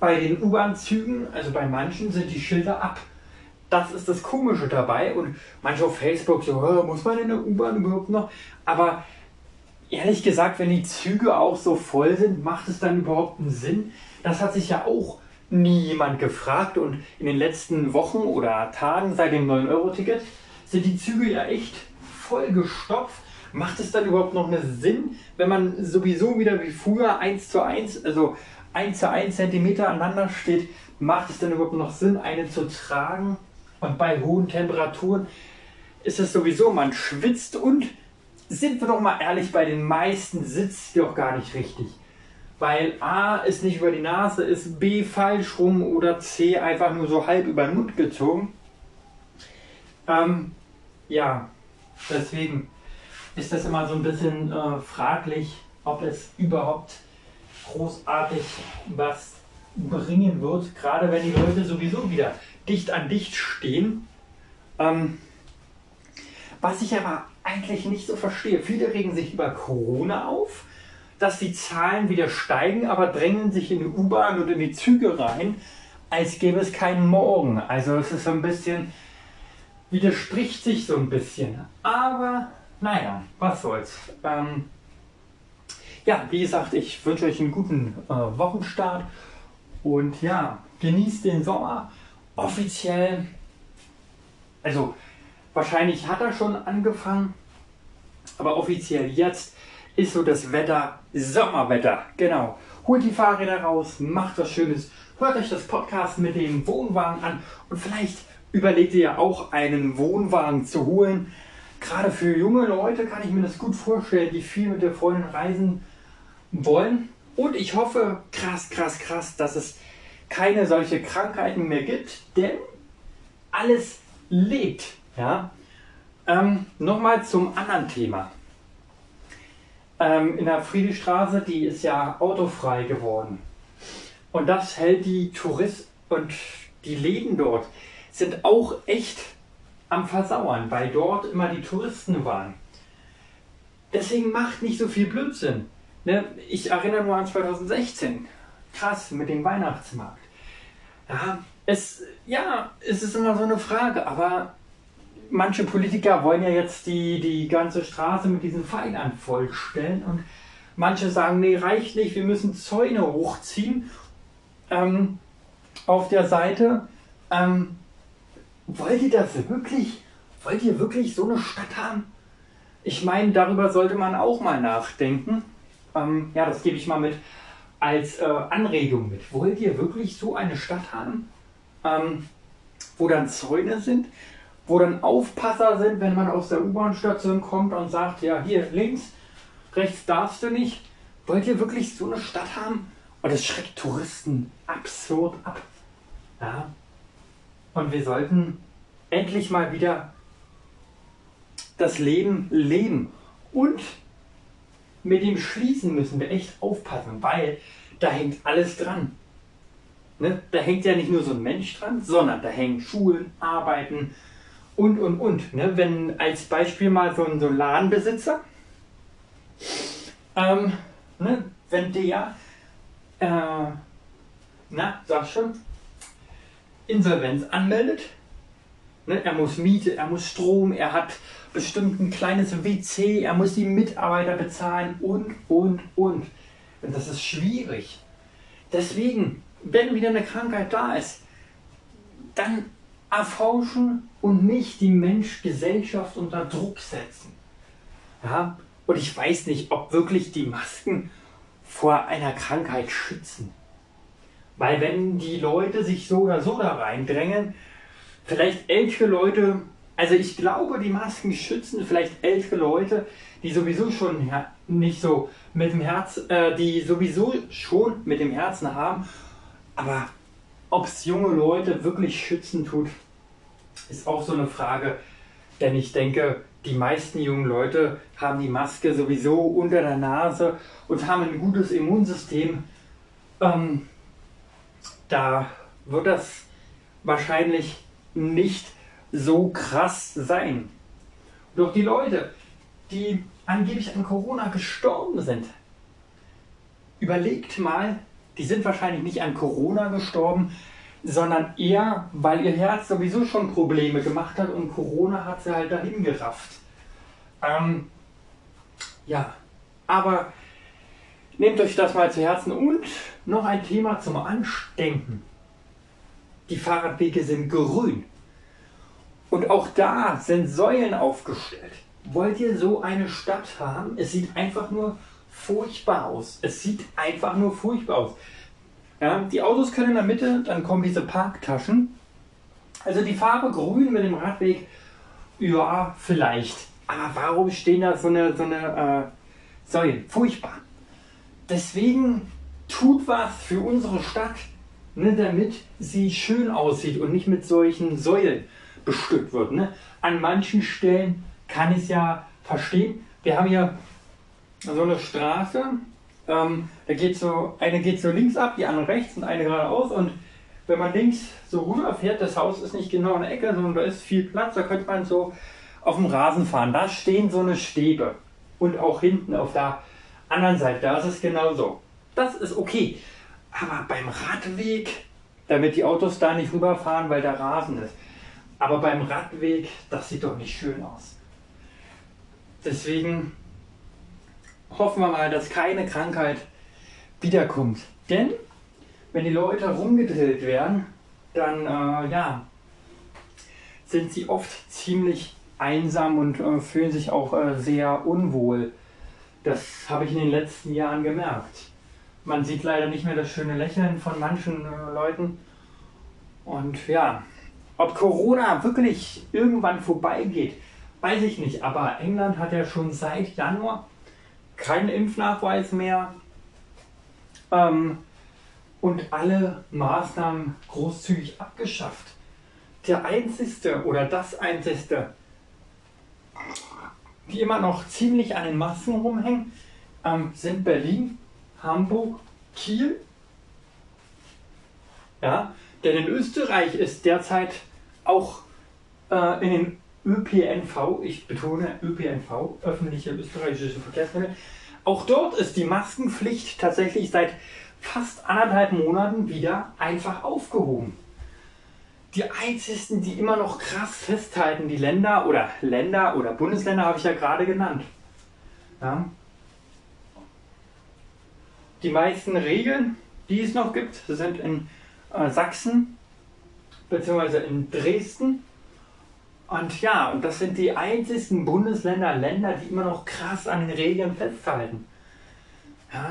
bei den U-Bahn-Zügen, also bei manchen, sind die Schilder ab. Das ist das Komische dabei. Und manche auf Facebook so, muss man in der U-Bahn überhaupt noch? Aber ehrlich gesagt, wenn die Züge auch so voll sind, macht es dann überhaupt einen Sinn? Das hat sich ja auch nie jemand gefragt. Und in den letzten Wochen oder Tagen seit dem 9-Euro-Ticket sind die Züge ja echt voll gestopft. Macht es dann überhaupt noch einen Sinn, wenn man sowieso wieder wie früher 1 zu 1, also 1 zu 1 Zentimeter aneinander steht, macht es dann überhaupt noch Sinn, eine zu tragen? Und bei hohen Temperaturen ist es sowieso, man schwitzt und sind wir doch mal ehrlich, bei den meisten sitzt die auch gar nicht richtig. Weil A ist nicht über die Nase, ist B falsch rum oder C einfach nur so halb über den Mund gezogen. Ähm, ja, deswegen ist das immer so ein bisschen äh, fraglich, ob es überhaupt großartig was bringen wird, gerade wenn die Leute sowieso wieder dicht an dicht stehen. Ähm, was ich aber eigentlich nicht so verstehe, viele regen sich über Corona auf, dass die Zahlen wieder steigen, aber drängen sich in die U-Bahn und in die Züge rein, als gäbe es keinen Morgen. Also es ist so ein bisschen widerspricht sich so ein bisschen. Aber naja, was soll's. Ähm, ja, wie gesagt, ich wünsche euch einen guten äh, Wochenstart und ja, genießt den Sommer. Offiziell, also wahrscheinlich hat er schon angefangen, aber offiziell jetzt ist so das Wetter Sommerwetter. Genau. Holt die Fahrräder raus, macht was Schönes, hört euch das Podcast mit dem Wohnwagen an und vielleicht überlegt ihr ja auch einen Wohnwagen zu holen. gerade für junge Leute kann ich mir das gut vorstellen, die viel mit der Freundin reisen wollen. Und ich hoffe, krass, krass, krass, dass es keine solche Krankheiten mehr gibt, denn alles lebt. Ja? Ähm, Nochmal zum anderen Thema. Ähm, in der Friedrichstraße, die ist ja autofrei geworden. Und das hält die Touristen und die Läden dort sind auch echt am Versauern, weil dort immer die Touristen waren. Deswegen macht nicht so viel Blödsinn. Ne? Ich erinnere nur an 2016. Krass, mit dem Weihnachtsmarkt. Ja, es, ja, es ist immer so eine Frage, aber manche Politiker wollen ja jetzt die, die ganze Straße mit diesen Pfeilern vollstellen und manche sagen, nee, reicht nicht, wir müssen Zäune hochziehen ähm, auf der Seite. Ähm, wollt ihr das wirklich? Wollt ihr wirklich so eine Stadt haben? Ich meine, darüber sollte man auch mal nachdenken. Ähm, ja, das gebe ich mal mit als äh, Anregung mit. Wollt ihr wirklich so eine Stadt haben, ähm, wo dann Zäune sind, wo dann Aufpasser sind, wenn man aus der U-Bahn-Station kommt und sagt, ja, hier links, rechts darfst du nicht. Wollt ihr wirklich so eine Stadt haben? Und das schreckt Touristen absurd ab. Ja. Und wir sollten endlich mal wieder das Leben leben. Und mit dem Schließen müssen wir echt aufpassen, weil da hängt alles dran. Ne? Da hängt ja nicht nur so ein Mensch dran, sondern da hängen Schulen, Arbeiten und, und, und. Ne? Wenn als Beispiel mal so ein, so ein Ladenbesitzer, ähm, ne? wenn der, äh, na, sag schon, Insolvenz anmeldet, ne? er muss Miete, er muss Strom, er hat bestimmt ein kleines WC, er muss die Mitarbeiter bezahlen und, und, und. Das ist schwierig. Deswegen, wenn wieder eine Krankheit da ist, dann erforschen und nicht die Mensch-Gesellschaft unter Druck setzen. Ja? Und ich weiß nicht, ob wirklich die Masken vor einer Krankheit schützen. Weil wenn die Leute sich so oder so da reindrängen, vielleicht ältere Leute also ich glaube, die Masken schützen vielleicht ältere Leute, die sowieso schon nicht so mit dem Herz, äh, die sowieso schon mit dem Herzen haben. Aber ob es junge Leute wirklich schützen tut, ist auch so eine Frage. Denn ich denke, die meisten jungen Leute haben die Maske sowieso unter der Nase und haben ein gutes Immunsystem. Ähm, da wird das wahrscheinlich nicht so krass sein. Doch die Leute, die angeblich an Corona gestorben sind, überlegt mal, die sind wahrscheinlich nicht an Corona gestorben, sondern eher, weil ihr Herz sowieso schon Probleme gemacht hat und Corona hat sie halt dahin gerafft. Ähm, ja, aber nehmt euch das mal zu Herzen und noch ein Thema zum Andenken. Die Fahrradwege sind grün. Und auch da sind Säulen aufgestellt. Wollt ihr so eine Stadt haben? Es sieht einfach nur furchtbar aus. Es sieht einfach nur furchtbar aus. Ja, die Autos können in der Mitte, dann kommen diese Parktaschen. Also die Farbe grün mit dem Radweg, ja, vielleicht. Aber warum stehen da so eine, so eine äh, Säulen? Furchtbar. Deswegen tut was für unsere Stadt, ne, damit sie schön aussieht und nicht mit solchen Säulen bestückt wird. Ne? An manchen Stellen kann ich es ja verstehen. Wir haben hier so eine Straße, ähm, da geht so, eine geht so links ab, die andere rechts und eine geradeaus. Und wenn man links so rüber fährt, das Haus ist nicht genau in der Ecke, sondern da ist viel Platz, da könnte man so auf dem Rasen fahren. Da stehen so eine Stäbe. Und auch hinten auf der anderen Seite, da ist es genauso. Das ist okay. Aber beim Radweg, damit die Autos da nicht rüberfahren, weil der Rasen ist, aber beim Radweg, das sieht doch nicht schön aus. Deswegen hoffen wir mal, dass keine Krankheit wiederkommt. Denn wenn die Leute rumgedrillt werden, dann äh, ja, sind sie oft ziemlich einsam und äh, fühlen sich auch äh, sehr unwohl. Das habe ich in den letzten Jahren gemerkt. Man sieht leider nicht mehr das schöne Lächeln von manchen äh, Leuten. Und ja, ob Corona wirklich irgendwann vorbeigeht, weiß ich nicht, aber England hat ja schon seit Januar keinen Impfnachweis mehr ähm, und alle Maßnahmen großzügig abgeschafft. Der einzigste oder das einzigste, die immer noch ziemlich an den Masken rumhängen, ähm, sind Berlin, Hamburg, Kiel. Ja, denn in Österreich ist derzeit auch äh, in den ÖPNV, ich betone ÖPNV, öffentliche österreichische Verkehrsmittel, auch dort ist die Maskenpflicht tatsächlich seit fast anderthalb Monaten wieder einfach aufgehoben. Die einzigen, die immer noch krass festhalten, die Länder oder Länder oder Bundesländer habe ich ja gerade genannt. Ja. Die meisten Regeln, die es noch gibt, sind in äh, Sachsen bzw. in Dresden. Und ja, und das sind die einzigen Bundesländer, Länder, die immer noch krass an den Regeln festhalten. Ja,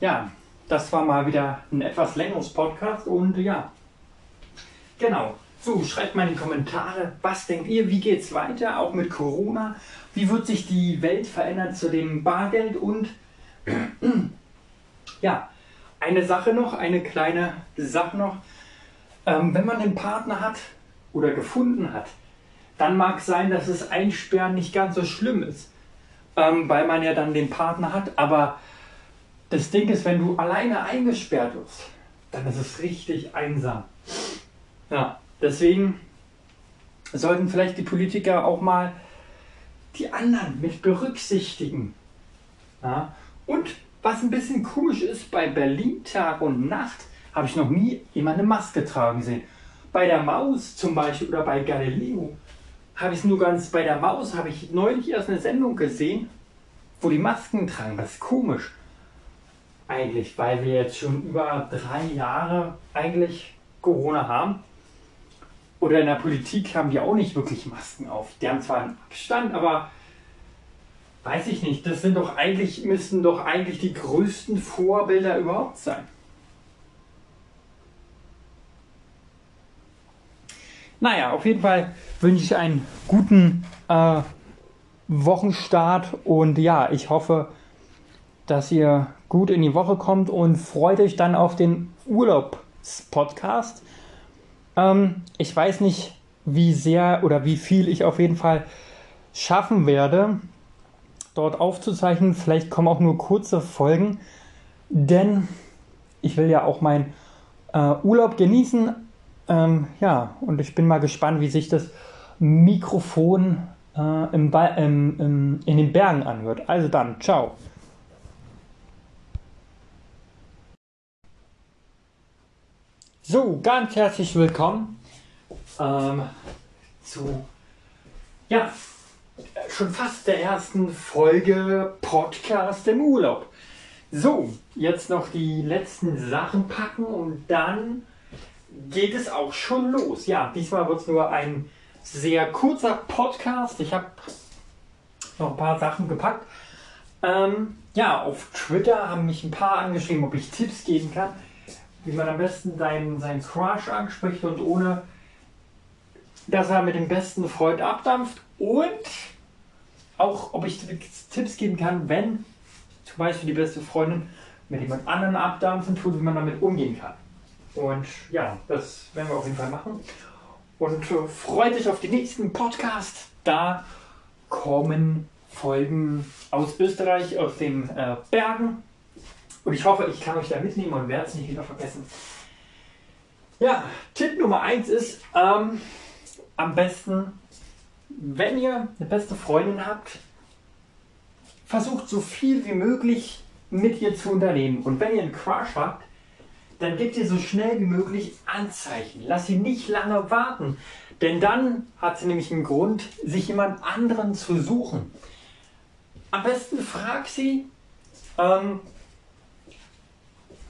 ja das war mal wieder ein etwas längeres Podcast und ja, genau. So, schreibt mal in die Kommentare, was denkt ihr, wie geht es weiter, auch mit Corona? Wie wird sich die Welt verändern zu dem Bargeld und ja, eine Sache noch, eine kleine Sache noch. Ähm, wenn man einen Partner hat oder gefunden hat, dann mag sein, dass das Einsperren nicht ganz so schlimm ist, ähm, weil man ja dann den Partner hat. Aber das Ding ist, wenn du alleine eingesperrt wirst, dann ist es richtig einsam. Ja, deswegen sollten vielleicht die Politiker auch mal die anderen mit berücksichtigen. Ja, und was ein bisschen komisch ist, bei Berlin Tag und Nacht habe ich noch nie jemand eine Maske tragen sehen. Bei der Maus zum Beispiel oder bei Galileo habe ich es nur ganz, bei der Maus habe ich neulich erst eine Sendung gesehen, wo die Masken tragen. Das ist komisch. Eigentlich, weil wir jetzt schon über drei Jahre eigentlich Corona haben. Oder in der Politik haben die auch nicht wirklich Masken auf. Die haben zwar einen Abstand, aber Weiß ich nicht. Das sind doch eigentlich, müssten doch eigentlich die größten Vorbilder überhaupt sein. Naja, auf jeden Fall wünsche ich einen guten äh, Wochenstart und ja, ich hoffe, dass ihr gut in die Woche kommt und freut euch dann auf den Urlaubspodcast. Ähm, ich weiß nicht, wie sehr oder wie viel ich auf jeden Fall schaffen werde dort aufzuzeichnen. Vielleicht kommen auch nur kurze Folgen, denn ich will ja auch meinen äh, Urlaub genießen. Ähm, ja, und ich bin mal gespannt, wie sich das Mikrofon äh, im im, im, in den Bergen anhört. Also dann, ciao. So, ganz herzlich willkommen ähm, zu ja, schon fast der ersten Folge Podcast im Urlaub. So, jetzt noch die letzten Sachen packen und dann geht es auch schon los. Ja, diesmal wird es nur ein sehr kurzer Podcast. Ich habe noch ein paar Sachen gepackt. Ähm, ja, auf Twitter haben mich ein paar angeschrieben, ob ich Tipps geben kann, wie man am besten seinen, seinen Crush anspricht und ohne dass er mit dem besten Freund abdampft und auch, ob ich Tipps geben kann, wenn zum Beispiel die beste Freundin mit jemand anderen abdampfen tut, wie man damit umgehen kann. Und ja, das werden wir auf jeden Fall machen. Und äh, freut euch auf den nächsten Podcast. Da kommen Folgen aus Österreich, aus den äh, Bergen. Und ich hoffe, ich kann euch da mitnehmen und werde es nicht wieder vergessen. Ja, Tipp Nummer 1 ist, ähm, am besten wenn ihr eine beste Freundin habt, versucht so viel wie möglich mit ihr zu unternehmen. Und wenn ihr einen Crush habt, dann gebt ihr so schnell wie möglich Anzeichen. Lasst sie nicht lange warten. Denn dann hat sie nämlich einen Grund, sich jemand anderen zu suchen. Am besten fragt sie ähm,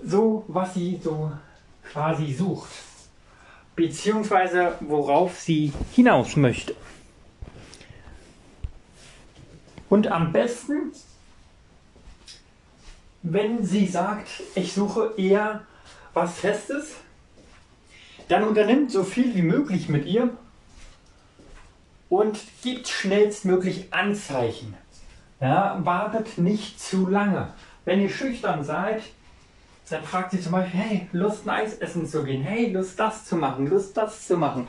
so, was sie so quasi sucht. Beziehungsweise worauf sie hinaus möchte. Und am besten, wenn sie sagt, ich suche eher was Festes, dann unternimmt so viel wie möglich mit ihr und gibt schnellstmöglich Anzeichen. Ja, wartet nicht zu lange. Wenn ihr schüchtern seid, dann fragt sie zum Beispiel, hey, Lust ein Eis essen zu gehen, hey, Lust das zu machen, Lust das zu machen.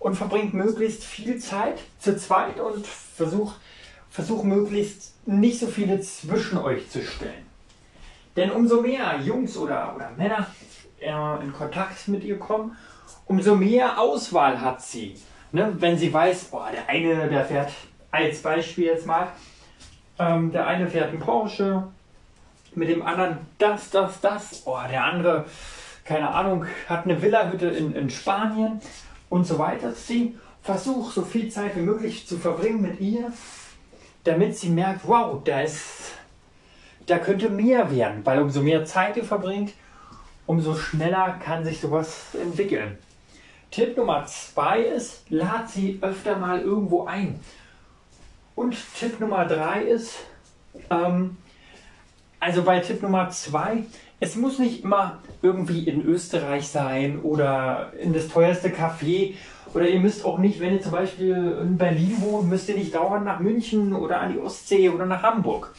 Und verbringt möglichst viel Zeit zu zweit und versucht versuch möglichst nicht so viele zwischen euch zu stellen. Denn umso mehr Jungs oder, oder Männer in Kontakt mit ihr kommen, umso mehr Auswahl hat sie. Ne? Wenn sie weiß, oh, der eine, der fährt, als Beispiel jetzt mal, ähm, der eine fährt einen Porsche, mit dem anderen das, das, das, oh, der andere, keine Ahnung, hat eine Villa-Hütte in, in Spanien und so weiter. Sie versucht so viel Zeit wie möglich zu verbringen mit ihr, damit sie merkt, wow, da ist, da könnte mehr werden, weil umso mehr Zeit ihr verbringt, umso schneller kann sich sowas entwickeln. Tipp Nummer zwei ist, lad sie öfter mal irgendwo ein. Und Tipp Nummer drei ist, ähm, also bei Tipp Nummer zwei, es muss nicht immer irgendwie in Österreich sein oder in das teuerste Café. Oder ihr müsst auch nicht, wenn ihr zum Beispiel in Berlin wohnt, müsst ihr nicht dauernd nach München oder an die Ostsee oder nach Hamburg.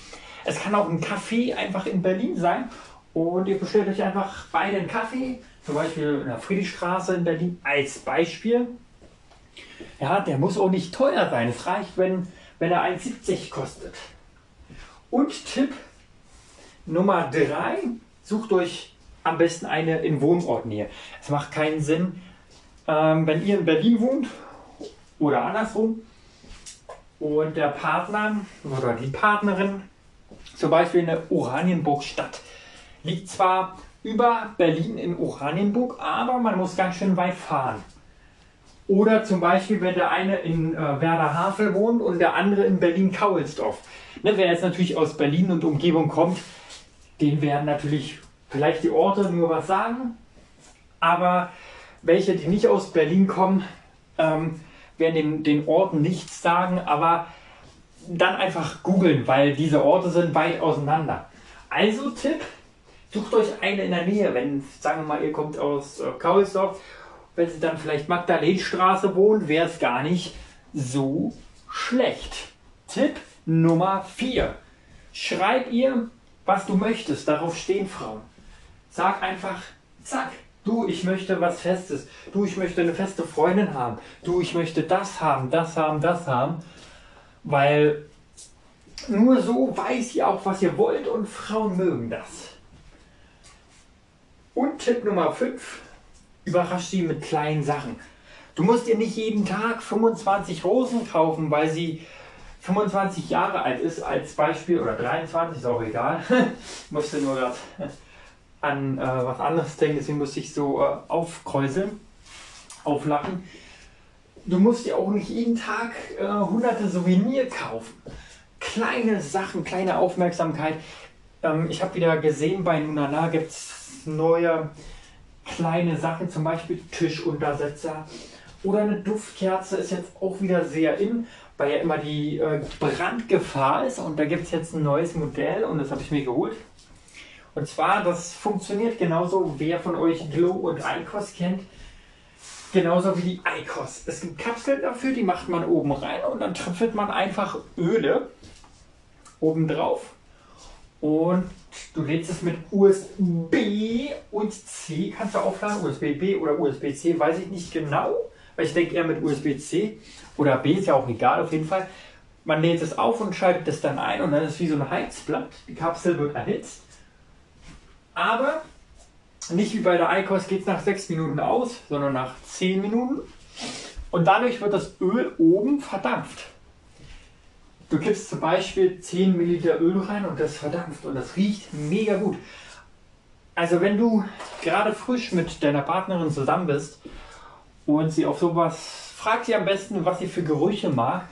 Es kann auch ein Café einfach in Berlin sein und ihr bestellt euch einfach beide einen Kaffee, zum Beispiel in der Friedrichstraße in Berlin als Beispiel. Ja, der muss auch nicht teuer sein. Es reicht, wenn, wenn er 1,70 kostet. Und Tipp Nummer 3, sucht euch am besten eine in Wohnortnähe. Es macht keinen Sinn, ähm, wenn ihr in Berlin wohnt oder andersrum und der Partner oder die Partnerin zum Beispiel in der Oranienburg-Stadt liegt zwar über Berlin in Oranienburg, aber man muss ganz schön weit fahren. Oder zum Beispiel, wenn der eine in äh, Werder Havel wohnt und der andere in Berlin-Kaulsdorf. Ne, wer jetzt natürlich aus Berlin und Umgebung kommt, den werden natürlich vielleicht die Orte nur was sagen, aber welche, die nicht aus Berlin kommen, ähm, werden den, den Orten nichts sagen, aber dann einfach googeln, weil diese Orte sind weit auseinander. Also Tipp, sucht euch eine in der Nähe, wenn, sagen wir mal, ihr kommt aus äh, Kaulsdorf, wenn sie dann vielleicht Magdalenstraße wohnt, wäre es gar nicht so schlecht. Tipp Nummer 4. Schreibt ihr was du möchtest. Darauf stehen Frauen. Sag einfach, zack, du, ich möchte was Festes. Du, ich möchte eine feste Freundin haben. Du, ich möchte das haben, das haben, das haben. Weil nur so weiß ihr auch, was ihr wollt und Frauen mögen das. Und Tipp Nummer 5, überrasch sie mit kleinen Sachen. Du musst dir nicht jeden Tag 25 Rosen kaufen, weil sie 25 Jahre alt ist, als Beispiel, oder 23, ist auch egal, musste nur gerade an äh, was anderes denken, deswegen musste ich so äh, aufkräuseln, auflachen. Du musst dir auch nicht jeden Tag äh, hunderte Souvenir kaufen. Kleine Sachen, kleine Aufmerksamkeit. Ähm, ich habe wieder gesehen, bei Nunana gibt es neue kleine Sachen, zum Beispiel Tischuntersetzer oder eine Duftkerze ist jetzt auch wieder sehr in weil ja immer die äh, Brandgefahr ist und da gibt es jetzt ein neues Modell und das habe ich mir geholt. Und zwar, das funktioniert genauso, wer von euch Glow und Icos kennt, genauso wie die Icos. Es gibt Kapseln dafür, die macht man oben rein und dann tröpfelt man einfach Öle oben drauf und du lädst es mit USB und C, kannst du aufladen, USB-B oder USB-C, weiß ich nicht genau, weil ich denke eher mit USB-C oder B ist ja auch egal, auf jeden Fall. Man lädt es auf und schaltet es dann ein und dann ist es wie so ein Heizblatt. Die Kapsel wird erhitzt. Aber nicht wie bei der ICOS geht es nach 6 Minuten aus, sondern nach 10 Minuten. Und dadurch wird das Öl oben verdampft. Du kippst zum Beispiel 10 Milliliter Öl rein und das verdampft und das riecht mega gut. Also wenn du gerade frisch mit deiner Partnerin zusammen bist und sie auf sowas fragt sie am besten, was sie für Gerüche mag.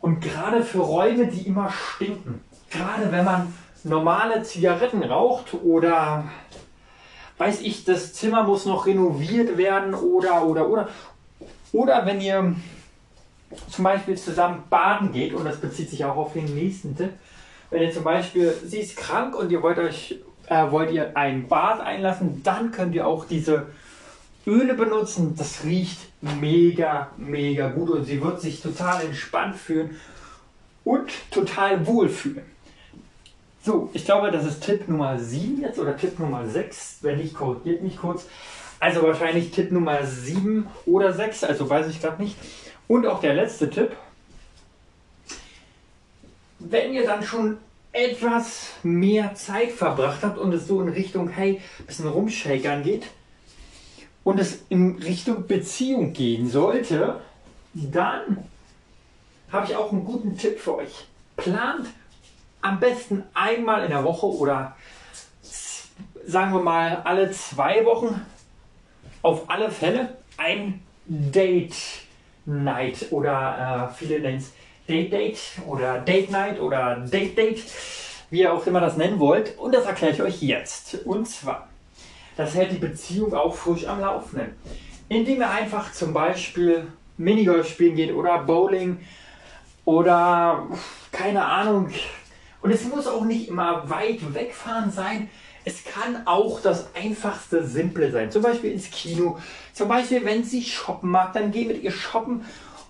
Und gerade für Räume, die immer stinken. Gerade wenn man normale Zigaretten raucht oder weiß ich, das Zimmer muss noch renoviert werden oder oder oder. Oder wenn ihr zum Beispiel zusammen baden geht, und das bezieht sich auch auf den nächsten Tipp, wenn ihr zum Beispiel, sie ist krank und ihr wollt euch, äh, wollt ihr ein Bad einlassen, dann könnt ihr auch diese Öle benutzen, das riecht mega, mega gut und sie wird sich total entspannt fühlen und total wohlfühlen. So, ich glaube, das ist Tipp Nummer 7 jetzt oder Tipp Nummer 6, wenn nicht, korrigiert mich kurz. Also wahrscheinlich Tipp Nummer 7 oder 6, also weiß ich gerade nicht. Und auch der letzte Tipp. Wenn ihr dann schon etwas mehr Zeit verbracht habt und es so in Richtung, hey, bisschen rumshakern geht und es in Richtung Beziehung gehen sollte, dann habe ich auch einen guten Tipp für euch. Plant am besten einmal in der Woche oder sagen wir mal alle zwei Wochen auf alle Fälle ein Date Night oder äh, viele nennen es Date Date oder Date Night oder Date Date, wie ihr auch immer das nennen wollt. Und das erkläre ich euch jetzt. Und zwar, das hält die Beziehung auch frisch am Laufenden. Indem ihr einfach zum Beispiel Minigolf spielen geht oder Bowling oder keine Ahnung. Und es muss auch nicht immer weit wegfahren sein. Es kann auch das einfachste, simple sein. Zum Beispiel ins Kino. Zum Beispiel, wenn sie shoppen mag, dann geh mit ihr shoppen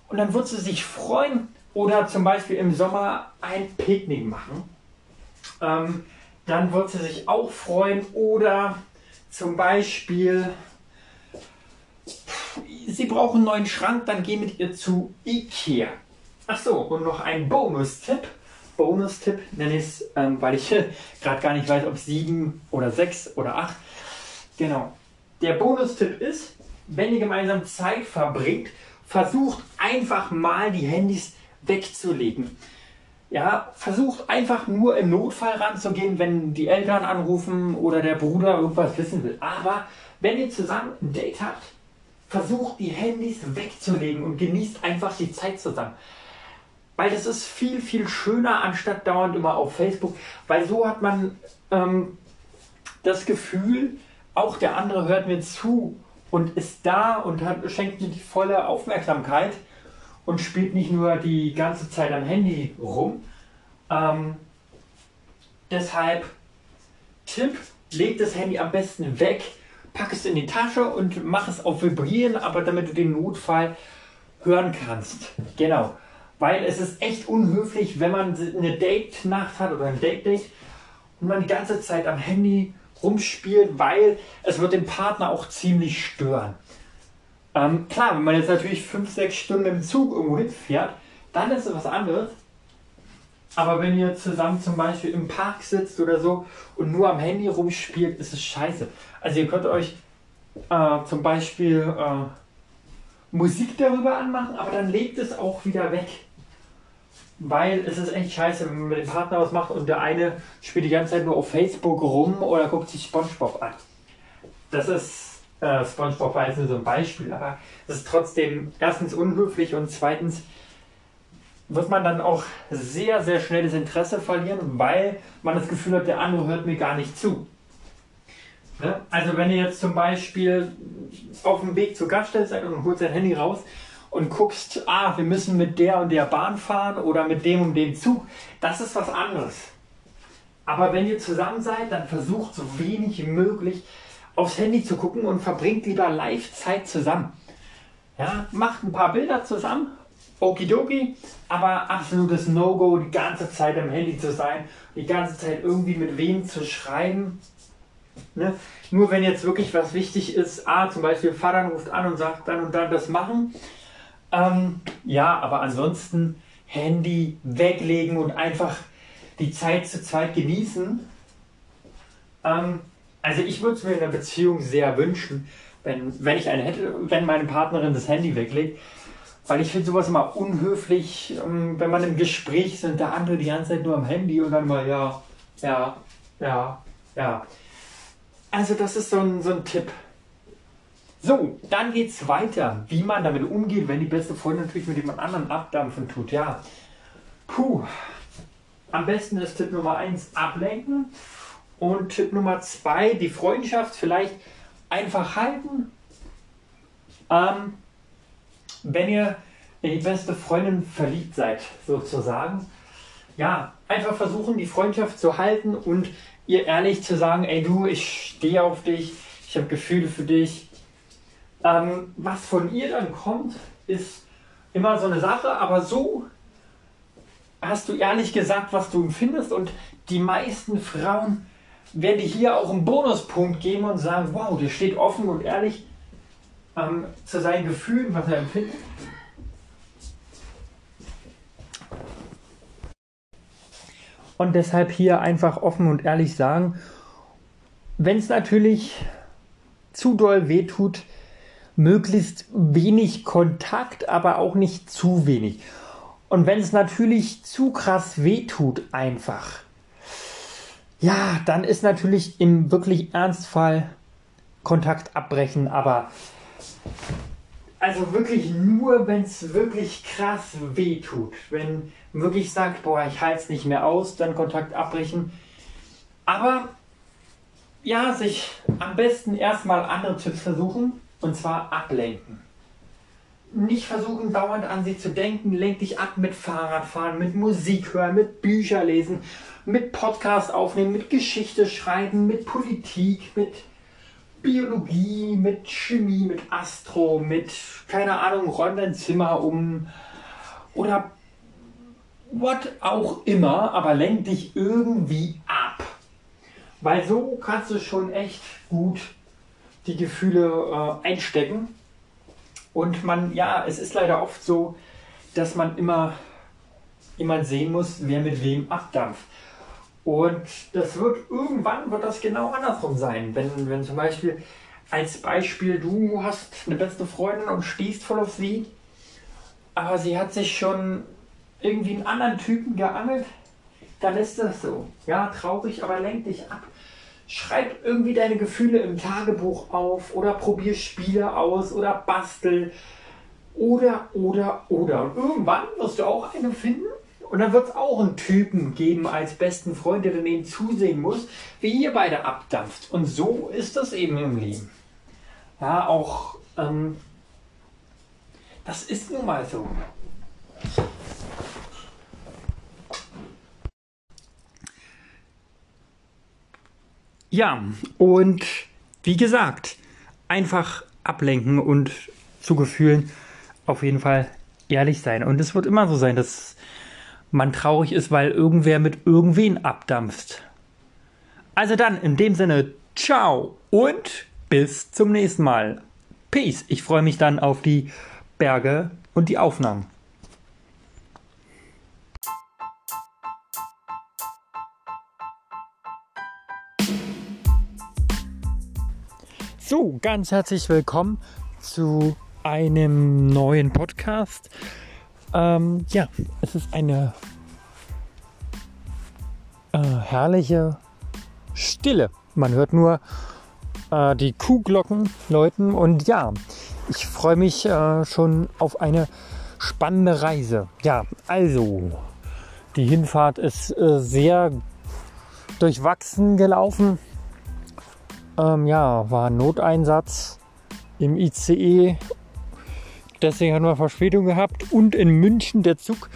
und dann wird sie sich freuen. Oder zum Beispiel im Sommer ein Picknick machen. Ähm, dann wird sie sich auch freuen. Oder zum Beispiel, sie brauchen einen neuen Schrank, dann geh mit ihr zu Ikea. Ach so, und noch ein Bonus-Tipp. Bonus-Tipp nenne ich es, ähm, weil ich gerade gar nicht weiß, ob sieben oder sechs oder acht. Genau. Der Bonus-Tipp ist, wenn ihr gemeinsam Zeit verbringt, versucht einfach mal die Handys wegzulegen. Ja, versucht einfach nur im Notfall ranzugehen, wenn die Eltern anrufen oder der Bruder irgendwas wissen will. Aber wenn ihr zusammen ein Date habt, versucht die Handys wegzulegen und genießt einfach die Zeit zusammen. Weil das ist viel, viel schöner, anstatt dauernd immer auf Facebook. Weil so hat man ähm, das Gefühl, auch der andere hört mir zu und ist da und hat, schenkt mir die volle Aufmerksamkeit und spielt nicht nur die ganze Zeit am Handy rum. Ähm, deshalb Tipp, leg das Handy am besten weg, pack es in die Tasche und mach es auf Vibrieren, aber damit du den Notfall hören kannst. Genau. Weil es ist echt unhöflich, wenn man eine Date-Nacht hat oder ein Date-Date und man die ganze Zeit am Handy rumspielt, weil es wird den Partner auch ziemlich stören. Ähm, klar, wenn man jetzt natürlich 5, 6 Stunden im Zug irgendwo hinfährt, dann ist es was anderes. Aber wenn ihr zusammen zum Beispiel im Park sitzt oder so und nur am Handy rumspielt, ist es scheiße. Also ihr könnt euch äh, zum Beispiel äh, Musik darüber anmachen, aber dann legt es auch wieder weg. Weil es ist echt scheiße, wenn man mit dem Partner was macht und der eine spielt die ganze Zeit nur auf Facebook rum oder guckt sich Spongebob an. Das ist, äh, Spongebob war jetzt nur so ein Beispiel, aber das ist trotzdem erstens unhöflich und zweitens wird man dann auch sehr, sehr schnell das Interesse verlieren, weil man das Gefühl hat, der andere hört mir gar nicht zu. Ne? Also wenn ihr jetzt zum Beispiel auf dem Weg zur Gaststätte seid und holt sein Handy raus und guckst, ah, wir müssen mit der und der Bahn fahren oder mit dem und dem Zug, das ist was anderes. Aber wenn ihr zusammen seid, dann versucht so wenig wie möglich aufs Handy zu gucken und verbringt lieber Live-Zeit zusammen. Ja, macht ein paar Bilder zusammen, okidoki, aber absolutes No-Go, die ganze Zeit am Handy zu sein, die ganze Zeit irgendwie mit wem zu schreiben. Ne? Nur wenn jetzt wirklich was wichtig ist, ah, zum Beispiel Vater ruft an und sagt dann und dann das machen, ähm, ja, aber ansonsten Handy weglegen und einfach die Zeit zu zweit genießen. Ähm, also ich würde es mir in einer Beziehung sehr wünschen, wenn, wenn ich eine hätte, wenn meine Partnerin das Handy weglegt. Weil ich finde sowas immer unhöflich, ähm, wenn man im Gespräch ist und der andere die ganze Zeit nur am Handy und dann mal ja, ja, ja, ja. Also das ist so ein, so ein Tipp. So, dann geht es weiter, wie man damit umgeht, wenn die beste Freundin natürlich mit jemand anderen abdampfen tut. Ja, puh. Am besten ist Tipp Nummer 1 ablenken und Tipp Nummer 2 die Freundschaft vielleicht einfach halten. Ähm, wenn ihr in die beste Freundin verliebt seid, sozusagen, ja, einfach versuchen, die Freundschaft zu halten und ihr ehrlich zu sagen, ey du, ich stehe auf dich, ich habe Gefühle für dich, Ähm, was von ihr dann kommt, ist immer so eine Sache, aber so hast du ehrlich gesagt, was du empfindest und die meisten Frauen werden dir hier auch einen Bonuspunkt geben und sagen, wow, der steht offen und ehrlich ähm, zu seinen Gefühlen, was er empfindet. Und deshalb hier einfach offen und ehrlich sagen, wenn es natürlich zu doll wehtut, möglichst wenig Kontakt, aber auch nicht zu wenig. Und wenn es natürlich zu krass wehtut, einfach, ja, dann ist natürlich im wirklich Ernstfall Kontakt abbrechen, aber also wirklich nur, wenn es wirklich krass wehtut. Wenn wirklich sagt, boah, ich halte es nicht mehr aus, dann Kontakt abbrechen. Aber ja, sich am besten erstmal andere Tipps versuchen und zwar ablenken. Nicht versuchen, dauernd an sie zu denken, lenk dich ab mit Fahrradfahren, mit Musik hören, mit Bücher lesen, mit Podcast aufnehmen, mit Geschichte schreiben, mit Politik, mit Biologie, mit Chemie, mit Astro, mit, keine Ahnung, räum dein Zimmer um oder what auch immer, aber lenk dich irgendwie ab. Weil so kannst du schon echt gut die Gefühle äh, einstecken. Und man, ja, es ist leider oft so, dass man immer, immer sehen muss, wer mit wem abdampft. Und das wird irgendwann wird das genau andersrum sein. Wenn, wenn zum Beispiel als Beispiel du hast eine beste Freundin und stehst voll auf sie, aber sie hat sich schon irgendwie einen anderen Typen geangelt, dann ist das so. Ja, traurig, aber lenk dich ab. Schreib irgendwie deine Gefühle im Tagebuch auf oder probier Spiele aus oder bastel oder, oder, oder. Und irgendwann wirst du auch eine finden, und dann wird es auch einen Typen geben als besten Freund, der daneben zusehen muss, wie ihr beide abdampft. Und so ist das eben im Leben. Ja, auch ähm, das ist nun mal so. Ja, und wie gesagt, einfach ablenken und zu Gefühlen auf jeden Fall ehrlich sein. Und es wird immer so sein, dass man traurig ist, weil irgendwer mit irgendwen abdampft. Also dann, in dem Sinne, ciao und bis zum nächsten Mal. Peace. Ich freue mich dann auf die Berge und die Aufnahmen. So, ganz herzlich willkommen zu einem neuen Podcast. Ähm, ja, es ist eine äh, herrliche Stille. Man hört nur äh, die Kuhglocken läuten und ja, ich freue mich äh, schon auf eine spannende Reise. Ja, also die Hinfahrt ist äh, sehr durchwachsen gelaufen. Ähm, ja, war Noteinsatz im ICE Deswegen hatten wir Verspätung gehabt. Und in München der Zug,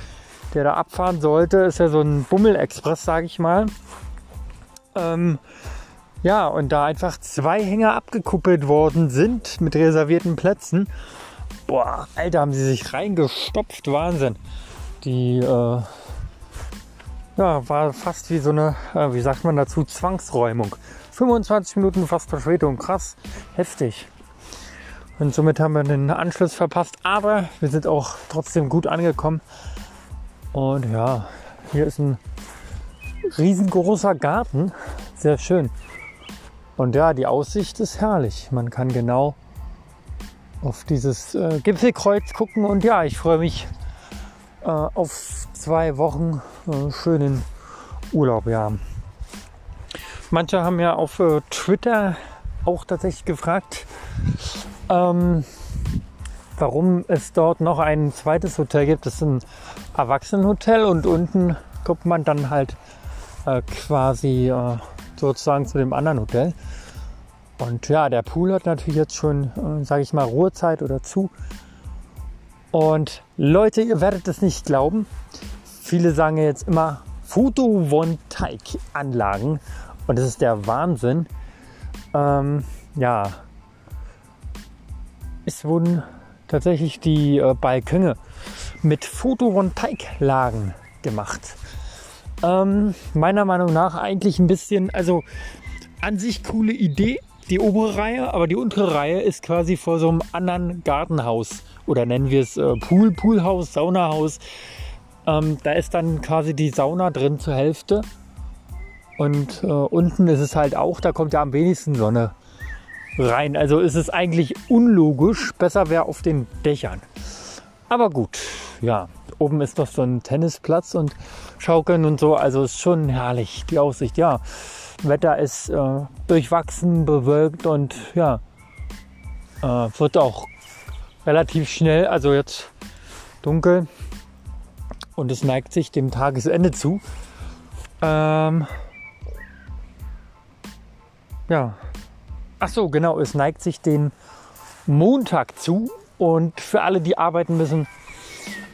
der da abfahren sollte, ist ja so ein Bummel-Express, sage ich mal. Ähm, ja, und da einfach zwei Hänger abgekuppelt worden sind mit reservierten Plätzen. Boah, Alter, haben sie sich reingestopft. Wahnsinn. Die äh, ja, war fast wie so eine, äh, wie sagt man dazu, Zwangsräumung. 25 Minuten fast Verspätung. Krass, heftig. Und somit haben wir den Anschluss verpasst. Aber wir sind auch trotzdem gut angekommen. Und ja, hier ist ein riesengroßer Garten. Sehr schön. Und ja, die Aussicht ist herrlich. Man kann genau auf dieses äh, Gipfelkreuz gucken. Und ja, ich freue mich äh, auf zwei Wochen äh, schönen Urlaub. Ja. Manche haben ja auf äh, Twitter auch tatsächlich gefragt, ähm, warum es dort noch ein zweites Hotel gibt. Das ist ein Erwachsenenhotel und unten kommt man dann halt äh, quasi äh, sozusagen zu dem anderen Hotel. Und ja, der Pool hat natürlich jetzt schon, äh, sage ich mal, Ruhezeit oder zu. Und Leute, ihr werdet es nicht glauben. Viele sagen jetzt immer Photovoltaikanlagen. Und das ist der Wahnsinn. Ähm, ja, es wurden tatsächlich die äh, Balkone mit Photovoltaiklagen gemacht. Ähm, meiner Meinung nach eigentlich ein bisschen, also an sich coole Idee, die obere Reihe, aber die untere Reihe ist quasi vor so einem anderen Gartenhaus oder nennen wir es äh, Pool, Poolhaus, Saunahaus. Ähm, da ist dann quasi die Sauna drin zur Hälfte und äh, unten ist es halt auch, da kommt ja am wenigsten Sonne rein. Also ist es eigentlich unlogisch. Besser wäre auf den Dächern. Aber gut, ja, oben ist doch so ein Tennisplatz und Schaukeln und so. Also ist schon herrlich, die Aussicht. Ja, Wetter ist äh, durchwachsen, bewölkt und ja, äh, wird auch relativ schnell, also jetzt dunkel und es neigt sich dem Tagesende zu. Ähm, ja, ach so, genau, es neigt sich den Montag zu und für alle, die arbeiten müssen,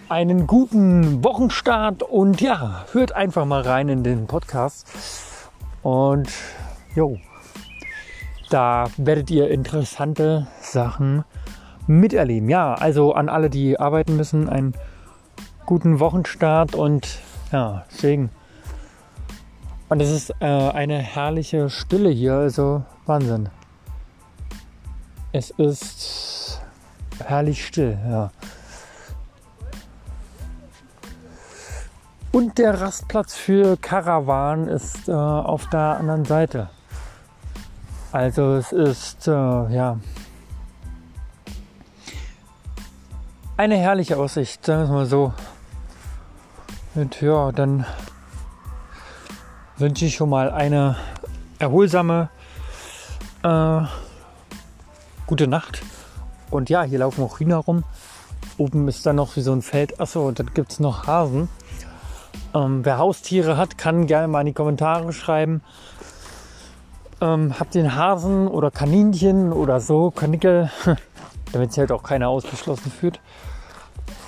einen guten Wochenstart und ja, hört einfach mal rein in den Podcast. Und jo, da werdet ihr interessante Sachen miterleben. Ja, also an alle, die arbeiten müssen, einen guten Wochenstart und ja, deswegen. Und es ist äh, eine herrliche Stille hier, also Wahnsinn. Es ist herrlich still, ja. Und der Rastplatz für Karawan ist äh, auf der anderen Seite. Also es ist äh, ja eine herrliche Aussicht, sagen wir mal so. Und ja, dann wünsche ich schon mal eine erholsame äh, gute Nacht. Und ja, hier laufen auch Hühner rum. Oben ist dann noch wie so ein Feld. Achso, und dann gibt es noch Hasen. Ähm, wer Haustiere hat, kann gerne mal in die Kommentare schreiben. Ähm, habt ihr einen Hasen oder Kaninchen oder so, Kanickel, damit sich halt auch keiner ausgeschlossen fühlt.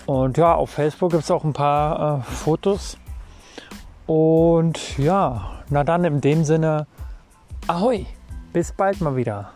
Und ja, auf Facebook gibt es auch ein paar äh, Fotos. Und ja, na dann in dem Sinne, ahoi, bis bald mal wieder.